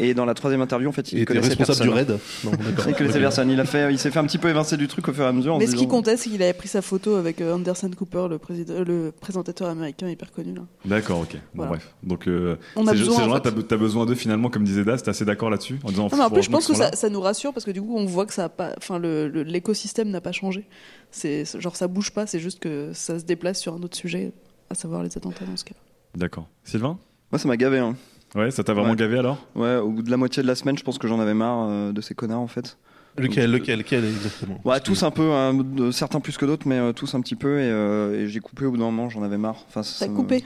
E: Et dans la troisième interview, en fait, il,
D: Il était responsable
E: personne.
D: du raid Non.
E: Il connaissait personne. Il a fait, il s'est fait un petit peu évincer du truc au fur et à mesure. en
G: Mais ce qui comptait, c'est qu'il avait pris sa photo avec euh, Anderson Cooper, le, président, le présentateur américain hyper connu. Là.
C: D'accord, ok. Bon,
G: Voilà.
C: bref. Donc, euh,
G: On a
C: ces,
G: besoin,
C: ces
G: en
C: gens-là,
G: fait.
C: t'as be- t'as besoin d'eux finalement, comme disait Das, t'es assez d'accord là-dessus? En disant,
G: Non, mais en plus, je pense que ça, ça nous rassure parce que du coup, on voit que ça a pas, enfin, l'écosystème n'a pas changé. C'est genre ça bouge pas, c'est juste que ça se déplace sur un autre sujet, à savoir les attentats dans ce cas.
C: D'accord. Sylvain?
E: Moi, ça m'a gavé. Hein.
C: Ouais, ça t'a vraiment
E: Ouais.
C: gavé alors?
E: Ouais, au bout de la moitié de la semaine, je pense que j'en avais marre euh, de ces connards en fait.
D: Lequel,
E: Donc,
D: lequel, lequel exactement?
E: Ouais, tous un peu, hein, de- certains plus que d'autres, mais euh, tous un petit peu. Et, euh, et j'ai coupé au bout d'un moment, j'en avais marre. Enfin, ça me-
G: coupé?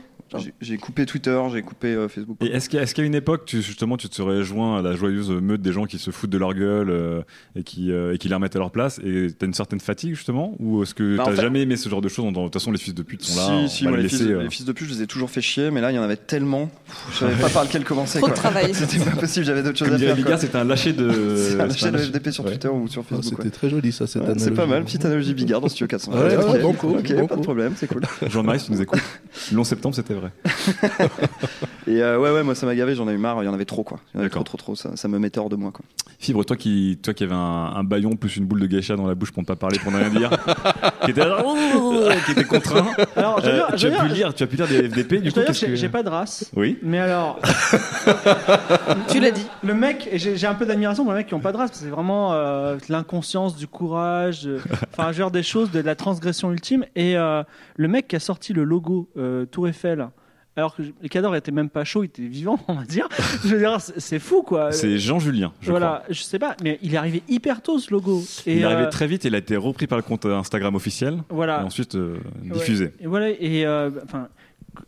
E: J'ai- coupé Twitter, j'ai coupé euh, Facebook.
C: Et est-ce qu'à une époque, tu, justement, tu te serais joint à la joyeuse meute des gens qui se foutent de leur gueule euh, et, qui, euh, et qui les remettent à leur place et t'as une certaine fatigue justement Ou est-ce que
E: Bah, en
C: t'as
E: fait-
C: jamais aimé ce genre de choses De toute façon, les fils de pute sont là.
E: Si, si,
C: on va
E: moi,
C: les
E: les, fils,
C: laisser, euh.
E: les fils de pute, je les ai toujours fait chier, mais là, il y en avait tellement. Je savais pas par lequel commencer.
G: Trop de travail.
E: C'était pas possible, j'avais d'autres choses à faire.
C: C'était un lâcher de.
E: C'est un lâcher de FDP sur
C: Ouais.
E: Twitter ou sur
D: Ah,
E: Facebook.
D: C'était très joli ça, cette.
E: C'est pas mal, petite analogie Bigard dans Studio 400.
D: Ouais,
E: ok, pas de problème, c'est cool.
C: Jean-Marie, si tu nous écoutes. Le 11 septembre, c'était vrai.
E: Et euh, ouais, ouais, moi ça m'a gavé, j'en ai eu marre, il y en avait trop quoi. Il y en avait trop, trop, trop, ça, ça me mettait hors de moi quoi.
C: Fibre, toi qui, toi qui avais un, un baillon plus une boule de geisha dans la bouche pour ne pas parler, pour ne rien dire, qui était, là, qui était contraint.
F: Alors,
C: Euh,
F: dire-
C: tu, as pu
F: dire-
C: lire, tu as pu lire des FDP, du
F: Je
C: coup,
F: j'ai-
C: que...
F: pas de race.
C: Oui.
F: Mais alors.
G: Tu l'as dit.
F: Le mec, j'ai un peu d'admiration pour les mecs qui ont pas de race, parce que c'est vraiment euh, de l'inconscience, du courage, euh, enfin, genre des choses, de la transgression ultime. Et euh, le mec qui a sorti le logo euh, Tour Eiffel, alors que les cadors étaient même pas chauds, il était vivant, on va dire. Je veux dire, c'est fou quoi.
C: C'est Jean Julien, je
F: voilà, je sais pas, mais il est arrivé hyper tôt ce logo. Et,
C: il est arrivé
F: euh,
C: très vite, il a été repris par le compte Instagram officiel,
F: Voilà.
C: et ensuite euh,
F: Ouais.
C: diffusé.
F: Et voilà, et euh, enfin.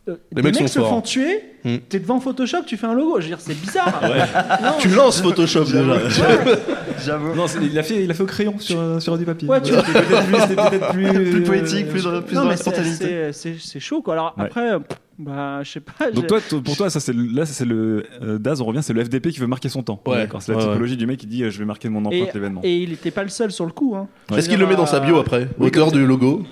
F: euh,
D: Les
F: des
D: mecs
F: se
D: forts.
F: font tuer,
D: Hmm.
F: t'es devant Photoshop, tu fais un logo. Je veux dire, c'est bizarre. Non.
D: Tu lances Photoshop déjà.
E: J'avoue.
C: Non, il a fait, il a fait au crayon sur, sur du papier.
F: Ouais, tu
C: C'était peut-être plus,
E: poétique, plus, plus
F: non,
E: dans
F: mais
E: la
F: c'est-
E: spontanéité.
F: chaud quoi. Alors
C: Ouais.
F: après, euh, Bah, je sais pas.
C: Donc toi, pour toi, ça c'est le- là, c'est le euh, Daz. On revient, c'est le FDP qui veut marquer son temps.
D: Ouais.
C: D'accord. C'est la
D: Ouais,
C: typologie du mec qui dit, euh, je vais marquer mon
F: et,
C: empreinte l'événement.
F: et il était pas le seul sur le coup. Hein.
D: Est-ce qu'il le met dans sa bio après
C: oui,
D: Auteur du logo.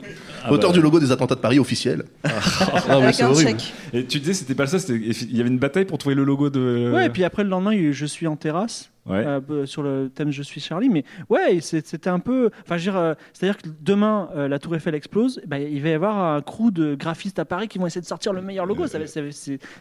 C: Ah
D: Auteur
C: bah.
D: du logo des attentats de Paris officiel. Ah, mais
G: Avec
D: c'est horrible.
C: Et tu disais, c'était pas ça. Il y avait une bataille pour trouver le logo de.
F: Ouais, et puis après le lendemain, Je suis en terrasse.
C: Ouais.
F: euh, sur le thème Je suis Charlie, mais ouais, c'était un peu. Enfin, euh, c'est-à-dire que demain, euh, la Tour Eiffel explose, bah, il va y avoir un crew de graphistes à Paris qui vont essayer de sortir le meilleur logo.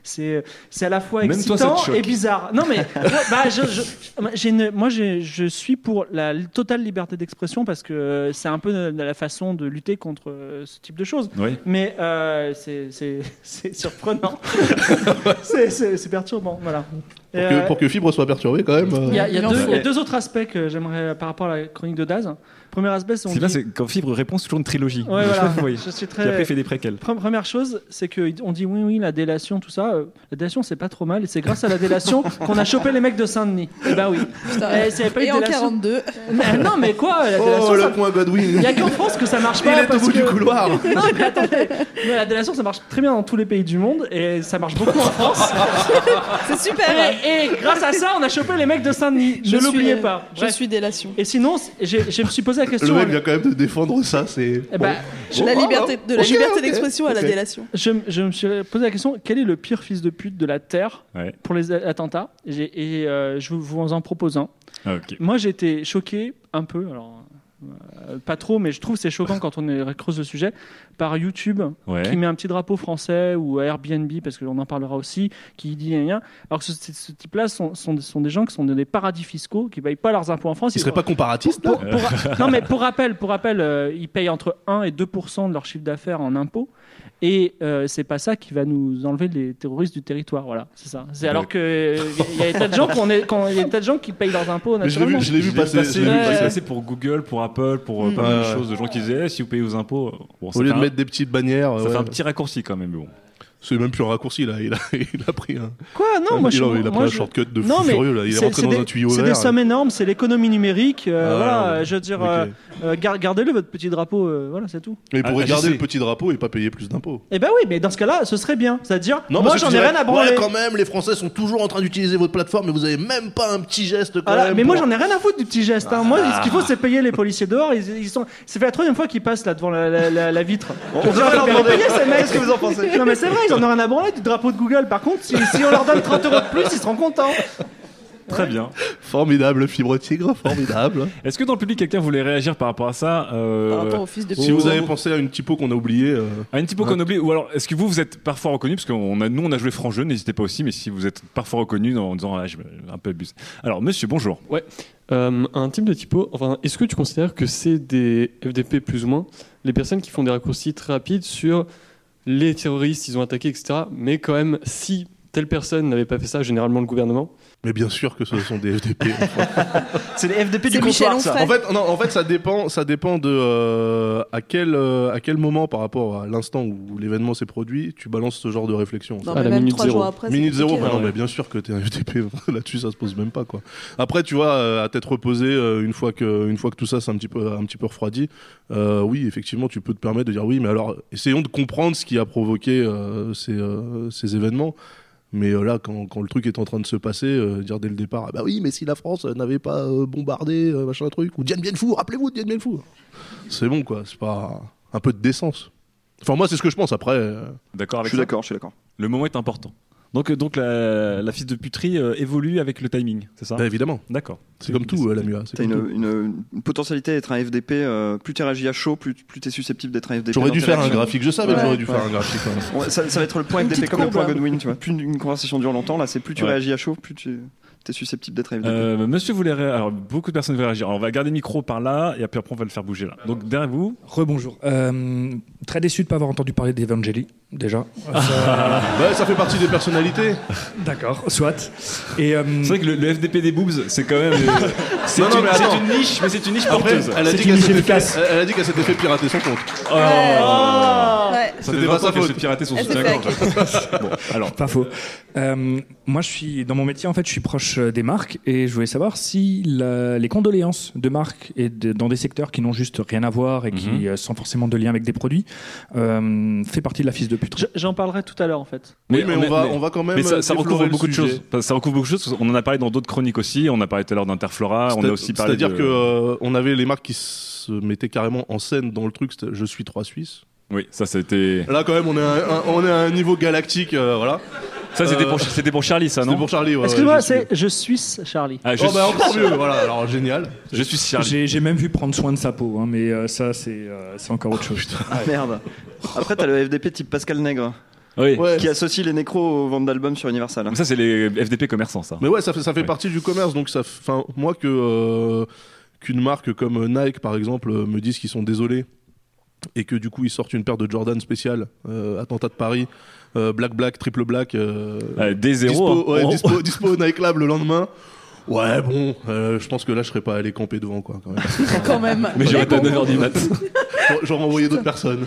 F: C'est à la fois
C: Même
F: excitant et bizarre. Non, mais bah, je, je- une- moi, je suis pour la totale liberté d'expression parce que c'est un peu la façon de lutter contre ce type de choses.
C: Oui.
F: Mais c'est- surprenant. c'est perturbant, voilà.
D: Pour que,
F: euh,
D: pour que Fibre soit perturbé quand même.
F: il y y a deux autres aspects que j'aimerais euh, par rapport à la chronique de Daz. Premier aspect, c'est dit-
C: c'est quand Fibre répond, c'est toujours une trilogie.
F: Ouais,
C: Je
F: voilà. suis très-
C: Puis après, il fait des préquels.
F: Pre- Première chose, c'est qu'on dit oui, oui, la délation, tout ça. euh, la délation, c'est pas trop mal. Et c'est grâce à la délation qu'on a chopé les mecs de Saint-Denis. Eh ben oui.
G: Putain.
F: Eh, pas
G: Et en
F: délation-
G: 42.
F: Mais non, mais quoi la délation,
D: Oh,
F: ça-
D: le point Godwin.
F: Il y a qu'en France que ça marche pas.
D: Il est au bout du
F: que-
D: couloir.
F: non, mais attendez. Mais la délation, ça marche très bien dans tous les pays du monde et ça marche beaucoup en France.
G: C'est super.
F: Et, et grâce à ça, on a chopé les mecs de Saint-Denis.
G: Je
F: Ne l'oubliez
G: suis-
F: pas.
G: Je suis délation.
F: Et sinon, je me suis posé la
D: Le
F: question.
D: mec vient quand même de défendre ça, c'est.
F: Eh ben,
D: Bon.
G: La liberté, de la liberté d'expression à la délation.
F: je, je me suis posé la question quel est le pire fils de pute de la Terre
C: Ouais.
F: pour les a- attentats? Et, euh, je vous en propose un.
C: Ah.
F: Moi, j'ai été choqué un peu, alors pas trop, mais je trouve que c'est choquant quand on est- creuse le sujet, par YouTube
C: Ouais.
F: qui met un petit drapeau français ou Airbnb, parce qu'on en parlera aussi, qui dit rien. Alors que ce, type-là sont, sont, sont des gens qui sont des paradis fiscaux, qui ne payent pas leurs impôts en France.
D: Il serait pas comparatiste là
F: Pour- pour- non, mais pour rappel, pour rappel euh, ils payent entre 1 et 2 de leur chiffre d'affaires en impôts. Et euh, c'est pas ça qui va nous enlever les terroristes du territoire. Voilà, c'est ça. C'est alors que euh, il y a des tas de gens qu'on est, qu'on- il y a des tas de gens qui payent leurs impôts
D: Mais je l'ai vu-
F: naturellement.
D: je l'ai vu passer, je l'ai vu passer.
C: passer pour Google, pour Apple, pour euh, pas
D: Mm.
C: mal de
D: Ouais.
C: choses. De gens qui disaient, eh, si vous payez vos impôts, bon, ça
D: Au lieu
C: fait
D: de
C: un-
D: mettre des petites bannières.
C: ça
D: ouais.
C: fait un petit raccourci quand même. mais Bon.
D: C'est même plus un raccourci là, il a, il a pris un.
F: Quoi? Non, moi
D: il,
F: je
D: a, il a
F: moi,
D: pris un
F: je-
D: shortcut de
F: Non,
D: fou furieux là, il est
F: c'est-
D: rentré
F: c'est
D: dans
F: des-
D: un tuyau
F: C'est des sommes énormes, c'est l'économie numérique. euh,
D: Ah,
F: voilà,
D: ouais.
F: je veux dire, euh, euh, gar- gardez-le votre petit drapeau. euh, voilà, c'est tout.
D: Mais pour
C: Ah,
D: regarder
C: je
D: le petit drapeau et pas payer plus d'impôts.
F: Eh ben oui, mais dans ce cas-là, ce serait bien. C'est-à-dire, moi j'en ai rien à branler.
D: Ouais, quand même, les Français sont toujours en train d'utiliser votre plateforme, mais vous avez même pas un petit geste quand
F: Voilà,
D: même.
F: mais moi j'en ai rien à foutre du petit geste. hein. Moi, ce qu'il faut, c'est payer les policiers dehors. Ils, sont... Fait la troisième fois qu'ils passent là devant la, vitre.
D: On devrait leur demander.
F: payer ces mecs.
D: Qu'est-ce que vous en pensez?
F: Non, mais c'est vrai, ils en ont rien à branler du drapeau de Google. Par contre, si, si on leur donne 30 euros de plus, ils seront contents.
C: Très bien.
D: Formidable, fibre tigre, formidable.
C: Est-ce que dans le public, quelqu'un voulait réagir par rapport à ça euh,
G: Par rapport au fils de
D: Si vous avez pensé à une typo qu'on a oubliée. euh,
C: À une typo qu'on oublie, ou alors est-ce que vous, vous êtes parfois reconnu, parce que on a, nous on a joué franc jeu, n'hésitez pas aussi, mais si vous êtes parfois reconnu en disant ah, je un peu abusé. Alors monsieur, bonjour.
R: Ouais. Euh, un type de typo, enfin, est-ce que tu considères que c'est des FDP plus ou moins les personnes qui font des raccourcis très rapides sur les terroristes, ils ont attaqué, etc. Mais quand même, si telle personne n'avait pas fait ça, généralement le gouvernement.
D: Mais bien sûr que ce sont des FDP.
E: C'est les FDP du
G: Michel
E: comptoir, ça.
D: En fait, non, en fait, ça dépend, ça dépend de euh, à quel euh, à quel moment par rapport à l'instant où l'événement s'est produit, tu balances ce genre de réflexion.
G: Non,
R: À
G: mais
R: la
G: même
R: minute
G: trois
R: zéro.
G: jours après.
D: Minute zéro, non, mais bien sûr que t'es un FDP là-dessus, ça se pose même pas quoi. Après, tu vois, euh, à tête reposée, euh, une fois que une fois que tout ça c'est un petit peu un petit peu refroidi, euh, oui, effectivement, tu peux te permettre de dire oui, mais alors essayons de comprendre ce qui a provoqué euh, ces euh, ces événements. Mais euh, là, quand, quand le truc est en train de se passer, euh, dire dès le départ, ah bah oui, mais si la France euh, n'avait pas euh, bombardé euh, machin truc, ou Dien Bien Phu, rappelez-vous de Dien Bien Phu, c'est bon quoi, c'est pas un peu de décence. Enfin moi c'est ce que je pense. Après, euh,
C: D'accord
E: Je
C: avec
E: suis
C: ça
E: d'accord, je suis d'accord.
C: Le moment est important. Donc, euh, donc la, la fille de puterie euh, évolue avec le timing, c'est ça?
D: Bah, évidemment,
C: D'accord.
D: c'est comme tout euh, la MUA.
E: T'as une, une, une potentialité d'être un FDP. euh, plus t'es réagi à chaud, plus, plus t'es susceptible d'être un FDP.
D: J'aurais dû faire un graphique. Je savais que
G: Ouais.
D: j'aurais dû faire un graphique. ouais.
E: Ça, ça va être le point
G: Une
E: FDP comme le point. Godwin, tu vois. Plus une conversation dure longtemps, là, c'est plus tu
C: Ouais.
E: réagis à chaud, plus tu es susceptible d'être FDP.
C: Euh, monsieur voulait ré- alors beaucoup de personnes veulent réagir. Alors, on va garder le micro par là et après, après on va le faire bouger là. Donc derrière vous,
J: Rebonjour. Euh, très déçu de ne pas avoir entendu parler d'Evangeli, déjà.
D: Ouais, ça fait partie des personnalités.
J: D'accord, soit. Et euh,
C: c'est vrai que le, le FDP des boobs, c'est quand même. euh, c'est une, niche, mais c'est une niche
D: Après,
C: porteuse.
D: elle a, dit
J: une
D: qu'elle
J: niche
D: s'était fait, elle a dit qu'elle s'était fait pirater son compte.
C: Oh.
G: Ouais.
D: C'était
C: fait
D: pas
C: 20
D: sa faute.
C: pirater son
G: s'est
C: soutien-gorge.
G: fait
C: bon, alors.
J: Pas faux. Euh, moi, je suis dans mon métier, en fait, je suis proche euh, des marques et je voulais savoir si la- les condoléances de marques et de- dans des secteurs qui n'ont juste rien à voir et qui euh, sans forcément de lien avec des produits euh, fait partie de la fiche de pute.
F: Je- J'en parlerai tout à l'heure en fait.
D: Oui, mais on va- on va quand même,
C: Mais ça, ça recouvre beaucoup de choses. Enfin, Ça recouvre beaucoup de choses. On en a parlé dans d'autres chroniques aussi. On a parlé tout à l'heure d'Interflora. On a aussi parlé.
D: C'est-à-dire
C: de-
D: que euh, on avait les marques qui se mettaient carrément en scène dans le truc. c'était Je suis trois Suisses.
C: Oui, ça c'était.
D: Là, quand même, on est à un, on est à un niveau galactique, euh, voilà.
C: Ça c'était
D: Euh,
C: pour, c'était pour Charlie, ça non
D: C'était pour Charlie. ouais,
F: Excuse-moi,
D: ouais, je suis-
F: c'est je suis Charlie.
C: Ah, je
D: Oh, bah,
C: suis-
D: encore mieux, voilà. Alors génial.
C: Je suis Charlie.
J: J'ai j'ai même vu prendre soin de sa peau, hein, mais euh, ça, c'est euh, c'est encore autre chose.
E: Ah, merde. Après, t'as le FDP type Pascal Nègre.
C: Oui.
E: Qui associe les nécros aux ventes d'albums sur Universal.
C: Ça c'est les FDP commerçants, ça.
D: Mais ouais, ça fait, ça fait partie du commerce. Donc, ça, enfin, moi que euh, qu'une marque comme Nike, par exemple, euh, me dise qu'ils sont désolés et que du coup ils sortent une paire de Jordan spéciale, euh, attentat de Paris, euh, black black, triple black, euh,
C: Ouais, des zéros,
D: dispo,
C: hein.
D: ouais,
C: Oh.
D: dispo, dispo au Nike Lab le lendemain. Ouais, bon, euh, je pense que là je serais pas allé camper devant quoi. Quand même.
G: Quand même.
C: Mais j'aurais été à 9h du mat.
D: J'aurais- envoyé d'autres personnes.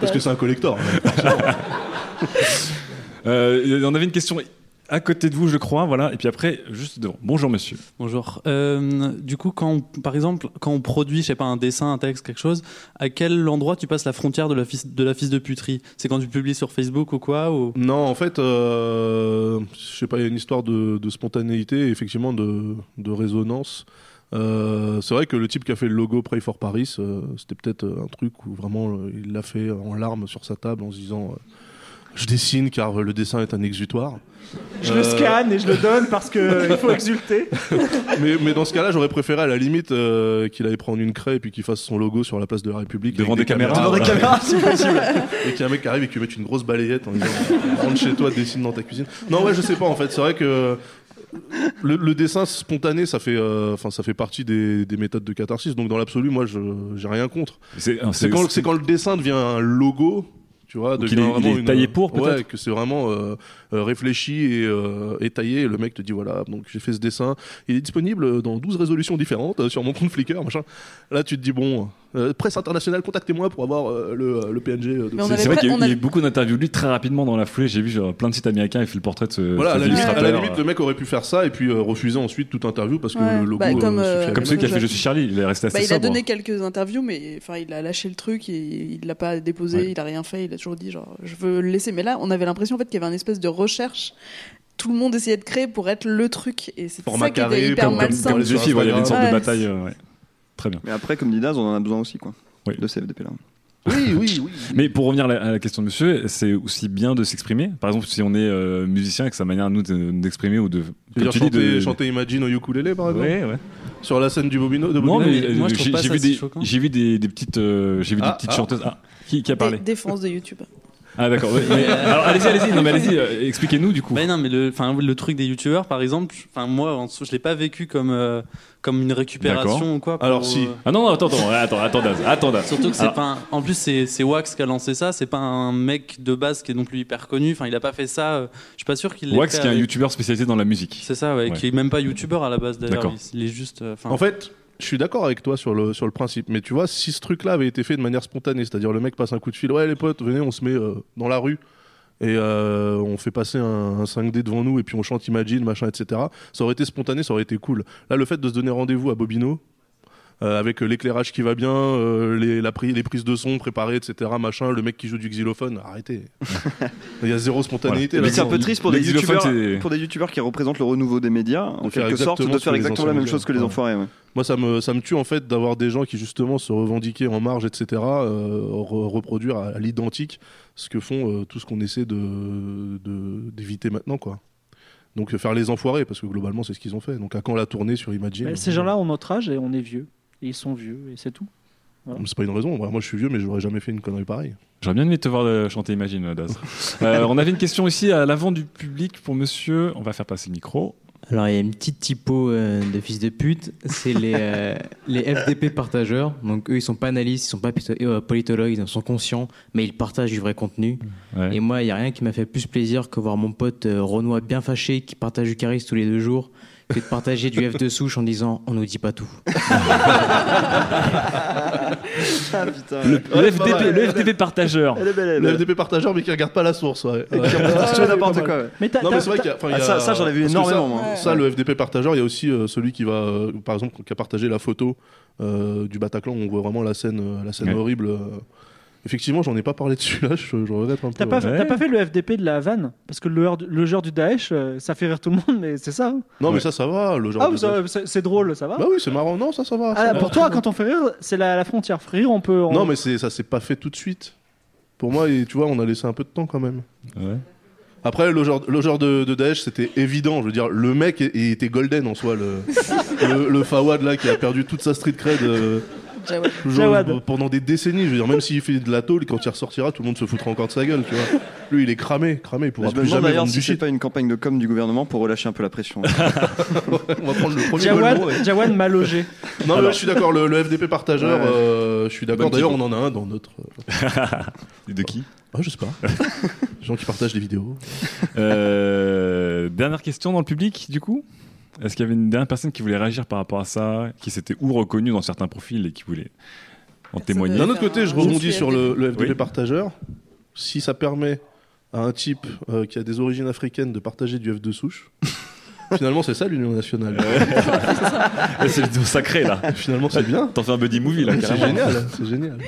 D: Parce que c'est un collector. hein.
C: Euh, on avait une question à côté de vous, je crois. Voilà. Et puis après, juste devant. Bonjour, monsieur.
T: Bonjour. Euh, du coup, quand on- par exemple, quand on produit, je sais pas, un dessin, un texte, quelque chose, à quel endroit tu passes la frontière de la fiche de, la fiche de puterie? C'est quand tu publies sur Facebook ou quoi ou...
D: Non, en fait, euh, je sais pas, il y a une histoire de, de spontanéité, et effectivement de, de résonance. Euh, c'est vrai que le type qui a fait le logo Pray for Paris, euh, c'était peut-être un truc où vraiment euh, il l'a fait en larmes sur sa table en se disant euh, Je dessine car le dessin est un exutoire.
F: Je le
D: Euh,
F: scanne et je le donne parce qu'il faut exulter.
D: mais, mais dans ce cas-là, j'aurais préféré à la limite euh, qu'il aille prendre une craie et puis qu'il fasse son logo sur la place de la République.
C: Devant des caméras. Devant des caméras, si possible.
D: et qu'il y a un mec qui arrive et qui mette une grosse balayette en disant Rentre chez toi, dessine dans ta cuisine. Non, ouais, je sais pas en fait. C'est vrai que le, le dessin spontané, ça fait, euh, enfin, ça fait partie des, des méthodes de catharsis. Donc dans l'absolu, moi, je j'ai rien contre. Quand, c'est quand le dessin devient un logo. Tu vois,
C: Donc il
D: devient
C: est- il
D: vraiment
C: est taillé pour,
D: Ouais,
C: peut-être
D: que c'est vraiment euh, réfléchi et, euh, et taillé. Et le mec te dit voilà, donc j'ai fait ce dessin. Il est disponible dans 12 résolutions différentes euh, sur mon compte Flickr, machin. Là, tu te dis bon, euh, presse internationale, contactez-moi pour avoir euh, le, le PNG. euh,
C: C'est vrai qu'il y a eu- il y a eu beaucoup d'interviews de lui très rapidement dans la foulée. J'ai vu genre, plein de sites américains. Il fait le portrait de ce.
D: Voilà, à la, limite, à la
C: illustrateur.
D: limite, le mec aurait pu faire ça et puis euh, refuser ensuite toute interview parce que
G: Ouais,
D: le logo.
G: bah, comme,
D: euh,
G: euh,
C: Comme
D: lui.
C: celui qui a fait Je suis Charlie. Il est resté assez
G: Bah, il a donné quelques interviews, mais enfin, il a lâché le truc, et il l'a pas déposé,
C: Ouais.
G: il a rien fait, il a toujours dit genre je veux le laisser. Mais là, on avait l'impression en fait qu'il y avait une espèce de recherche. Tout le monde essayait de créer pour être le truc, et c'est
C: Format
G: ça qui
C: carré,
G: était hyper
C: comme-
G: malsain.
C: comme les il y avait une sorte de
G: Ouais.
C: bataille. euh, ouais. Très bien.
E: Mais après, comme dit Daz, on en a besoin aussi, quoi. De ces FDP là.
D: Oui, oui, oui.
C: Mais pour revenir à la, à la question de monsieur, c'est aussi bien de s'exprimer. Par exemple, si on est euh, musicien avec sa manière nous de- d'exprimer ou de.
D: Tu
C: comme dis,
D: chanter,
C: de-
D: chanter Imagine au ukulélé par exemple
C: Ouais, ouais.
D: Sur la scène du Bobino de
C: Non, mais euh, j'ai j'ai vu, des, j'ai vu des, des petites, euh, j'ai vu
D: Ah,
C: des petites
D: ah.
C: chanteuses. Ah, qui, qui a parlé?
G: Dé- Défense de YouTube.
C: Ah d'accord. ouais, mais- alors allez-y, allez-y. Non mais allez-y. euh, Expliquez-nous du coup.
T: Bah non, mais le, enfin, le truc des youtubeurs, par exemple, enfin, moi, en dessous, je l'ai pas vécu comme, euh, comme une récupération
C: D'accord.
T: ou quoi. pour,
C: Alors, si.
T: euh,
C: Ah non, non, attends, attends, attends, attends, Daz, attends, Daz.
T: Surtout que c'est
C: Alors-
T: pas. un- En plus, c'est c'est Wax qui a lancé ça. C'est pas un mec de base qui est non plus hyper connu. Enfin, il a pas fait ça. euh, Je suis pas sûr qu'il. l'ait
C: Wax
T: fait
C: qui est un
T: avec-
C: youtubeur spécialisé dans la musique.
T: C'est ça, ouais,
C: Ouais.
T: Qui est même pas youtubeur à la base d'ailleurs.
C: D'accord.
T: Il, il est juste. euh, enfin,
D: En fait, je suis d'accord avec toi sur le, principe, mais tu vois, si ce truc-là avait été fait de manière spontanée, c'est-à-dire le mec passe un coup de fil, ouais les potes, venez, on se met euh, dans la rue et euh, on fait passer un 5D devant nous et puis on chante Imagine, machin, etc. Ça aurait été spontané, ça aurait été cool. Là, le fait de se donner rendez-vous à Bobino, euh, avec l'éclairage qui va bien, euh, les, la pri- les prises de son préparées, etc. Machin, le mec qui joue du xylophone, arrêtez. Il y a zéro spontanéité.
E: Mais c'est un peu triste pour des,
D: xylophone,
E: youtubeurs,
D: c'est-
E: pour des youtubeurs qui représentent le renouveau des médias, en
D: de
E: quelque sorte, de faire exactement la même chose que les enfoirés. ouais.
D: Moi, ça me, ça me tue en fait d'avoir des gens qui justement se revendiquaient en marge, etc., euh, re- reproduire à, à l'identique ce que font euh, tout ce qu'on essaie de, de- d'éviter maintenant, quoi. Donc faire les enfoirés, parce que globalement c'est ce qu'ils ont fait. Donc à quand la tournée sur Imagine?
F: Mais ces gens-là ont notre âge et on est vieux. Et ils sont vieux, et c'est tout. Voilà.
D: C'est pas une raison. Moi, je suis vieux, mais j'aurais jamais fait une connerie pareille.
C: J'aurais bien aimé te voir euh, chanter Imagine, Daz. Euh, on avait une question ici à l'avant du public pour monsieur. On va faire passer le micro.
N: Alors, il y a une petite typo euh, de fils de pute, c'est les, euh, les FDP partageurs. Donc, eux, ils sont pas analystes, ils sont pas euh, politologues, ils en sont conscients, mais ils partagent du vrai contenu.
C: Ouais.
N: Et moi, il y a rien qui m'a fait plus plaisir que voir mon pote euh, Renoir bien fâché qui partage du charisme tous les deux jours, que de partager du F de souche en disant on nous dit pas tout.
E: Ah, putain.
C: Le,
D: Ouais,
C: FDP,
D: mal.
C: le FDP partageur.
E: Elle est belle, elle est
D: Le. FDP partageur, mais qui regarde pas la source, ouais.
E: Et qui n'importe quoi, ouais.
F: Mais t'as-
D: non, mais
F: t'as-
D: c'est vrai
F: t'as-
D: qu'il y a. enfin, il y
E: Ah,
D: a-
E: ça- ça, j'en ai vu
D: parce que
E: énormément,
D: Ça, le FDP partageur, il y a aussi euh, celui qui va, euh, par exemple, qui a partagé la photo euh, du Bataclan. où On voit vraiment la scène, euh, la scène
C: Ouais.
D: horrible. euh. Effectivement, j'en ai pas parlé dessus là, je, je regrette un peu.
F: T'as pas,
D: ouais.
F: pas fait le FDP de la vanne? Parce que le, le genre du Daesh, euh, ça fait rire tout le monde, mais c'est ça. hein.
D: Non, mais ça, ça va. Le genre
F: Ah,
D: de-
F: c'est c'est drôle, ça va
D: Bah oui, c'est marrant. Non, ça, ça va. ça
F: Ah,
D: va.
F: Pour toi, quand on fait rire, c'est la, la frontière. Rire, on peut. on-
D: Non, mais ça s'est pas fait tout de suite. Pour moi, et, tu vois, on a laissé un peu de temps quand même. Après, le genre, le genre de, de Daesh, c'était évident. Je veux dire, le mec il était golden en soi. Le, le, le Fawad, là, qui a perdu toute sa street cred euh,
G: Jawad.
D: pendant des décennies. Je veux dire, même s'il fait de la tôle, quand il ressortira, tout le monde se foutra encore de sa gueule, tu vois. Lui, il est cramé, cramé. Il pourra plus jamais vendre
E: si
D: du
E: c'est
D: shit.
E: pas une campagne de com du gouvernement pour relâcher un peu la pression.
D: On va prendre le premier
F: Jawad,
D: ouais.
F: Jawad m'a logé.
D: Non, mais ouais, je suis d'accord. Le, le FDP partageur,
E: Ouais.
D: euh, je suis d'accord. D'ailleurs, on en a un dans notre.
C: de qui?
D: Ah, je sais pas. Des gens qui partagent des vidéos.
C: Euh, dernière question dans le public, du coup? Est-ce qu'il y avait une dernière personne qui voulait réagir par rapport à ça, qui s'était ou reconnue dans certains profils et qui voulait en témoigner
D: D'un autre côté, je rebondis sur le, le FDP
C: Oui.
D: partageur. Si ça permet à un type euh, qui a des origines africaines de partager du F de souche, finalement, c'est ça l'Union nationale.
C: Ouais, C'est le duo sacré là.
D: Finalement, c'est bien.
C: T'en fais un buddy movie là,
D: C'est génial. C'est génial.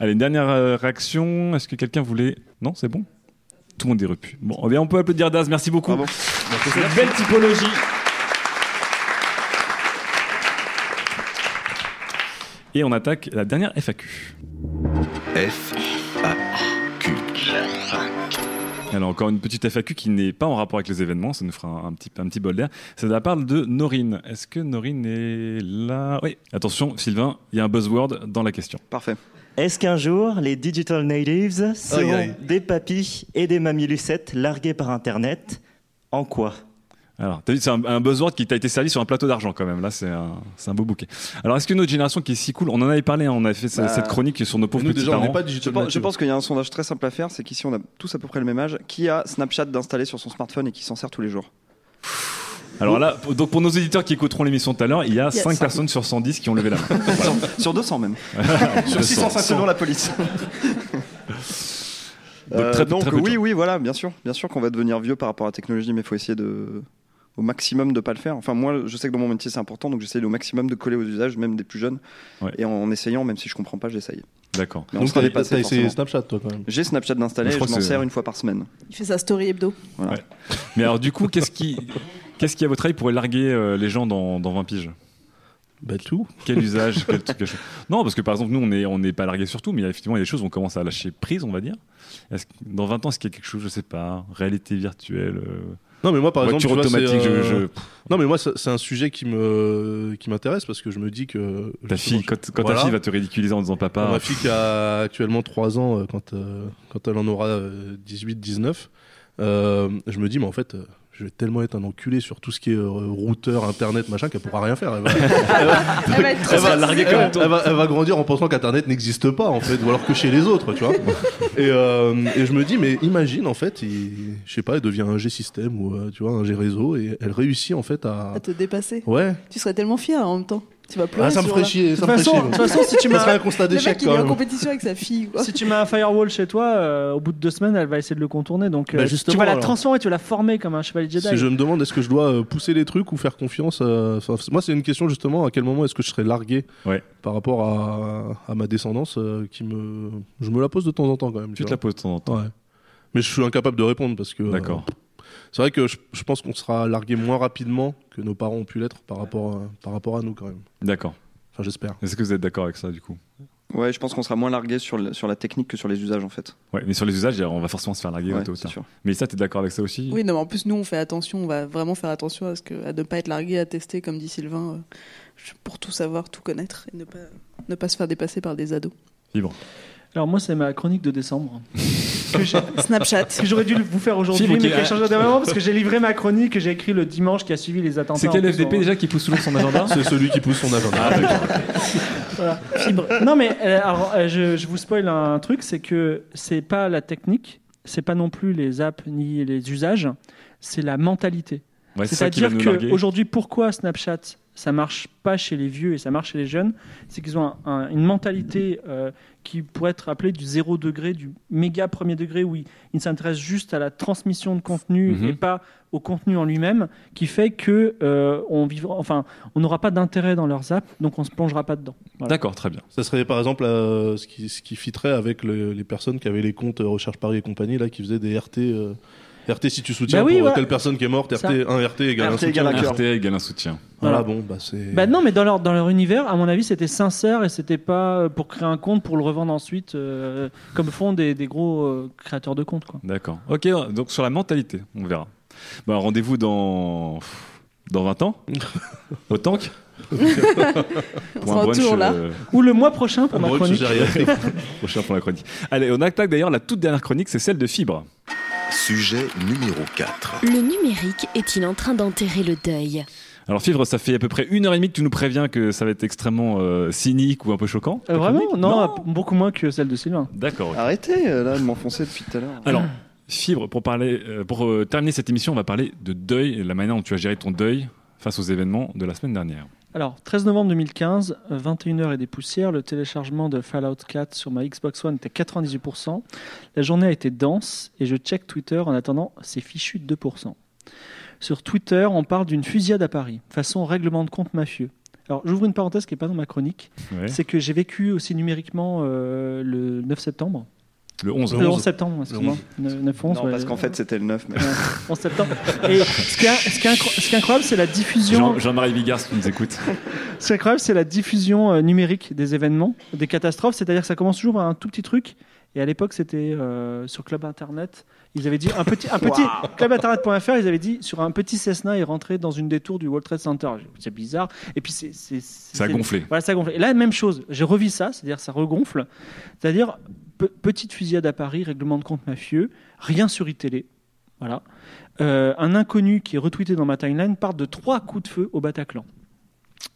C: Allez, une dernière euh, réaction. Est-ce que quelqu'un voulait. Non, c'est bon Tout le monde est repu. Bon, eh bien, on peut applaudir Daz, merci beaucoup.
E: Bravo.
C: pour cette belle typologie. Et on attaque la dernière FAQ.
A: F, A, Q.
C: Alors encore une petite FAQ qui n'est pas en rapport avec les événements, ça nous fera un, un petit, un petit bol d'air. C'est de la part de Norine. Est-ce que Norine est là? Oui. Attention, Sylvain, il y a un buzzword dans la question.
E: Parfait.
U: Est-ce qu'un jour, les digital natives seront
D: Aïe, aïe.
U: des papis et des mamies lucettes largués par Internet? En quoi?
C: Alors, t'as vu, c'est un, un buzzword qui t'a été servi sur un plateau d'argent quand même. Là, c'est un, c'est un beau bouquet. Alors, est-ce que notre génération qui est si cool, on en avait parlé, hein, on avait fait
E: Bah,
C: cette chronique sur nos pauvres
D: Nous,
C: petits
D: déjà, on
C: parents.
D: n'est pas
E: Je
D: digital
E: pense, je pense qu'il y a un sondage très simple à faire, c'est qu'ici on a tous à peu près le même âge. Qui a Snapchat d'installer sur son smartphone et qui s'en sert tous les jours?
C: Alors là, pour- donc pour nos éditeurs qui écouteront l'émission tout à l'heure, il y a
G: Il y a
C: 5
G: cinq.
C: personnes sur 110 qui ont levé la main.
E: sur, sur 200 même.
C: Sur
E: 650 selon la police.
C: Donc,
E: Euh,
C: très-
E: donc
C: très peu de
E: oui, oui, voilà, bien sûr, bien sûr qu'on va devenir vieux par rapport à la technologie, mais il faut essayer de au maximum de pas le faire. Enfin moi, je sais que dans mon métier c'est important, donc j'essaie au maximum de coller aux usages, même des plus jeunes.
C: Ouais.
E: Et en, en essayant, même si je comprends pas, j'essaye.
C: D'accord.
E: Mais on
D: Donc,
E: dépassé.
D: t'as essayé. Snapchat, toi, quand même.
E: J'ai Snapchat d'installer,
C: Je
E: je, m'en sers une fois par semaine.
G: Il fait sa story hebdo.
E: Voilà.
C: Ouais. Mais alors du coup, qu'est-ce qui, qu'est-ce qui à votre avis pourrait larguer euh, les gens dans, dans 20 piges?
D: Bah, tout.
C: Quel usage quel truc, quel chose? Non, parce que par exemple, nous, on n'est on n'est pas largué sur tout, mais effectivement, il y a des choses où on commence à lâcher prise, on va dire. Que- dans 20 ans, est-ce qu'il y a quelque chose, je sais pas, réalité virtuelle euh,
D: Non, mais moi, par exemple, tu vois,
C: automatique, je-
D: euh,
C: je-
D: Non, mais moi, c'est un sujet qui me qui m'intéresse parce que je me dis que
C: Ta fille, quand,
D: je-
C: quand
D: voilà.
C: ta fille va te ridiculiser en disant papa.
D: Ma fille qui a actuellement 3 ans, euh, quand, euh, quand elle en aura 18-19, euh, je me dis, mais en fait, je vais tellement être un enculé sur tout ce qui est euh, routeur, internet, machin, qu'elle pourra rien faire. Elle va, elle va-
G: Elle va être
D: elle va-
G: traumatisée.
D: elle va- elle va- elle va grandir en pensant qu'internet n'existe pas, en fait, ou alors que chez les autres, tu vois. Et, euh, et je me dis, mais imagine, en fait, je sais pas, elle devient un G-système ou, euh, tu vois, un G-réseau, et elle réussit, en fait, à.
G: À te dépasser.
D: Ouais.
G: Tu serais tellement fier en même temps. Tu vas pleurer.
D: Ah, ça me ferait chier, ça
F: De
D: me
F: toute
D: ferait
F: façon,
D: chier.
F: de toute façon, si tu m'as-
D: un constat
G: Le
D: d'échec,
G: mec, il
D: quand
G: est en
D: même.
G: compétition avec sa fille. Quoi.
F: Si tu mets un firewall chez toi, euh, au bout de deux semaines, elle va essayer de le contourner. Donc,
D: Bah,
F: euh, tu vas la
D: alors.
F: transformer, tu vas la former comme un chevalier Jedi.
D: Si je me demande est-ce que je dois euh, pousser les trucs ou faire confiance enfin, moi c'est une question justement à quel moment est-ce que je serais largué
C: Ouais.
D: par rapport à, à ma descendance euh, qui me je me la pose de temps en temps quand même
C: Tu te la poses de temps en temps.
D: Ouais. mais je suis incapable de répondre parce que euh,
C: D'accord.
D: C'est vrai que je, je pense qu'on sera largué moins rapidement que nos parents ont pu l'être par rapport à, par rapport à nous quand même
C: D'accord.
D: enfin j'espère
C: Est-ce que vous êtes d'accord avec ça du coup?
E: Ouais, je pense qu'on sera moins largué sur, le- sur la technique que sur les usages en fait.
C: Ouais, mais sur les usages, on va forcément se faire larguer
E: Ouais,
C: tôt ou
E: c'est
C: tard.
E: sûr.
C: Mais ça, t'es d'accord avec ça aussi?
G: Oui, non, mais en plus, nous, on fait attention, on va vraiment faire attention à, ce que, à ne pas être largué, à tester, comme dit Sylvain, euh, pour tout savoir, tout connaître, et ne pas, ne pas se faire dépasser par des ados.
C: Libre.
F: Alors, moi, c'est ma chronique de décembre. que
G: Snapchat.
F: que j'aurais dû vous faire aujourd'hui, mais qui a changé au dernier moment parce que j'ai livré ma chronique que j'ai écrit le dimanche qui a suivi les attentats.
C: C'est quel FDP
F: en-
C: déjà qui pousse toujours son agenda
D: c'est celui qui pousse son agenda
C: Ah, d'accord.
F: Voilà. Fibre. Non, mais euh, alors, euh, je, je vous spoil un truc, c'est que c'est pas la technique, c'est pas non plus les apps ni les usages, c'est la mentalité.
C: Ouais, c'est ça qui va
F: C'est-à-dire qu'aujourd'hui, pourquoi Snapchat ça marche pas chez les vieux et ça marche chez les jeunes C'est qu'ils ont un- un- une mentalité euh, qui pourrait être appelée du zéro degré, du méga premier degré, où ils, ils s'intéressent juste à la transmission de contenu
C: Mhm.
F: et pas au contenu en lui-même, qui fait que euh, on vivra, enfin, on n'aura pas d'intérêt dans leurs apps, donc on se plongera pas dedans. Voilà.
C: D'accord, très bien.
D: Ça serait par exemple euh, ce, qui, ce qui fitterait avec le- les personnes qui avaient les comptes Recherche Paris et compagnie, là, qui faisaient des RT. Euh, RT si tu soutiens
F: Bah oui,
D: pour
F: voilà.
D: telle personne qui est morte, RT,
F: Ça.
D: un RT égale un soutien.
E: égale un.
C: RT égale un soutien.
D: Voilà,
F: Voilà.
D: bon, bah c'est.
F: Bah non, mais dans leur, dans leur univers, à mon avis, c'était sincère et c'était pas euh, pour créer un compte pour le revendre ensuite, euh, comme font des, des gros euh, créateurs de comptes. Quoi.
C: D'accord. Ok, donc sur la mentalité, on verra. Bah, rendez-vous dans dans 20 ans au tank. pour
G: sera
C: un brunch,
G: toujours là.
C: euh,
F: Ou le mois prochain pour
D: Un
F: ma
D: brunch
F: chronique.
C: prochain pour la chronique. Allez, on attaque d'ailleurs la toute dernière chronique, c'est celle de Fibre.
A: Sujet numéro 4.
M: Le numérique est-il en train d'enterrer le deuil
C: Alors Fibre, ça fait à peu près une heure et demie que tu nous préviens que ça va être extrêmement euh, cynique ou un peu choquant.
F: Euh,
C: ta
F: vraiment non, beaucoup moins que celle de Sylvain.
C: D'accord.
E: Arrêtez euh, là de m'enfoncer depuis tout à l'heure.
C: Alors, Fibre, pour, parler, euh, pour terminer cette émission, on va parler de deuil et de la manière dont tu as géré ton deuil face aux événements de la semaine dernière.
F: Alors, 13 novembre 2015, 21h et des poussières, le téléchargement de Fallout 4 sur ma Xbox One était 98%. La journée a été dense et je check Twitter en attendant, c'est fichu de 2%. Sur Twitter, on parle d'une fusillade à Paris, façon règlement de compte mafieux. Alors, j'ouvre une parenthèse qui n'est pas dans ma chronique.
C: Ouais.
F: C'est que j'ai vécu aussi numériquement euh, le 9 septembre.
C: Le 11.
F: Le 11 septembre, excuse-moi. 9 11,
E: Non,
F: ouais.
E: parce qu'en fait c'était le 9 mais.
F: Ouais, 11 septembre. Et ce qui est, ce qui est incro- ce qui est incroyable, c'est la diffusion.
C: Jean- Jean-Marie Bigard, si tu nous écoutes.
F: Ce qui est incroyable, c'est la diffusion euh, numérique des événements, des catastrophes. C'est-à-dire que ça commence toujours par un tout petit truc. Et à l'époque, c'était euh, sur Club Internet. Ils avaient dit un petit, un petit clubinternet.fr. Ils avaient dit sur un petit Cessna, il rentrait dans une des tours du World Trade Center. C'est bizarre. Et puis c'est,
C: Ça a gonflé.
F: Voilà, ça a gonflé. Et là, même chose. J'ai revu ça, c'est-à-dire ça regonfle. C'est-à-dire petite fusillade à Paris, règlement de compte mafieux, rien sur iTélé. Voilà. Euh, un inconnu qui est retweeté dans ma timeline part de trois coups de feu au Bataclan.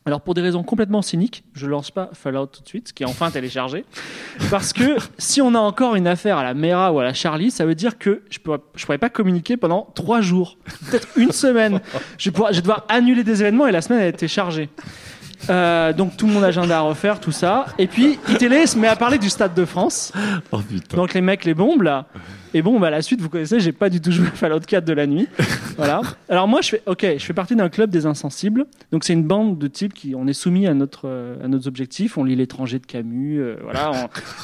F: Alors pour des raisons complètement cyniques, je lance pas Fallout tout de suite, qui est enfin téléchargé, parce que si on a encore une affaire à la Mera ou à la Charlie, ça veut dire que je je pourrais pas communiquer pendant trois jours, peut-être une semaine. Je je vais devoir annuler des événements et la semaine a été chargée. Euh, donc tout mon agenda à refaire, tout ça. Et puis iTélé se met à parler du Stade de France.
C: Oh putain.
F: Donc les mecs, les bombes là. Et bon, bah, la suite, vous connaissez, j'ai pas du tout joué à Fallout 4 de la nuit. voilà. Alors moi, je fais, ok, je fais partie d'un club des insensibles. Donc c'est une bande de types qui, on est soumis à notre, euh, à nos objectifs. On lit l'étranger de Camus. euh, voilà.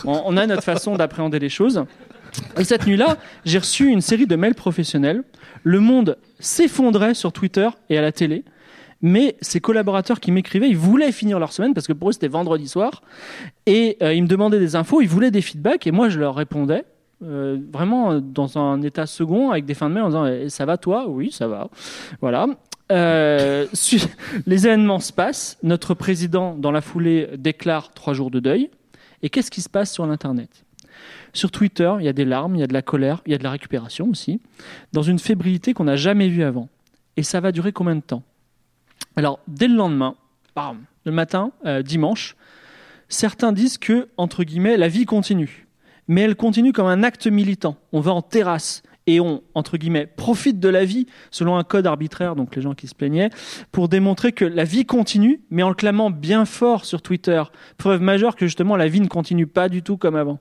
F: On, on- on a notre façon d'appréhender les choses. Et cette nuit-là, j'ai reçu une série de mails professionnels. Le monde s'effondrait sur Twitter et à la télé. Mais ces collaborateurs qui m'écrivaient, ils voulaient finir leur semaine parce que pour eux c'était vendredi soir et euh, ils me demandaient des infos, ils voulaient des feedbacks et moi je leur répondais euh, vraiment euh, dans un état second avec des fins de mail en disant Eh, ça va toi? Oui, ça va. Voilà. Les événements se passent. Notre président, dans la foulée, déclare trois jours de deuil. Et qu'est-ce qui se passe sur l'Internet? Sur Twitter, il y a des larmes, il y a de la colère, il y a de la récupération aussi, dans une fébrilité qu'on n'a jamais vue avant. Et ça va durer combien de temps? Alors, dès le lendemain, bam, le matin, euh, dimanche, certains disent que, entre guillemets, la vie continue. Mais elle continue comme un acte militant. On va en terrasse et on, entre guillemets, profite de la vie selon un code arbitraire, donc les gens qui se plaignaient, pour démontrer que la vie continue, mais en le clamant bien fort sur Twitter. Preuve majeure que justement la vie ne continue pas du tout comme avant.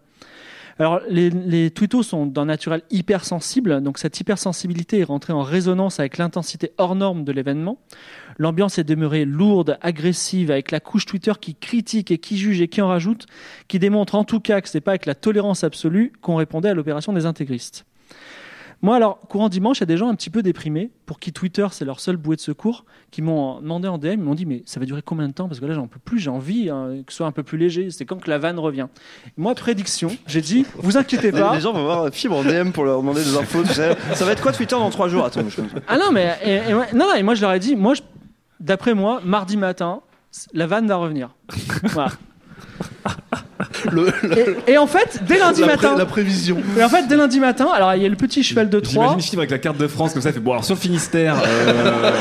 F: Alors, les, les sont d'un naturel hypersensible, donc cette hypersensibilité est rentrée en résonance avec l'intensité hors norme de l'événement. L'ambiance est demeurée lourde, agressive, avec la couche Twitter qui critique et qui juge et qui en rajoute, qui démontre en tout cas que ce n'est pas avec la tolérance absolue qu'on répondait à l'opération des intégristes. Moi, alors, courant dimanche, il y a des gens un petit peu déprimés, pour qui Twitter, c'est leur seule bouée de secours, qui m'ont demandé en DM, ils m'ont dit, mais ça va durer combien de temps? Parce que là, j'en peux plus, j'ai envie hein, que ce soit un peu plus léger. C'est quand que la vanne revient. Moi, prédiction, j'ai dit, vous inquiétez pas.
E: Les gens vont voir Fibre en DM pour leur demander des infos. Ça va être quoi Twitter dans 3 jours? Attends, je...
F: Ah non, mais et, et ouais, non, non, et moi je leur ai dit, moi, je- d'après moi, mardi matin, la vanne va revenir. Voilà. Et, et en fait, dès lundi
D: La pré-
F: matin.
D: la prévision.
F: Et en fait, dès lundi matin, alors il y a le petit cheval de Troie.
C: J'imagine Fibre avec la carte de France comme ça, il fait bon alors sur le Finistère, euh,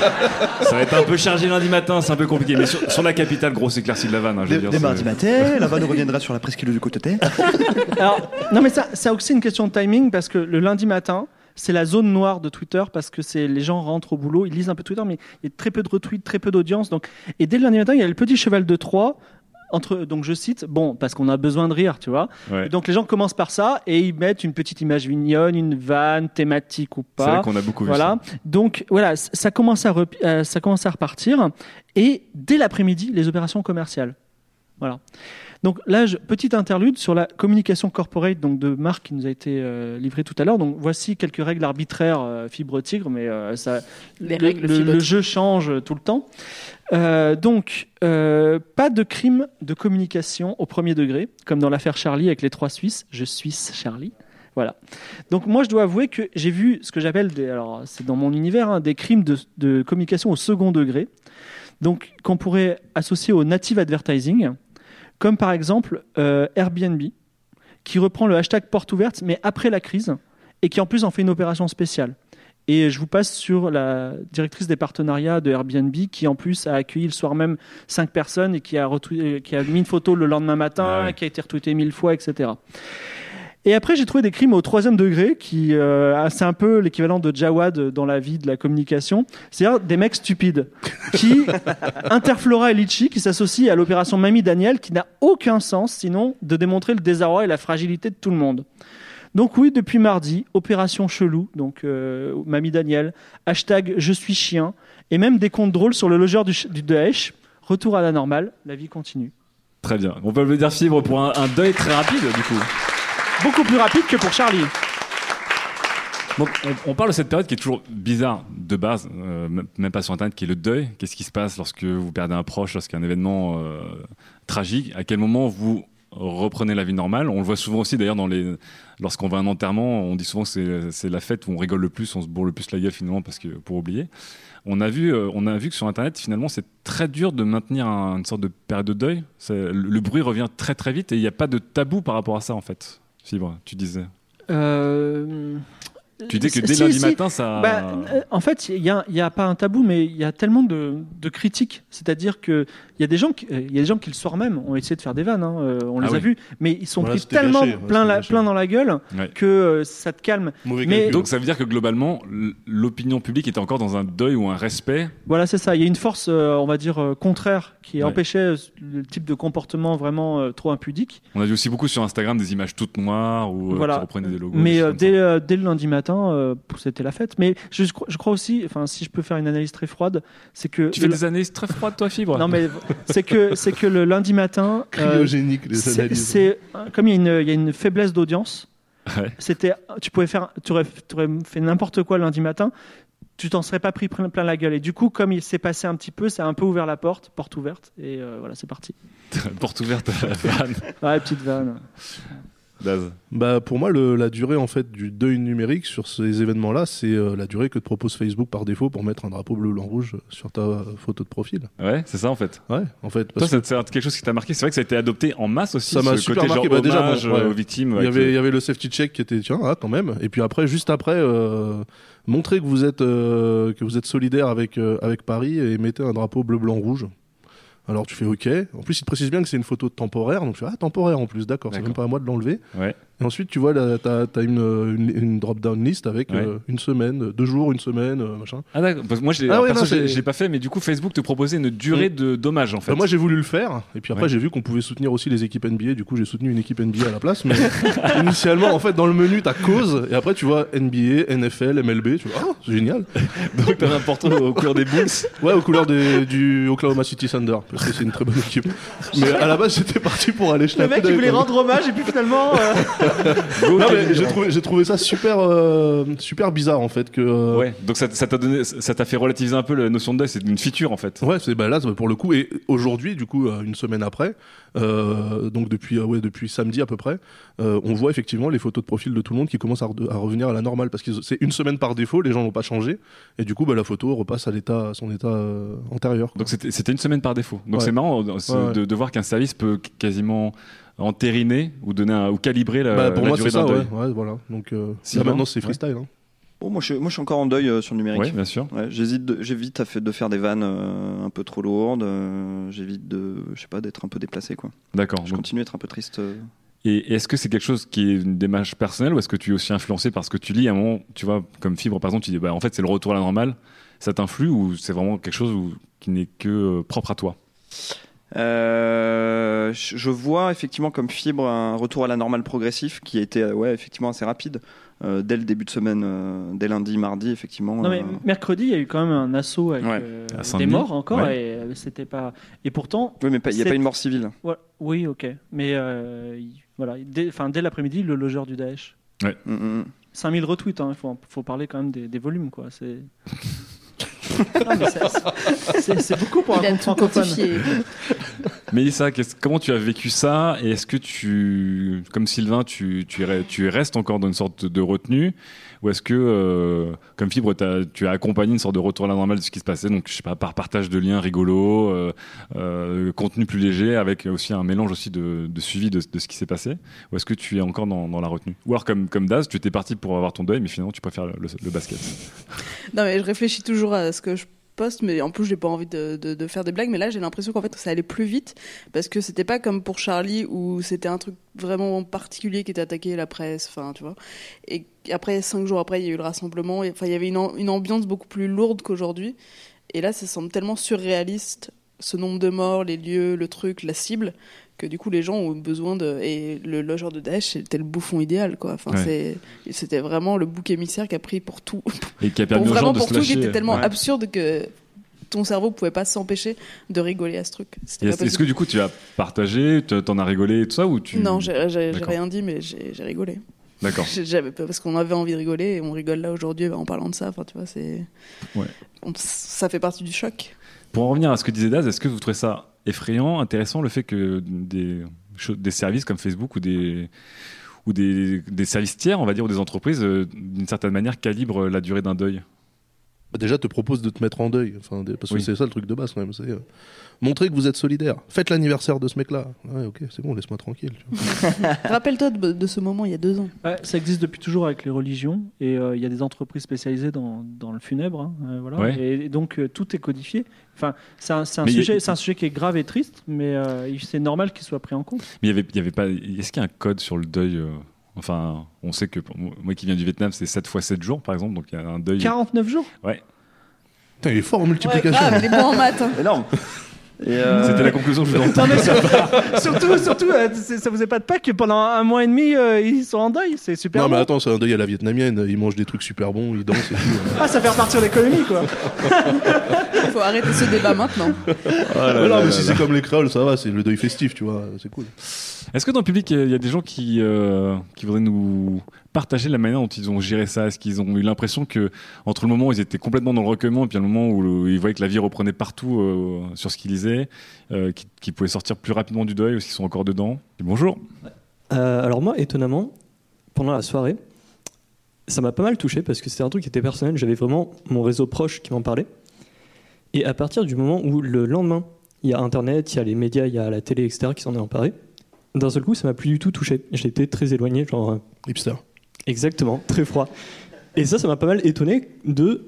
C: ça va être un peu chargé lundi matin, c'est un peu compliqué, mais sur, sur la capitale, grosse éclaircie de la vanne. hein, je veux
E: Dès,
C: dire,
E: dès mardi matin, la vanne reviendra sur la presqu'île du côté.
F: Alors, non, mais ça, ça a aussi une question de timing parce que le lundi matin, c'est la zone noire de Twitter parce que c'est les gens rentrent au boulot, ils lisent un peu Twitter, mais il y a très peu de retweets, très peu d'audience. Donc, et dès le lundi matin, il y a le petit cheval de Troie. Entre, donc je cite, bon, parce qu'on a besoin de rire, tu vois.
C: Ouais.
F: Donc les gens commencent par ça et ils mettent une petite image mignonne, une vanne, thématique ou pas.
C: Qu'on a beaucoup vu
F: Voilà. Donc voilà, ça commence à, euh, ça commence à repartir. Et dès l'après-midi, les opérations commerciales. Voilà. Donc là, je- petite interlude sur la communication corporate donc de Marc qui nous a été euh, livrée tout à l'heure. Donc voici quelques règles arbitraires euh, fibre tigre, mais euh, ça, le, jeu change tout le temps. Euh, donc, euh, pas de crime de communication au premier degré, comme dans l'affaire Charlie avec les trois Suisses. Je suis Charlie. Voilà. Donc moi, je dois avouer que j'ai vu ce que j'appelle des, alors c'est dans mon univers, hein, des crimes de, de communication au second degré, donc qu'on pourrait associer au native advertising, comme par exemple euh, Airbnb, qui reprend le hashtag porte ouverte, mais après la crise, et qui en plus en fait une opération spéciale. Et je vous passe sur la directrice des partenariats de Airbnb, qui en plus a accueilli le soir même cinq personnes et qui a, qui a mis une photo le lendemain matin, qui a été retweetée mille fois, etc. Et après, j'ai trouvé des crimes au troisième degré, qui euh, c'est un peu l'équivalent de Jawad dans la vie de la communication. C'est-à-dire des mecs stupides qui Interflora et Litchi qui s'associent à l'opération Mamie Daniel, qui n'a aucun sens sinon de démontrer le désarroi et la fragilité de tout le monde. Donc oui, depuis mardi, opération chelou, donc euh, Mamie Daniel, hashtag je suis chien, et même des comptes drôles sur le logeur du, du Daesh. Retour à la normale, la vie continue.
C: Très bien. On peut le dire fibre pour un, un deuil très rapide, du coup.
F: Beaucoup plus rapide que pour Charlie.
C: On, parle de cette période qui est toujours bizarre de base, euh, même pas sur Internet, qui est le deuil. Qu'est-ce qui se passe lorsque vous perdez un proche, lorsqu'il y a un événement euh, tragique? À quel moment vous reprenez la vie normale? On le voit souvent aussi d'ailleurs lorsqu'on va à un enterrement, on dit souvent que c'est- la fête où on rigole le plus, on se bourre le plus la gueule finalement parce que pour oublier. On a vu, euh, on a vu que sur Internet finalement c'est très dur de maintenir un- une sorte de période de deuil. Le bruit revient très très vite et il n'y a pas de tabou par rapport à ça en fait. Fibre, tu disais.
F: Euh,
C: Tu dis que dès
F: si,
C: lundi
F: si.
C: matin, ça-
F: Bah, euh, en fait, il n'y a, y a pas un tabou, mais il y a tellement de, de critiques. C'est-à-dire qu'il y, a des gens qui- euh, il y a des gens qui, le soir même, ont essayé de faire des vannes. hein, euh, on les
C: Ah
F: a
C: oui.
F: vus. Mais ils sont
C: Voilà,
F: pris tellement
C: gâché,
F: plein, la- plein dans la gueule
C: Ouais.
F: que euh, ça te calme. mais
C: Donc ça veut dire que globalement, l'opinion publique était encore dans un deuil ou un respect?
F: Voilà, c'est ça. Il y a une force, euh, on va dire, euh, contraire qui
C: Ouais.
F: empêchait le type de comportement vraiment euh, trop impudique.
C: On a vu aussi beaucoup sur Instagram des images toutes noires ou euh,
F: voilà.
C: qui reprenaient des logos.
F: Mais euh, euh, dès le lundi matin, euh, c'était la fête. Mais je, crois- je crois aussi, enfin, si je peux faire une analyse très froide, c'est que
C: Tu fais des analyses très froides, toi, Fibre?
F: Non, mais c'est que c'est que le lundi matin, euh,
D: Cryogénique, les
F: c'est-
D: analyses.
F: C'est comme il y, a une- il y a une faiblesse d'audience.
C: Ouais.
F: C'était, tu pouvais faire, tu aurais, tu aurais fait n'importe quoi lundi matin. Tu t'en serais pas pris plein, plein la gueule. Et du coup, comme il s'est passé un petit peu, ça a un peu ouvert la porte, porte ouverte. Et euh, voilà, c'est parti.
C: Porte ouverte à la vanne.
F: Ouais, petite vanne.
C: Daz.
D: Bah pour moi le- la durée en fait du deuil numérique sur ces événements-là, c'est euh, la durée que te propose Facebook par défaut pour mettre un drapeau bleu blanc rouge sur ta euh, photo de profil.
C: Ouais, c'est ça en fait.
D: Ouais, en fait.
C: Toi,
D: parce
C: c'est quelque chose qui t'a marqué. C'est vrai que ça a été adopté en masse aussi.
D: ça m'a super
C: côté
D: marqué.
C: genre
D: Bah, déjà,
C: hommage,
D: bon, ouais.
C: euh, aux victimes.
D: Il y avait,
C: le-
D: il y avait le safety check qui était tiens ah, quand même. Et puis après, juste après, euh, montrez que vous êtes euh, que vous êtes solidaire avec avec Paris et mettez un drapeau bleu blanc rouge. Alors tu fais OK. En plus, il te précise bien que c'est une photo temporaire, donc tu fais ah temporaire en plus, d'accord. C'est même pas à moi de l'enlever.
C: Ouais.
D: Et ensuite, tu vois, t'as as une, une, une drop-down list avec
C: Ouais.
D: euh, une semaine, deux jours, une semaine, euh, machin.
C: Ah d'accord. Parce que moi, je l'ai
D: Ah ouais,
C: l'ai- pas fait, mais du coup, Facebook te proposait une durée de dommage en fait.
D: Bah, moi j'ai voulu le faire et puis après
C: Ouais.
D: j'ai vu qu'on pouvait soutenir aussi les équipes NBA du coup j'ai soutenu une équipe NBA à la place mais initialement en fait dans le menu t'as cause et après tu vois NBA, NFL, MLB tu vois ah c'est génial
C: donc t'as un aux couleurs des Bulls
D: ouais aux couleurs des- du Oklahoma City Thunder parce que c'est une très bonne équipe mais à la base j'étais parti pour aller
F: Le mec, il voulait rendre hommage et puis finalement. euh,
D: non mais j'ai trouvé, j'ai trouvé ça super euh, super bizarre en fait que euh,
C: Ouais. Donc ça ça t'a donné, ça t'a fait relativiser un peu la notion de deuil. C'est une feature en fait.
D: Ouais, c'est bah là pour le coup et aujourd'hui du coup euh, une semaine après, euh, donc depuis ouais depuis samedi à peu près, on voit effectivement les photos de profil de tout le monde qui commencent à, re- à revenir à la normale parce que c'est une semaine par défaut, les gens n'ont pas changé et du coup bah, la photo repasse à l'état à son état antérieur. quoi.
C: Donc c'était c'était une semaine par défaut. Donc
D: Ouais.
C: c'est marrant c'est
D: Ouais, ouais.
C: de, de voir qu'un service peut qu- quasiment entériner ou donner un- ou calibrer la,
D: Bah, pour
C: la
D: moi
C: durée d'un deuil.
D: ouais, voilà. Donc euh, là maintenant c'est
C: Ouais.
D: freestyle. hein.
E: Bon, moi, je, moi, je suis encore en deuil euh, sur le numérique.
C: Ouais, bien sûr.
E: Ouais, j'hésite, de- j'évite à fait- de faire des vannes euh, un peu trop lourdes. euh, j'évite de, je sais pas, d'être un peu déplacé, quoi.
C: D'accord.
E: Je
C: Donc,
E: continue à être un peu triste. euh.
C: Et est-ce que c'est quelque chose qui est une démarche personnelle ou est-ce que tu es aussi influencé par ce que tu lis? À un moment, tu vois, comme Fibre par exemple, tu dis bah, en fait c'est le retour à la normale, ça t'influe ou c'est vraiment quelque chose où- qui n'est que euh, propre à toi?
E: Euh, je vois effectivement comme fibre un retour à la normale progressif qui a été euh, ouais, effectivement assez rapide euh, dès le début de semaine, euh, dès lundi, mardi, effectivement.
F: Non mais
E: euh,
F: mercredi, il y a eu quand même un assaut avec
E: Ouais.
F: euh,
E: À
F: des
E: Saint-Denis.
F: morts encore
E: Ouais.
F: et euh, c'était pas. Et pourtant.
E: Oui, mais il y a pas une mort civile.
F: Ouais, oui, ok. Mais euh, il- voilà, dès, enfin, dès l'après-midi, le logeur du Daesh.
C: Ouais.
E: Mm,
F: 5000 retweets, il faut, faut parler quand même des, des volumes, quoi. C'est. C'est- beaucoup pour
G: Il
F: un francophone.
C: Mélissa, qu'est-ce- comment tu as vécu ça Et est-ce que tu, comme Sylvain, tu, tu, re- tu restes encore dans une sorte de retenue Ou est-ce que, euh, comme Fibre, tu as accompagné une sorte de retour à la normale de ce qui se passait Donc, je sais pas, par partage de liens rigolos, euh, euh, contenu plus léger, avec aussi un mélange aussi de, suivi de, ce qui s'est passé Ou est-ce que tu es encore dans, la retenue? Ou alors, comme, Daz, tu étais parti pour avoir ton deuil, mais finalement, tu préfères le- le basket.
G: Non, mais je réfléchis toujours à ce que je poste, mais en plus, j'ai pas envie de, faire des blagues. Mais là, j'ai l'impression qu'en fait, ça allait plus vite parce que c'était pas comme pour Charlie où c'était un truc vraiment particulier qui était attaqué la presse, enfin, tu vois. Et après, cinq jours après, il y a eu le rassemblement. Enfin, il y avait une ambiance beaucoup plus lourde qu'aujourd'hui. Et là, ça semble tellement surréaliste, ce nombre de morts, les lieux, le truc, la cible, que du coup, les gens ont besoin de. Et le logeur de Daesh, c'était le bouffon idéal, quoi. Enfin,
C: Ouais.
G: c'est- c'était vraiment le bouc émissaire qui a pris pour tout.
C: Et qui a
G: pour
C: permis aux
G: vraiment
C: gens de
G: pour
C: se
G: tout, qui était tellement
C: Ouais.
G: absurde que ton cerveau pouvait pas s'empêcher de rigoler à ce truc.
C: Est-ce que du coup, tu as partagé, tu- t'en as rigolé et tout ça ou tu...
G: Non, j'ai rien dit, mais j'ai rigolé.
C: D'accord.
G: Parce qu'on avait envie de rigoler et on rigole là aujourd'hui en parlant de ça. Enfin, tu vois, c'est.
C: Ouais.
G: Ça fait partie du choc.
C: Pour en revenir à ce que disait Daz, est-ce que vous trouvez ça effrayant, intéressant, le fait que des, services comme Facebook ou des, services tiers, on va dire, ou des entreprises, euh, d'une certaine manière, calibrent la durée d'un deuil?
D: Déjà te propose de te mettre en deuil, enfin, parce que
C: Oui.
D: c'est ça le truc de base quand même. C'est euh, montrer que vous êtes solidaire. Faites l'anniversaire de ce mec-là. Ouais, ok, c'est bon, laisse-moi tranquille.
G: Rappelle-toi de, de ce moment il y a deux ans.
F: Ouais, ça existe depuis toujours avec les religions et euh, il y a des entreprises spécialisées dans, dans le funèbre. hein, euh, voilà.
C: Ouais.
F: et, et donc euh, tout est codifié. Enfin, c'est un,
C: a-
F: sujet, c'est un sujet qui est grave et triste, mais euh, c'est normal qu'il soit pris en compte.
C: Mais il y avait, il y avait pas. Est-ce qu'il y a un code sur le deuil euh, Enfin, on sait que pour moi qui viens du Vietnam, c'est 7 fois 7 jours, par exemple, donc il y a un deuil.
F: 49 jours?
C: Ouais.
D: Putain, il est fort en multiplication.
G: grave, il est bon en maths. hein.
E: Énorme. Euh,
C: C'était la conclusion que je voulais
F: Non,
C: entendre.
F: surtout, surtout euh, ça vous épate pas que pendant un mois et demi, euh, ils sont en deuil. C'est super.
D: Non, mais attends, c'est un deuil à la vietnamienne. Il mange des trucs super bons, il danse et tout.
F: Ah, ça fait repartir l'économie, quoi.
G: Il faut arrêter ce débat maintenant.
C: Ah là
D: Mais non,
C: là
D: mais
C: là
D: si c'est comme les créoles, ça va, c'est le deuil festif, tu vois, c'est cool.
C: Est-ce que dans le public, il y a des gens qui, euh, qui voudraient nous partager la manière dont ils ont géré ça Est-ce qu'ils ont eu l'impression que entre le moment où ils étaient complètement dans le recueillement et puis le moment où le- ils voyaient que la vie reprenait partout euh, sur ce qu'ils lisaient, euh, qu'ils qu'ils pouvaient sortir plus rapidement du deuil ou s'ils sont encore dedans? Et Bonjour.
V: Euh, alors moi, étonnamment, pendant la soirée, ça m'a pas mal touché parce que c'était un truc qui était personnel. J'avais vraiment mon réseau proche qui m'en parlait. Et à partir du moment où le lendemain, il y a Internet, il y a les médias, il y a la télé, etc., qui s'en est emparé, d'un seul coup, ça m'a plus du tout touché. Été très éloigné, genre... euh,
D: Hipster.
V: Exactement, très froid. Et ça, ça m'a pas mal étonné de...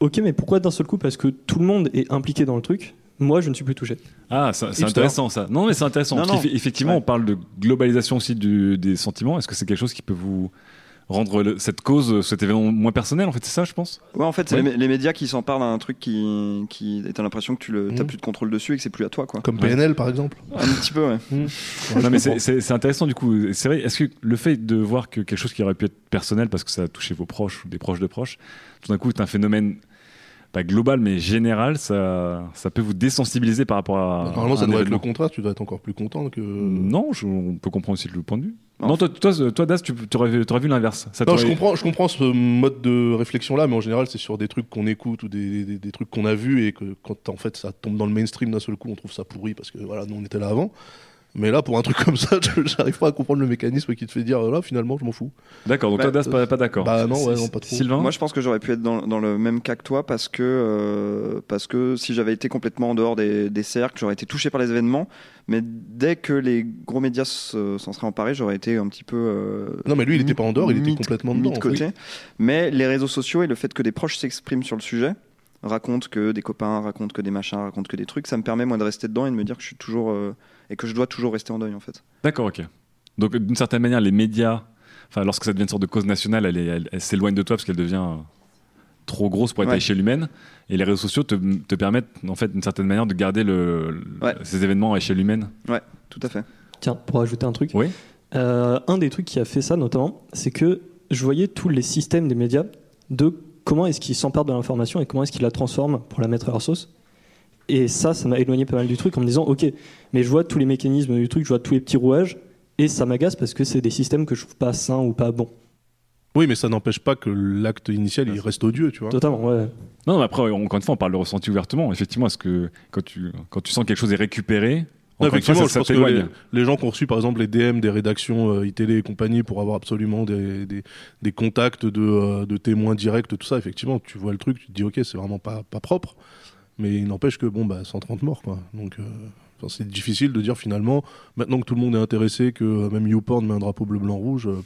V: Ok, mais pourquoi d'un seul coup? Parce que tout le monde est impliqué dans le truc. Moi, je ne suis plus touché.
C: Ah, c'est intéressant ça. Non, mais c'est intéressant.
V: Non, non.
C: Effectivement,
V: Ouais.
C: on parle de globalisation aussi du- des sentiments. Est-ce que c'est quelque chose qui peut vous rendre le- cette cause, cet événement moins personnel En fait, c'est ça, je pense.
E: Ouais, en fait, c'est
C: Ouais.
E: les, les médias qui s'emparent d'un truc qui, qui t'as l'impression que tu le, t'as
D: Mhm.
E: plus de contrôle dessus et que c'est plus à toi, quoi.
D: Comme PNL, par exemple.
E: Un petit peu, ouais.
C: non, mais c'est- c'est c'est intéressant du coup. C'est vrai. Est-ce que le fait de voir que quelque chose qui aurait pu être personnel parce que ça a touché vos proches ou des proches de proches, tout d'un coup, c'est un phénomène pas global mais général, ça, ça peut vous désensibiliser par rapport à.
D: Normalement, ça doit être le contraire, tu dois être encore plus content que.
C: Non, je- on peut comprendre aussi le point de vue. Non, toi, toi, toi, Das, tu aurais vu, l'inverse.
D: Non, je comprends, je comprends ce mode de réflexion là, mais en général, c'est sur des trucs qu'on écoute ou des, des- des trucs qu'on a vus et que quand en fait ça tombe dans le mainstream d'un seul coup, on trouve ça pourri parce que voilà, nous on était là avant. Mais là, pour un truc comme ça, je- j'arrive pas à comprendre le mécanisme qui te fait dire là, finalement, je m'en fous.
C: D'accord, donc toi, Das, pas, pas d'accord.
D: Bah non, ouais, non, pas trop.
E: Moi, je pense que j'aurais pu être dans, dans le même cas que toi parce que, euh, parce que si j'avais été complètement en dehors des, des cercles, j'aurais été touché par les événements. Mais dès que les gros médias se- s'en seraient emparés, j'aurais été un petit peu. euh,
D: Non, mais lui, il était pas en dehors, il était complètement
E: mis
D: dedans,
E: de
D: en
E: côté.
D: fait.
E: Mais les réseaux sociaux et le fait que des proches s'expriment sur le sujet, racontent que des copains, racontent que des machins, racontent que des trucs, ça me permet moi de rester dedans et de me dire que je suis toujours euh, et que je dois toujours rester en deuil en fait.
C: D'accord, ok. Donc d'une certaine manière, les médias, enfin lorsque ça devient une sorte de cause nationale, elle, elle- elle s'éloigne de toi parce qu'elle devient euh, trop grosse pour être à échelle humaine. Et les réseaux sociaux te, te permettent, en fait, d'une certaine manière, de garder le, le-
E: Ouais.
C: ces événements à échelle humaine.
E: Ouais, tout à fait.
V: Tiens, pour ajouter un truc.
C: Oui.
V: Euh, un des trucs qui a fait ça notamment, c'est que je voyais tous les systèmes des médias de comment est-ce qu'ils s'emparent de l'information et comment est-ce qu'ils la transforment pour la mettre à leur sauce. Et ça, ça m'a éloigné pas mal du truc en me disant, ok, mais je vois tous les mécanismes du truc, je vois tous les petits rouages, et ça m'agace parce que c'est des systèmes que je trouve pas sains ou pas bons.
D: Oui, mais ça n'empêche pas que l'acte initial, il reste odieux, tu vois.
V: Totalement, ouais.
C: Non, mais après, encore une fois, on parle de ressenti ouvertement. Effectivement, est-ce que quand tu, quand tu sens que quelque chose est récupéré,
D: Non,
C: une fois,
D: effectivement,
C: ça,
D: je
C: ça
D: pense que les, les gens qui ont reçu par exemple les DM des rédactions euh, iTélé et compagnie pour avoir absolument des, des, des contacts de, euh, de témoins directs, tout ça, effectivement, tu vois le truc, tu te dis ok, c'est vraiment pas, pas propre, mais il n'empêche que bon, bah 130 morts quoi. Donc euh, enfin, c'est difficile de dire finalement, maintenant que tout le monde est intéressé, que euh, même YouPorn met un drapeau bleu, blanc, rouge. euh,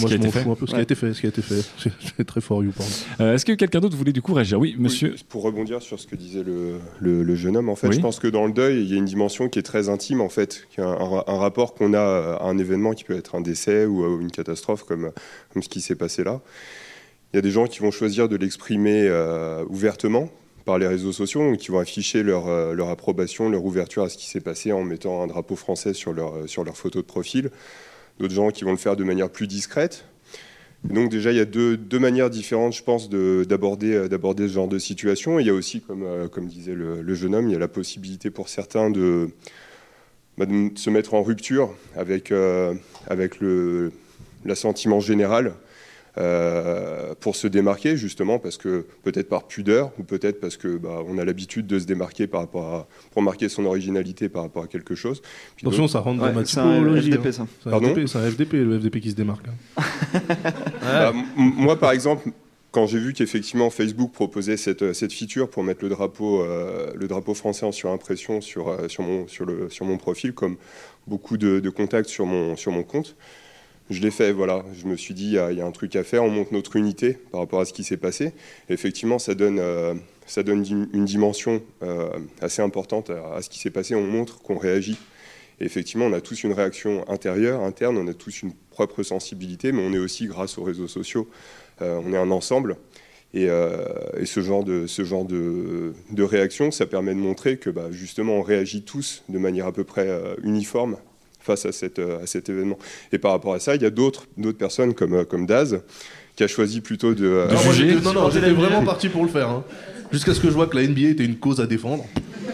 D: moi je m'en fous un peu. Ce qui a été fait, ce qui a été fait. C'est- très fort YouPorn.
C: Euh, Est-ce que quelqu'un d'autre voulait du coup réagir? Oui, monsieur.
I: Oui, pour rebondir sur ce que disait le, le- le jeune homme, en fait,
C: Oui.
I: je pense que dans le deuil, il y a une dimension qui est très intime, en fait, un, un- un rapport qu'on a à un événement qui peut être un décès ou une catastrophe comme, comme ce qui s'est passé là. Il y a des gens qui vont choisir de l'exprimer euh, ouvertement par les réseaux sociaux, qui vont afficher leur, euh, leur approbation, leur ouverture à ce qui s'est passé en mettant un drapeau français sur leur, euh, photo de profil. D'autres gens qui vont le faire de manière plus discrète. Donc déjà, il y a deux, manières différentes, je pense, euh, d'aborder ce genre de situation. Il y a aussi, comme, disait le, jeune homme, il y a la possibilité pour certains de, bah, se mettre en rupture avec, avec le- l'assentiment général euh, pour se démarquer, justement, parce que peut-être par pudeur, ou peut-être parce que bah, on a l'habitude de se démarquer par rapport à, pour marquer son originalité par rapport à quelque chose. Puis
D: Attention, ça rentre dans ma
I: c'est un. FDP,
D: hein.
I: ça.
D: C'est un
I: Pardon
D: FDP, c'est un FDP, le FDP qui se démarque. hein.
I: Bah, moi, par exemple, quand j'ai vu qu'effectivement Facebook proposait cette, euh, cette feature pour mettre le drapeau, euh, le drapeau français en surimpression sur, euh, sur, mon, sur, le, sur mon profil, comme beaucoup de, de contacts sur mon, sur mon compte, je l'ai fait. Voilà, je me suis dit, il y, a- un truc à faire, on monte notre unité par rapport à ce qui s'est passé. Effectivement, ça donne, euh, une dimension euh, assez importante à, ce qui s'est passé. On montre qu'on réagit. Effectivement, on a tous une réaction intérieure, interne, on a tous une propre sensibilité, mais on est aussi, grâce aux réseaux sociaux, euh, on est un ensemble. Et, ce genre, de, réaction, ça permet de montrer que bah, justement, on réagit tous de manière à peu près uniforme face à, cette, euh, à cet événement. Et par rapport à ça, il y a d'autres personnes comme, euh, comme Daz qui a choisi plutôt de, euh,
D: Non, non, non, j'étais vraiment parti pour le faire. hein. Jusqu'à ce que je vois que la NBA était une cause à défendre.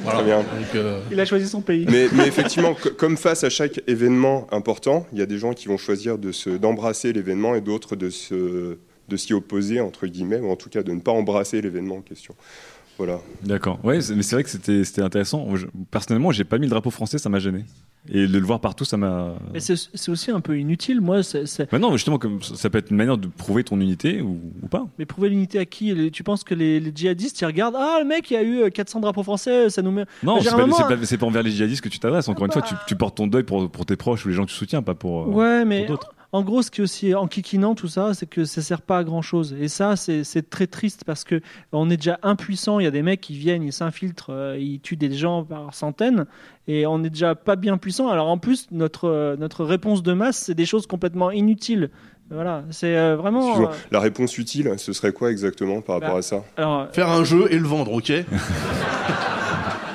D: Voilà.
I: Très bien.
D: Donc, euh,
F: Il a choisi son pays.
I: Mais, mais effectivement, co- comme face à chaque événement important, il y a des gens qui vont choisir de se- d'embrasser l'événement et d'autres de se- de s'y opposer, entre guillemets, ou en tout cas de ne pas embrasser l'événement en question. Voilà.
C: D'accord. Ouais, c'est- mais c'est vrai que c'était intéressant. Je- personnellement, j'ai pas mis le drapeau français, ça m'a gêné. Et de le voir partout, ça m'a.
F: Mais c'est aussi un peu inutile, moi.
C: Bah non, mais justement, comme ça ça peut être une manière de prouver ton unité ou, ou pas.
F: Mais prouver l'unité à qui? Les- Tu penses que les, les djihadistes, ils regardent Ah, le mec, il y a eu euh, 400 drapeaux français, ça nous met.
C: Non, c'est pas, envers les djihadistes que tu t'adresses. Encore une fois, tu, tu portes ton deuil pour, pour tes proches ou les gens que tu soutiens, pas pour. euh,
F: Ouais, mais
C: pour d'autres.
F: En gros, ce qui est aussi enquiquinant, tout ça, c'est que ça sert pas à grand chose. Et ça, c'est très triste parce que on est déjà impuissant. Il y a des mecs qui viennent, ils s'infiltrent, euh, ils tuent des gens par centaines, et on est déjà pas bien puissant. Alors en plus, notre euh, notre réponse de masse, c'est des choses complètement inutiles. Voilà, c'est euh, vraiment. Euh,
I: La réponse utile, ce serait quoi exactement par rapport
F: Bah,
I: à ça?
F: alors,
D: Faire un jeu et le vendre, ok?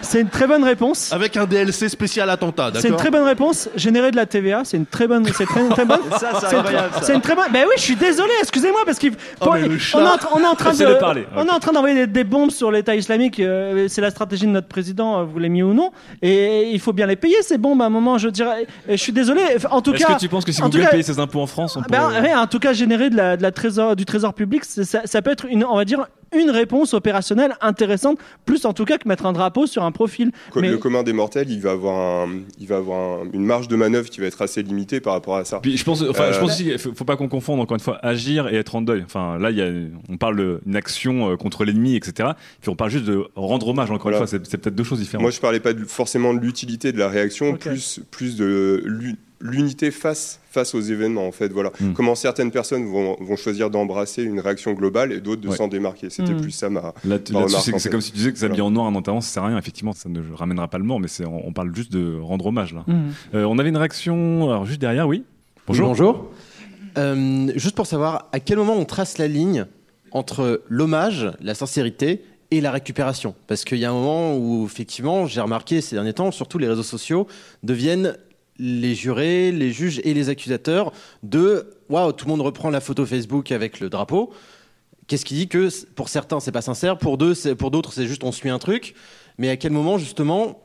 F: C'est une très bonne réponse.
D: Avec un DLC spécial attentat, d'accord
F: C'est une très bonne réponse. Générer de la TVA, c'est une très bonne. C'est très, très bonne.
D: Ça, c'est
F: une-
D: incroyable.
F: C'est une très bonne. Ben oui, je suis désolé. Excusez-moi parce qu'il.
D: Oh,
F: on, est en, tra- on est en train de.
C: Parler.
F: On est en train d'envoyer des, des bombes sur l'État islamique. euh, c'est la stratégie de notre président, euh, vous l'aimiez ou non. Et il faut bien les payer ces bombes à un moment. Je dirais. Et Je suis désolé. En tout
C: Est-ce
F: cas.
C: que tu penses que si Google
F: cas-
C: payait ses impôts en France, on
F: ben,
C: pourrait-
F: ouais, en tout cas, générer de la, de la trésor, du trésor public, c'est- ça, ça peut être une, on va dire, une réponse opérationnelle intéressante, plus en tout cas que mettre un drapeau sur un profil.
I: Co-
F: Mais-
I: Le commun des mortels, il va avoir, un- il va avoir un- une marge de manœuvre qui va être assez limitée par rapport à ça.
C: Puis je pense, enfin, je
I: Euh,
C: pense aussi, qu'il faut, faut pas qu'on confonde encore une fois agir et être en deuil. Enfin, là, il y a, on parle d'une action euh, contre l'ennemi, etc. Puis on parle juste de rendre hommage. Encore
I: Voilà.
C: une fois, c'est peut-être deux choses différentes.
I: Moi, je parlais pas de- forcément de l'utilité de la réaction, plus, plus de l'unité face face aux événements en fait voilà
C: Mm.
I: comment certaines personnes vont, vont choisir d'embrasser une réaction globale et d'autres de
C: Ouais.
I: s'en démarquer c'était
C: Mm.
I: plus ça ma,
C: Là, c'est
I: en
C: c'est
I: fait.
C: comme si tu disais que s'habiller
I: Voilà.
C: en noir en enterrement, ça sert à rien. Effectivement, ça ne ramènera pas le mort, mais c'est- on, on parle juste de rendre hommage là.
W: Mhm.
C: Euh, on avait une réaction, alors juste derrière, oui. Bonjour.
W: Oui, bonjour. Euh, juste pour savoir, à quel moment on trace la ligne entre l'hommage, la sincérité et la récupération? Parce qu'il y a un moment où, effectivement, j'ai remarqué ces derniers temps, surtout les réseaux sociaux deviennent les jurés, les juges et les accusateurs de waouh, tout le monde reprend la photo Facebook avec le drapeau. Qu'est-ce qui dit que pour certains c'est pas sincère, pour deux, c'est- pour d'autres c'est juste on suit un truc. Mais à quel moment justement,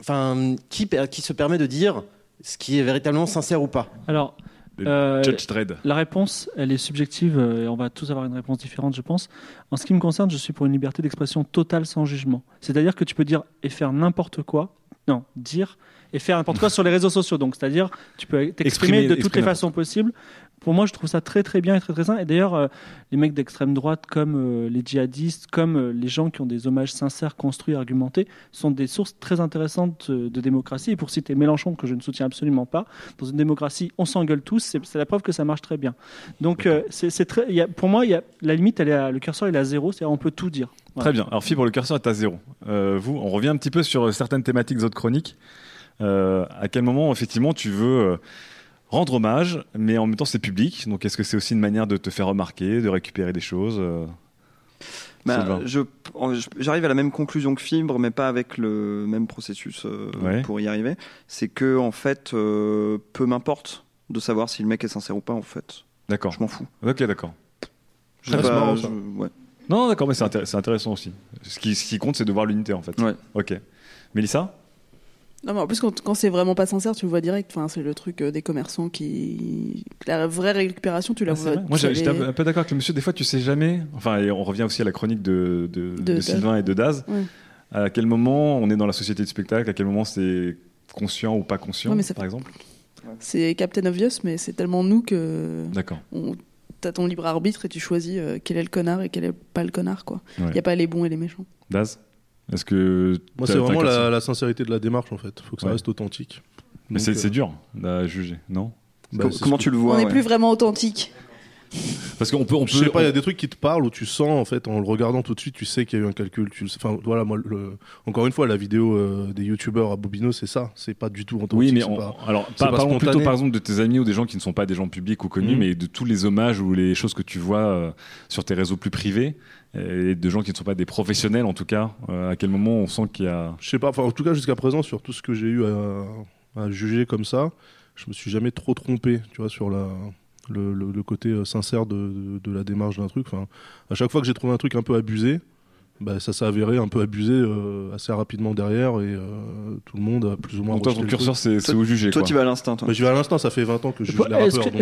W: enfin, qui, qui se permet de dire ce qui est véritablement sincère ou pas?
F: Alors, euh,
C: Judge Dredd.
F: la réponse, elle est subjective euh, et on va tous avoir une réponse différente, je pense. En ce qui me concerne, je suis pour une liberté d'expression totale sans jugement. C'est-à-dire que tu peux dire et faire n'importe quoi. Non, dire et faire n'importe quoi sur les réseaux sociaux. Donc, c'est-à-dire, tu peux t'exprimer
C: Exprimer-
F: de toutes les façons possibles. Pour moi, je trouve ça très très bien et très très sain. Et d'ailleurs, euh, les mecs d'extrême droite, comme euh, les djihadistes, comme euh, les gens qui ont des hommages sincères, construits, argumentés, sont des sources très intéressantes de démocratie. Et pour citer Mélenchon, que je ne soutiens absolument pas, dans une démocratie, on s'engueule tous. C'est la preuve que ça marche très bien. Donc, c'est très. y a- pour moi, il y a, la limite, elle est à- le curseur, il est à zéro. C'est-à-dire, on peut tout dire. Voilà.
C: Très bien. Alors, Fibre, le curseur est à zéro. Euh, vous, on revient un petit peu sur euh, certaines thématiques d'autres chroniques. Euh, à quel moment, effectivement, tu veux rendre hommage, mais en même temps, c'est public. Donc, est-ce que c'est aussi une manière de te faire remarquer, de récupérer des choses
E: Bah, J'arrive à la même conclusion que Fibre, mais pas avec le même processus euh,
C: Ouais.
E: pour y arriver. C'est que, en fait, euh, peu m'importe de savoir si le mec est sincère ou pas, en fait.
C: D'accord.
E: Je m'en fous.
C: Ok, d'accord.
E: Je
C: Ah,
E: pas,
C: marrant,
E: je-
C: ça.
E: ouais.
C: Non, d'accord, mais c'est intér- c'est intéressant aussi. Ce qui, ce qui compte, c'est de voir l'unité, en fait.
E: Ouais.
C: Ok. Mélissa?
G: Non, mais en plus, quand, quand c'est vraiment pas sincère, tu le vois direct. Enfin, c'est le truc euh, des commerçants qui. La vraie récupération, tu la
C: Ah,
G: vois.
C: vrai? Moi, j'étais
G: les-
C: un peu- d'accord avec le monsieur. Des fois, tu sais jamais. Enfin, et on revient aussi à la chronique de, de,
G: De
C: de. Sylvain et de Daz.
G: Ouais.
C: À quel moment on est dans la société du spectacle? À quel moment c'est conscient ou pas conscient,
G: Ouais, mais ça
C: par
G: fait-
C: exemple?
G: C'est Captain Obvious, mais c'est tellement nous que.
C: D'accord.
G: on- T'as ton libre arbitre et tu choisis euh, quel est le connard et quel est pas le connard, quoi. Il
C: Ouais.
G: y a pas les bons et les méchants.
C: Daz Est-ce que.
D: Moi, c'est vraiment la, sincérité de la démarche, en fait. faut que ça
C: Ouais.
D: reste authentique.
C: Mais c'est
D: euh,
C: c'est dur à juger, non?
D: Bah, c'est ce que-
G: On n'est plus vraiment authentique.
C: Parce qu'on peut. On
D: je sais
C: peut-
D: pas, il y a des trucs qui te parlent où tu sens, en fait, en le regardant tout de suite, tu sais qu'il y a eu un calcul. Tu le sais- Enfin, voilà, moi, le- encore une fois, la vidéo euh, des youtubeurs à Bobino, c'est ça. C'est pas du tout authentique.
C: Oui, mais on-
D: pas-
C: alors par-
D: pas
C: parlons plutôt par exemple de tes amis ou des gens qui ne sont pas des gens publics ou connus,
D: Mhm.
C: mais de tous les hommages ou les choses que tu vois euh, sur tes réseaux plus privés et de gens qui ne sont pas des professionnels en tout cas. euh, à quel moment on sent qu'il y a
D: Je sais pas, enfin, en tout cas, jusqu'à présent, sur tout ce que j'ai eu à, à juger comme ça, je me suis jamais trop trompé, tu vois, sur la, le, le- le côté euh, sincère de, de- de la démarche d'un truc. Enfin, à chaque fois que j'ai trouvé un truc un peu abusé, bah, ça s'est avéré un peu abusé euh, assez rapidement derrière et euh, tout le monde a plus ou moins.
C: Donc toi, ton curseur, c'est- c'est au jugé,
E: Toi, quoi. tu vas à l'instinct.
D: Bah, j'y vais à l'instinct, ça fait 20 ans que je juge les rappeurs.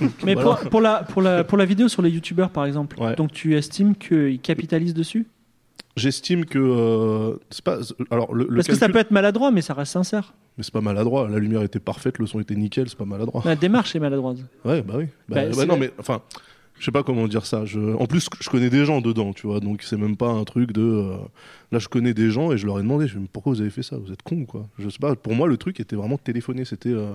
F: mais, mais
D: voilà.
F: pour, pour la, pour, la, pour la vidéo sur les youtubeurs par exemple, donc tu estimes qu'ils capitalisent dessus?
D: J'estime que euh, c'est pas. Alors le, le
F: Parce que ça peut être maladroit, mais ça reste sincère.
D: Mais c'est pas maladroit. La lumière était parfaite, le son était nickel, c'est pas maladroit.
F: La démarche est maladroite.
D: Ouais, bah oui. Bah,
F: Bah,
D: bah non, mais enfin, je sais pas comment dire ça. Je... En plus, je connais des gens dedans, tu vois, donc c'est même pas un truc de. euh, Là, je connais des gens et je leur ai demandé, je me pourquoi vous avez fait ça? Vous êtes con, quoi? Je sais pas. Pour moi, le truc était vraiment téléphoné. C'était. euh,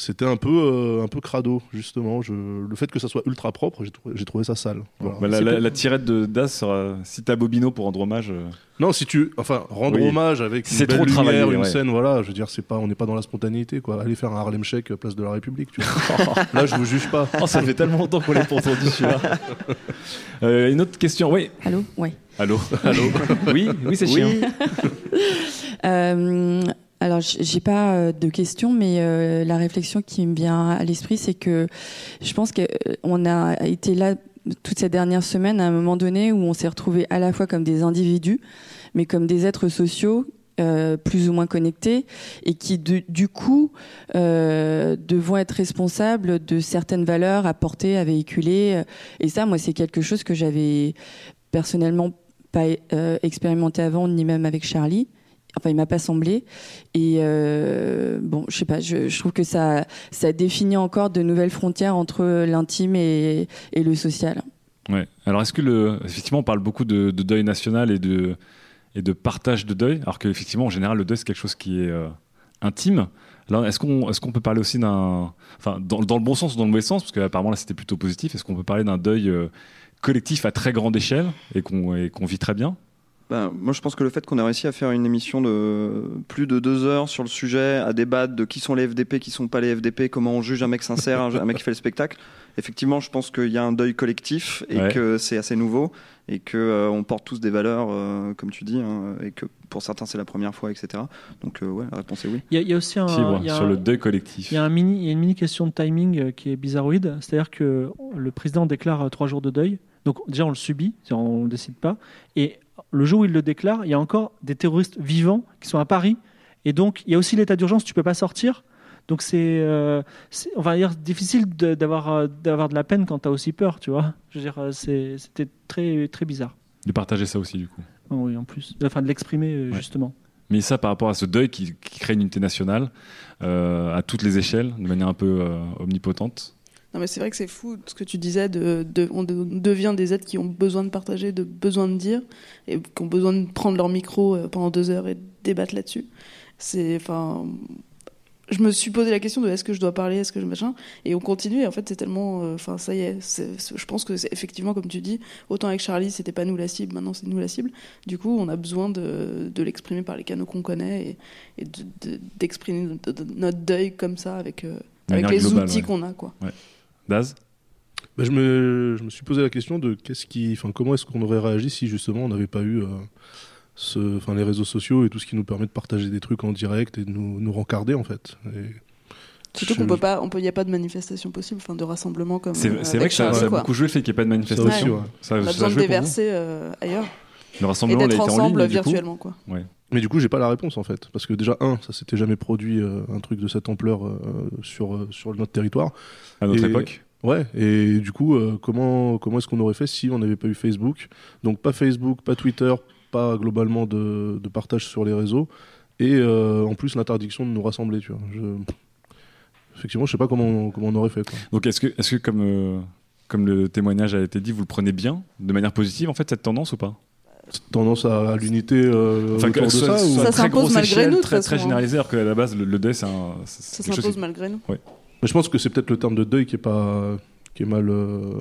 D: C'était un peu, euh, un peu crado, justement. Je... Le fait que ça soit ultra propre, j'ai trouvé, j'ai trouvé ça sale. Voilà.
C: Bah, la, la- la tirette de Daz sera si t'as Bobino pour rendre hommage. euh,
D: Non, si tu, enfin, rendre
C: Oui.
D: hommage avec
C: Si
D: une
C: c'est
D: belle
C: trop
D: lumière, une
C: ouais.
D: scène, voilà. Je veux dire, c'est pas, on n'est pas dans la spontanéité, quoi. Allez faire un Harlem Shake euh, place de la République, tu vois. Là, je vous juge pas.
C: Oh, ça fait tellement longtemps qu'on l'a pas entendu celui-là. Euh, une autre question, oui.
X: Allô Ouais.
C: Allô Allô Oui, oui, c'est chiant.
X: Euh, alors, j'ai pas euh, de questions, mais euh, la réflexion qui me vient à l'esprit, c'est que je pense qu'on a été là toute cette dernière semaine à un moment donné où on s'est retrouvés à la fois comme des individus, mais comme des êtres sociaux. euh, plus ou moins connectés et qui du, coup euh, devront être responsables de certaines valeurs à porter, à véhiculer. Et ça, moi, c'est quelque chose que j'avais personnellement pas euh, expérimenté avant, ni même avec Charlie. Enfin, il m'a pas semblé. Et euh, bon, je sais pas. Je, trouve que ça, ça définit encore de nouvelles frontières entre l'intime et, le social.
C: Ouais. Alors, est-ce que le. Effectivement, on parle beaucoup de, de deuil national et de, et de partage de deuil, alors qu'effectivement, en général, le deuil, c'est quelque chose qui est euh, intime. Là, est-ce qu'on est qu'on peut parler aussi d'un. Enfin, dans, le bon sens ou dans le mauvais sens, parce qu'apparemment là c'était plutôt positif, est-ce qu'on peut parler d'un deuil euh, collectif à très grande échelle et qu'on et qu'on vit très bien?
E: Ben, moi, je pense que le fait qu'on ait réussi à faire une émission de plus de deux heures sur le sujet, à débattre de qui sont les FDP, qui sont pas les FDP, comment on juge un mec sincère, un, mec qui fait le spectacle, effectivement, je pense qu'il y a un deuil collectif et
C: Ouais.
E: que c'est assez nouveau et que euh, on porte tous des valeurs, euh, comme tu dis, hein, et que pour certains c'est la première fois, etc. Donc, euh, ouais, la réponse est oui.
F: Il y, a- il y a aussi un,
C: Fibre,
F: il y a
C: sur
F: un-
C: le deuil collectif.
F: Il y a un mini, il y a une mini question de timing euh, qui est bizarroïde, c'est-à-dire que le président déclare euh, trois jours de deuil. Donc déjà on le subit, on ne décide pas. Et le jour où il le déclare, il y a encore des terroristes vivants qui sont à Paris. Et donc il y a aussi l'état d'urgence, tu peux pas sortir. Donc c'est, euh, c'est- on va dire, difficile d'avoir euh, d'avoir de la peine quand tu as aussi peur, tu vois. Je veux dire, euh, c'était très très bizarre.
C: De partager ça aussi, du coup.
F: Ah Oui, en plus, enfin de l'exprimer euh, justement.
C: Mais ça, par rapport à ce deuil qui, qui crée une unité nationale euh, à toutes les échelles, de manière un peu omnipotente.
G: Non, mais c'est vrai que c'est fou ce que tu disais. De, de- on de- devient des êtres qui ont besoin de partager, de besoin de dire, et qui ont besoin de prendre leur micro euh, pendant deux heures et débattre là-dessus. C'est, enfin, je me suis posé la question de est-ce que je dois parler, est-ce que je machin, et on continue. Et en fait, c'est tellement, euh, enfin, ça y est. je pense que c'est effectivement, comme tu dis, autant avec Charlie, c'était pas nous la cible, maintenant c'est nous la cible. Du coup, on a besoin de, de l'exprimer par les canaux qu'on connaît et, et de- de- d'exprimer notre, deuil comme ça avec, euh, avec les
C: globale,
G: outils
C: ouais.
G: qu'on a, quoi.
C: Ouais. Daz
D: Bah, je, me, je me suis posé la question de qu'est-ce qui, enfin, comment est-ce qu'on aurait réagi si justement on n'avait pas eu euh, ce, enfin, les réseaux sociaux et tout ce qui nous permet de partager des trucs en direct et de nous, nous rencarder en fait. Et
G: Surtout qu'on peut pas, on peut, y a pas de manifestation possible, enfin de rassemblement comme.
C: C'est
G: euh,
C: vrai que ça, a beaucoup joué le fait qu'il n'y ait pas de manifestation.
D: ouais.
C: Ça-
G: On a
C: ça
G: besoin de déverser euh, ailleurs.
C: Le rassemblement,
G: et d'être
C: été en
G: ensemble
C: ligne, coup
G: virtuellement, quoi.
C: Ouais.
D: Mais du coup, j'ai pas la réponse en fait, parce que déjà un, ça s'était jamais produit euh, un truc de cette ampleur euh, sur euh, sur notre territoire.
C: À notre
D: Et-
C: époque.
D: Ouais. Et du coup, comment comment est-ce qu'on aurait fait si on n'avait pas eu Facebook? Donc pas Facebook, pas Twitter, pas globalement de, de partage sur les réseaux, et en plus l'interdiction de nous rassembler. Tu vois. Je... Effectivement, je sais pas comment on, comment on aurait fait. Quoi.
C: Donc est-ce que, est que comme, comme le témoignage a été dit, vous le prenez bien, de manière positive, en fait, cette tendance ou pas?
D: Tendance à, à l'unité euh,
C: Enfin,
D: autour de ça,
C: ce
D: ou-
G: Ça
C: très
G: s'impose malgré
C: échelle,
G: nous,
C: très, très
G: façon.
C: généralisé, alors qu'à la base, le, le deuil, c'est un. c'est- c'est
G: Ça s'impose
C: qui-
G: malgré nous.
C: Ouais.
D: Mais je pense que c'est peut-être le terme de deuil qui est pas qui est mal euh,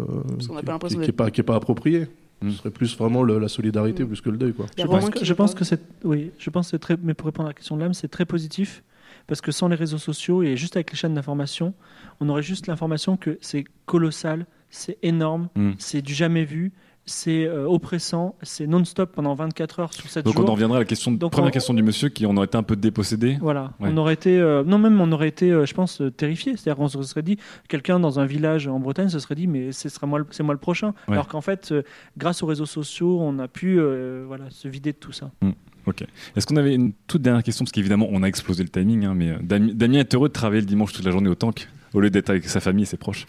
G: qu'on n'a
D: qui,
G: pas
D: qui- qui est pas qui est pas approprié.
C: Mm.
D: Ce serait plus vraiment le- la solidarité plus que le deuil quoi.
F: Je pense que, je pense que c'est oui, je pense que c'est très mais pour répondre à la question de l'âme, c'est très positif parce que sans les réseaux sociaux et juste avec les chaînes d'information, on aurait juste l'information que c'est colossal, c'est énorme,
C: Mm.
F: c'est du jamais vu, c'est euh, oppressant, c'est non-stop pendant 24 heures sur 7
C: Donc
F: jours.
C: on en reviendra à la question,
F: Donc,
C: première
F: on-
C: question du monsieur qui en aurait été un peu dépossédé.
F: Voilà,
C: Ouais.
F: on aurait été, euh, non même on aurait été, euh, je pense, euh, terrifié. C'est-à-dire qu'on se serait dit, quelqu'un dans un village en Bretagne se serait dit, mais ce sera moi, c'est moi le prochain.
C: Ouais.
F: Alors qu'en fait, grâce aux réseaux sociaux, on a pu, voilà, se vider de tout ça.
C: Hmm, Ok. Est-ce qu'on avait une toute dernière question? Parce qu'évidemment, on a explosé le timing, hein, mais euh, Dami- Damien est heureux de travailler le dimanche toute la journée au tank, au lieu d'être avec sa famille et ses proches.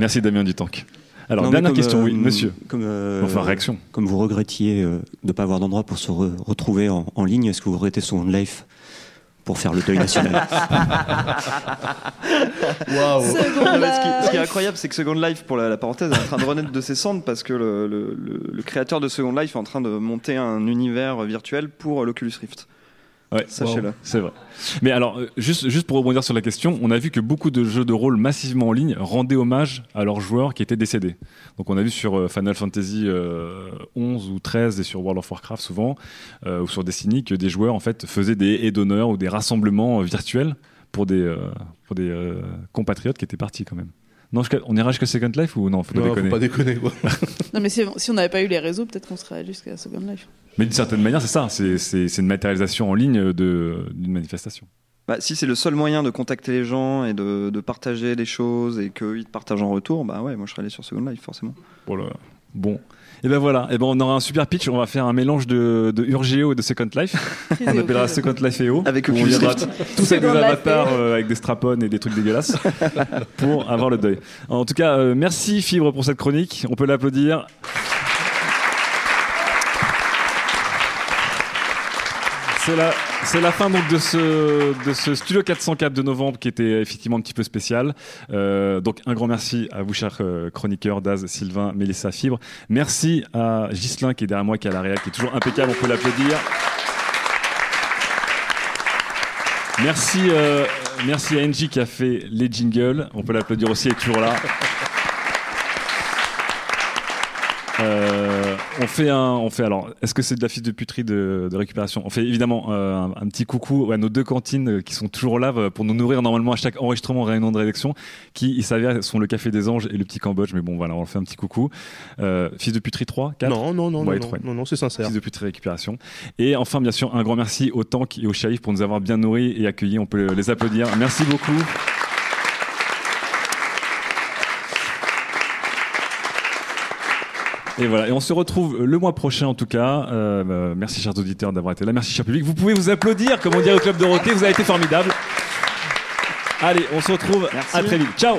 C: Merci Damien du tank. Alors,
Y: Non,
C: dernière
Y: comme,
C: question,
Y: euh,
C: oui, monsieur.
Y: Comme, euh,
C: Enfin, réaction.
Y: Comme vous regrettiez euh, de ne pas avoir d'endroit pour se re- retrouver en, en ligne, est-ce que vous regrettez Second Life pour faire le deuil national
E: Waouh ce, qui, ce qui est incroyable, c'est que Second Life, pour la, la parenthèse, est en train de renaître de ses cendres parce que le, le- le- le créateur de Second Life est en train de monter un univers virtuel pour l'Oculus Rift.
C: Ouais,
E: Sachez-le.
C: wow, C'est vrai. Mais alors, euh, juste, juste pour rebondir sur la question, on a vu que beaucoup de jeux de rôle massivement en ligne rendaient hommage à leurs joueurs qui étaient décédés. Donc on a vu sur euh, Final Fantasy euh, 11 ou 13 et sur World of Warcraft souvent, euh, ou sur Destiny, que des joueurs en fait faisaient des haies d'honneur ou des rassemblements euh, virtuels pour des, euh, pour des euh, compatriotes qui étaient partis quand même. Non, on ira jusqu'à Second Life ou non? Faut pas
D: Non, faut
C: déconner.
D: pas déconner quoi.
G: Non, mais si, si on n'avait pas eu les réseaux, peut-être qu'on serait allé jusqu'à Second Life.
C: Mais d'une certaine manière, c'est ça. C'est une matérialisation en ligne d'une manifestation.
E: Bah, si c'est le seul moyen de contacter les gens et de, de partager des choses et qu'eux ils te partagent en retour, bah ouais, moi je serais allé sur Second Life forcément.
C: Voilà. Bon. Et ben voilà, et ben on aura un super pitch, on va faire un mélange de, de Urgeo et de Second Life. on appellera Second Life EO.
E: Avec
C: où on viendra tous avec des avatars euh, avec des strapons et des trucs dégueulasses pour avoir le deuil. En tout cas, euh, merci Fibre pour cette chronique, on peut l'applaudir. C'est la, c'est la fin donc de ce, de ce Studio 404 de novembre qui était effectivement un petit peu spécial. Euh, donc un grand merci à vous chers euh, chroniqueurs Daz, Sylvain, Mélissa, Fibre. Merci à Ghislain qui est derrière moi, qui est à la qui est toujours impeccable, on peut l'applaudir. Merci, euh, merci à Angie qui a fait les jingles. On peut l'applaudir aussi, elle est toujours là. On fait un, on fait alors. Est-ce que c'est de la fiche de puterie de, de récupération? On fait évidemment euh, un, un petit coucou à nos deux cantines euh, qui sont toujours là euh, pour nous nourrir normalement à chaque enregistrement, réunion de rédaction, qui il s'avère sont le Café des Anges et le Petit Cambodge. Mais bon, voilà, on fait un petit coucou. Euh, fils de puterie 3, 4
D: Non, non, non,
C: Ouais,
D: non,
C: trois.
D: non, non, c'est sincère.
C: Fils de puterie récupération. Et enfin, bien sûr, un grand merci au Tank et au Shérif pour nous avoir bien nourris et accueillis. On peut les applaudir. Merci beaucoup. Et voilà, et on se retrouve le mois prochain en tout cas. Euh, euh, merci chers auditeurs d'avoir été là, merci cher public. Vous pouvez vous applaudir, comme on dit au Club de Roté, vous avez été formidable. Allez, on se retrouve à très vite. Ciao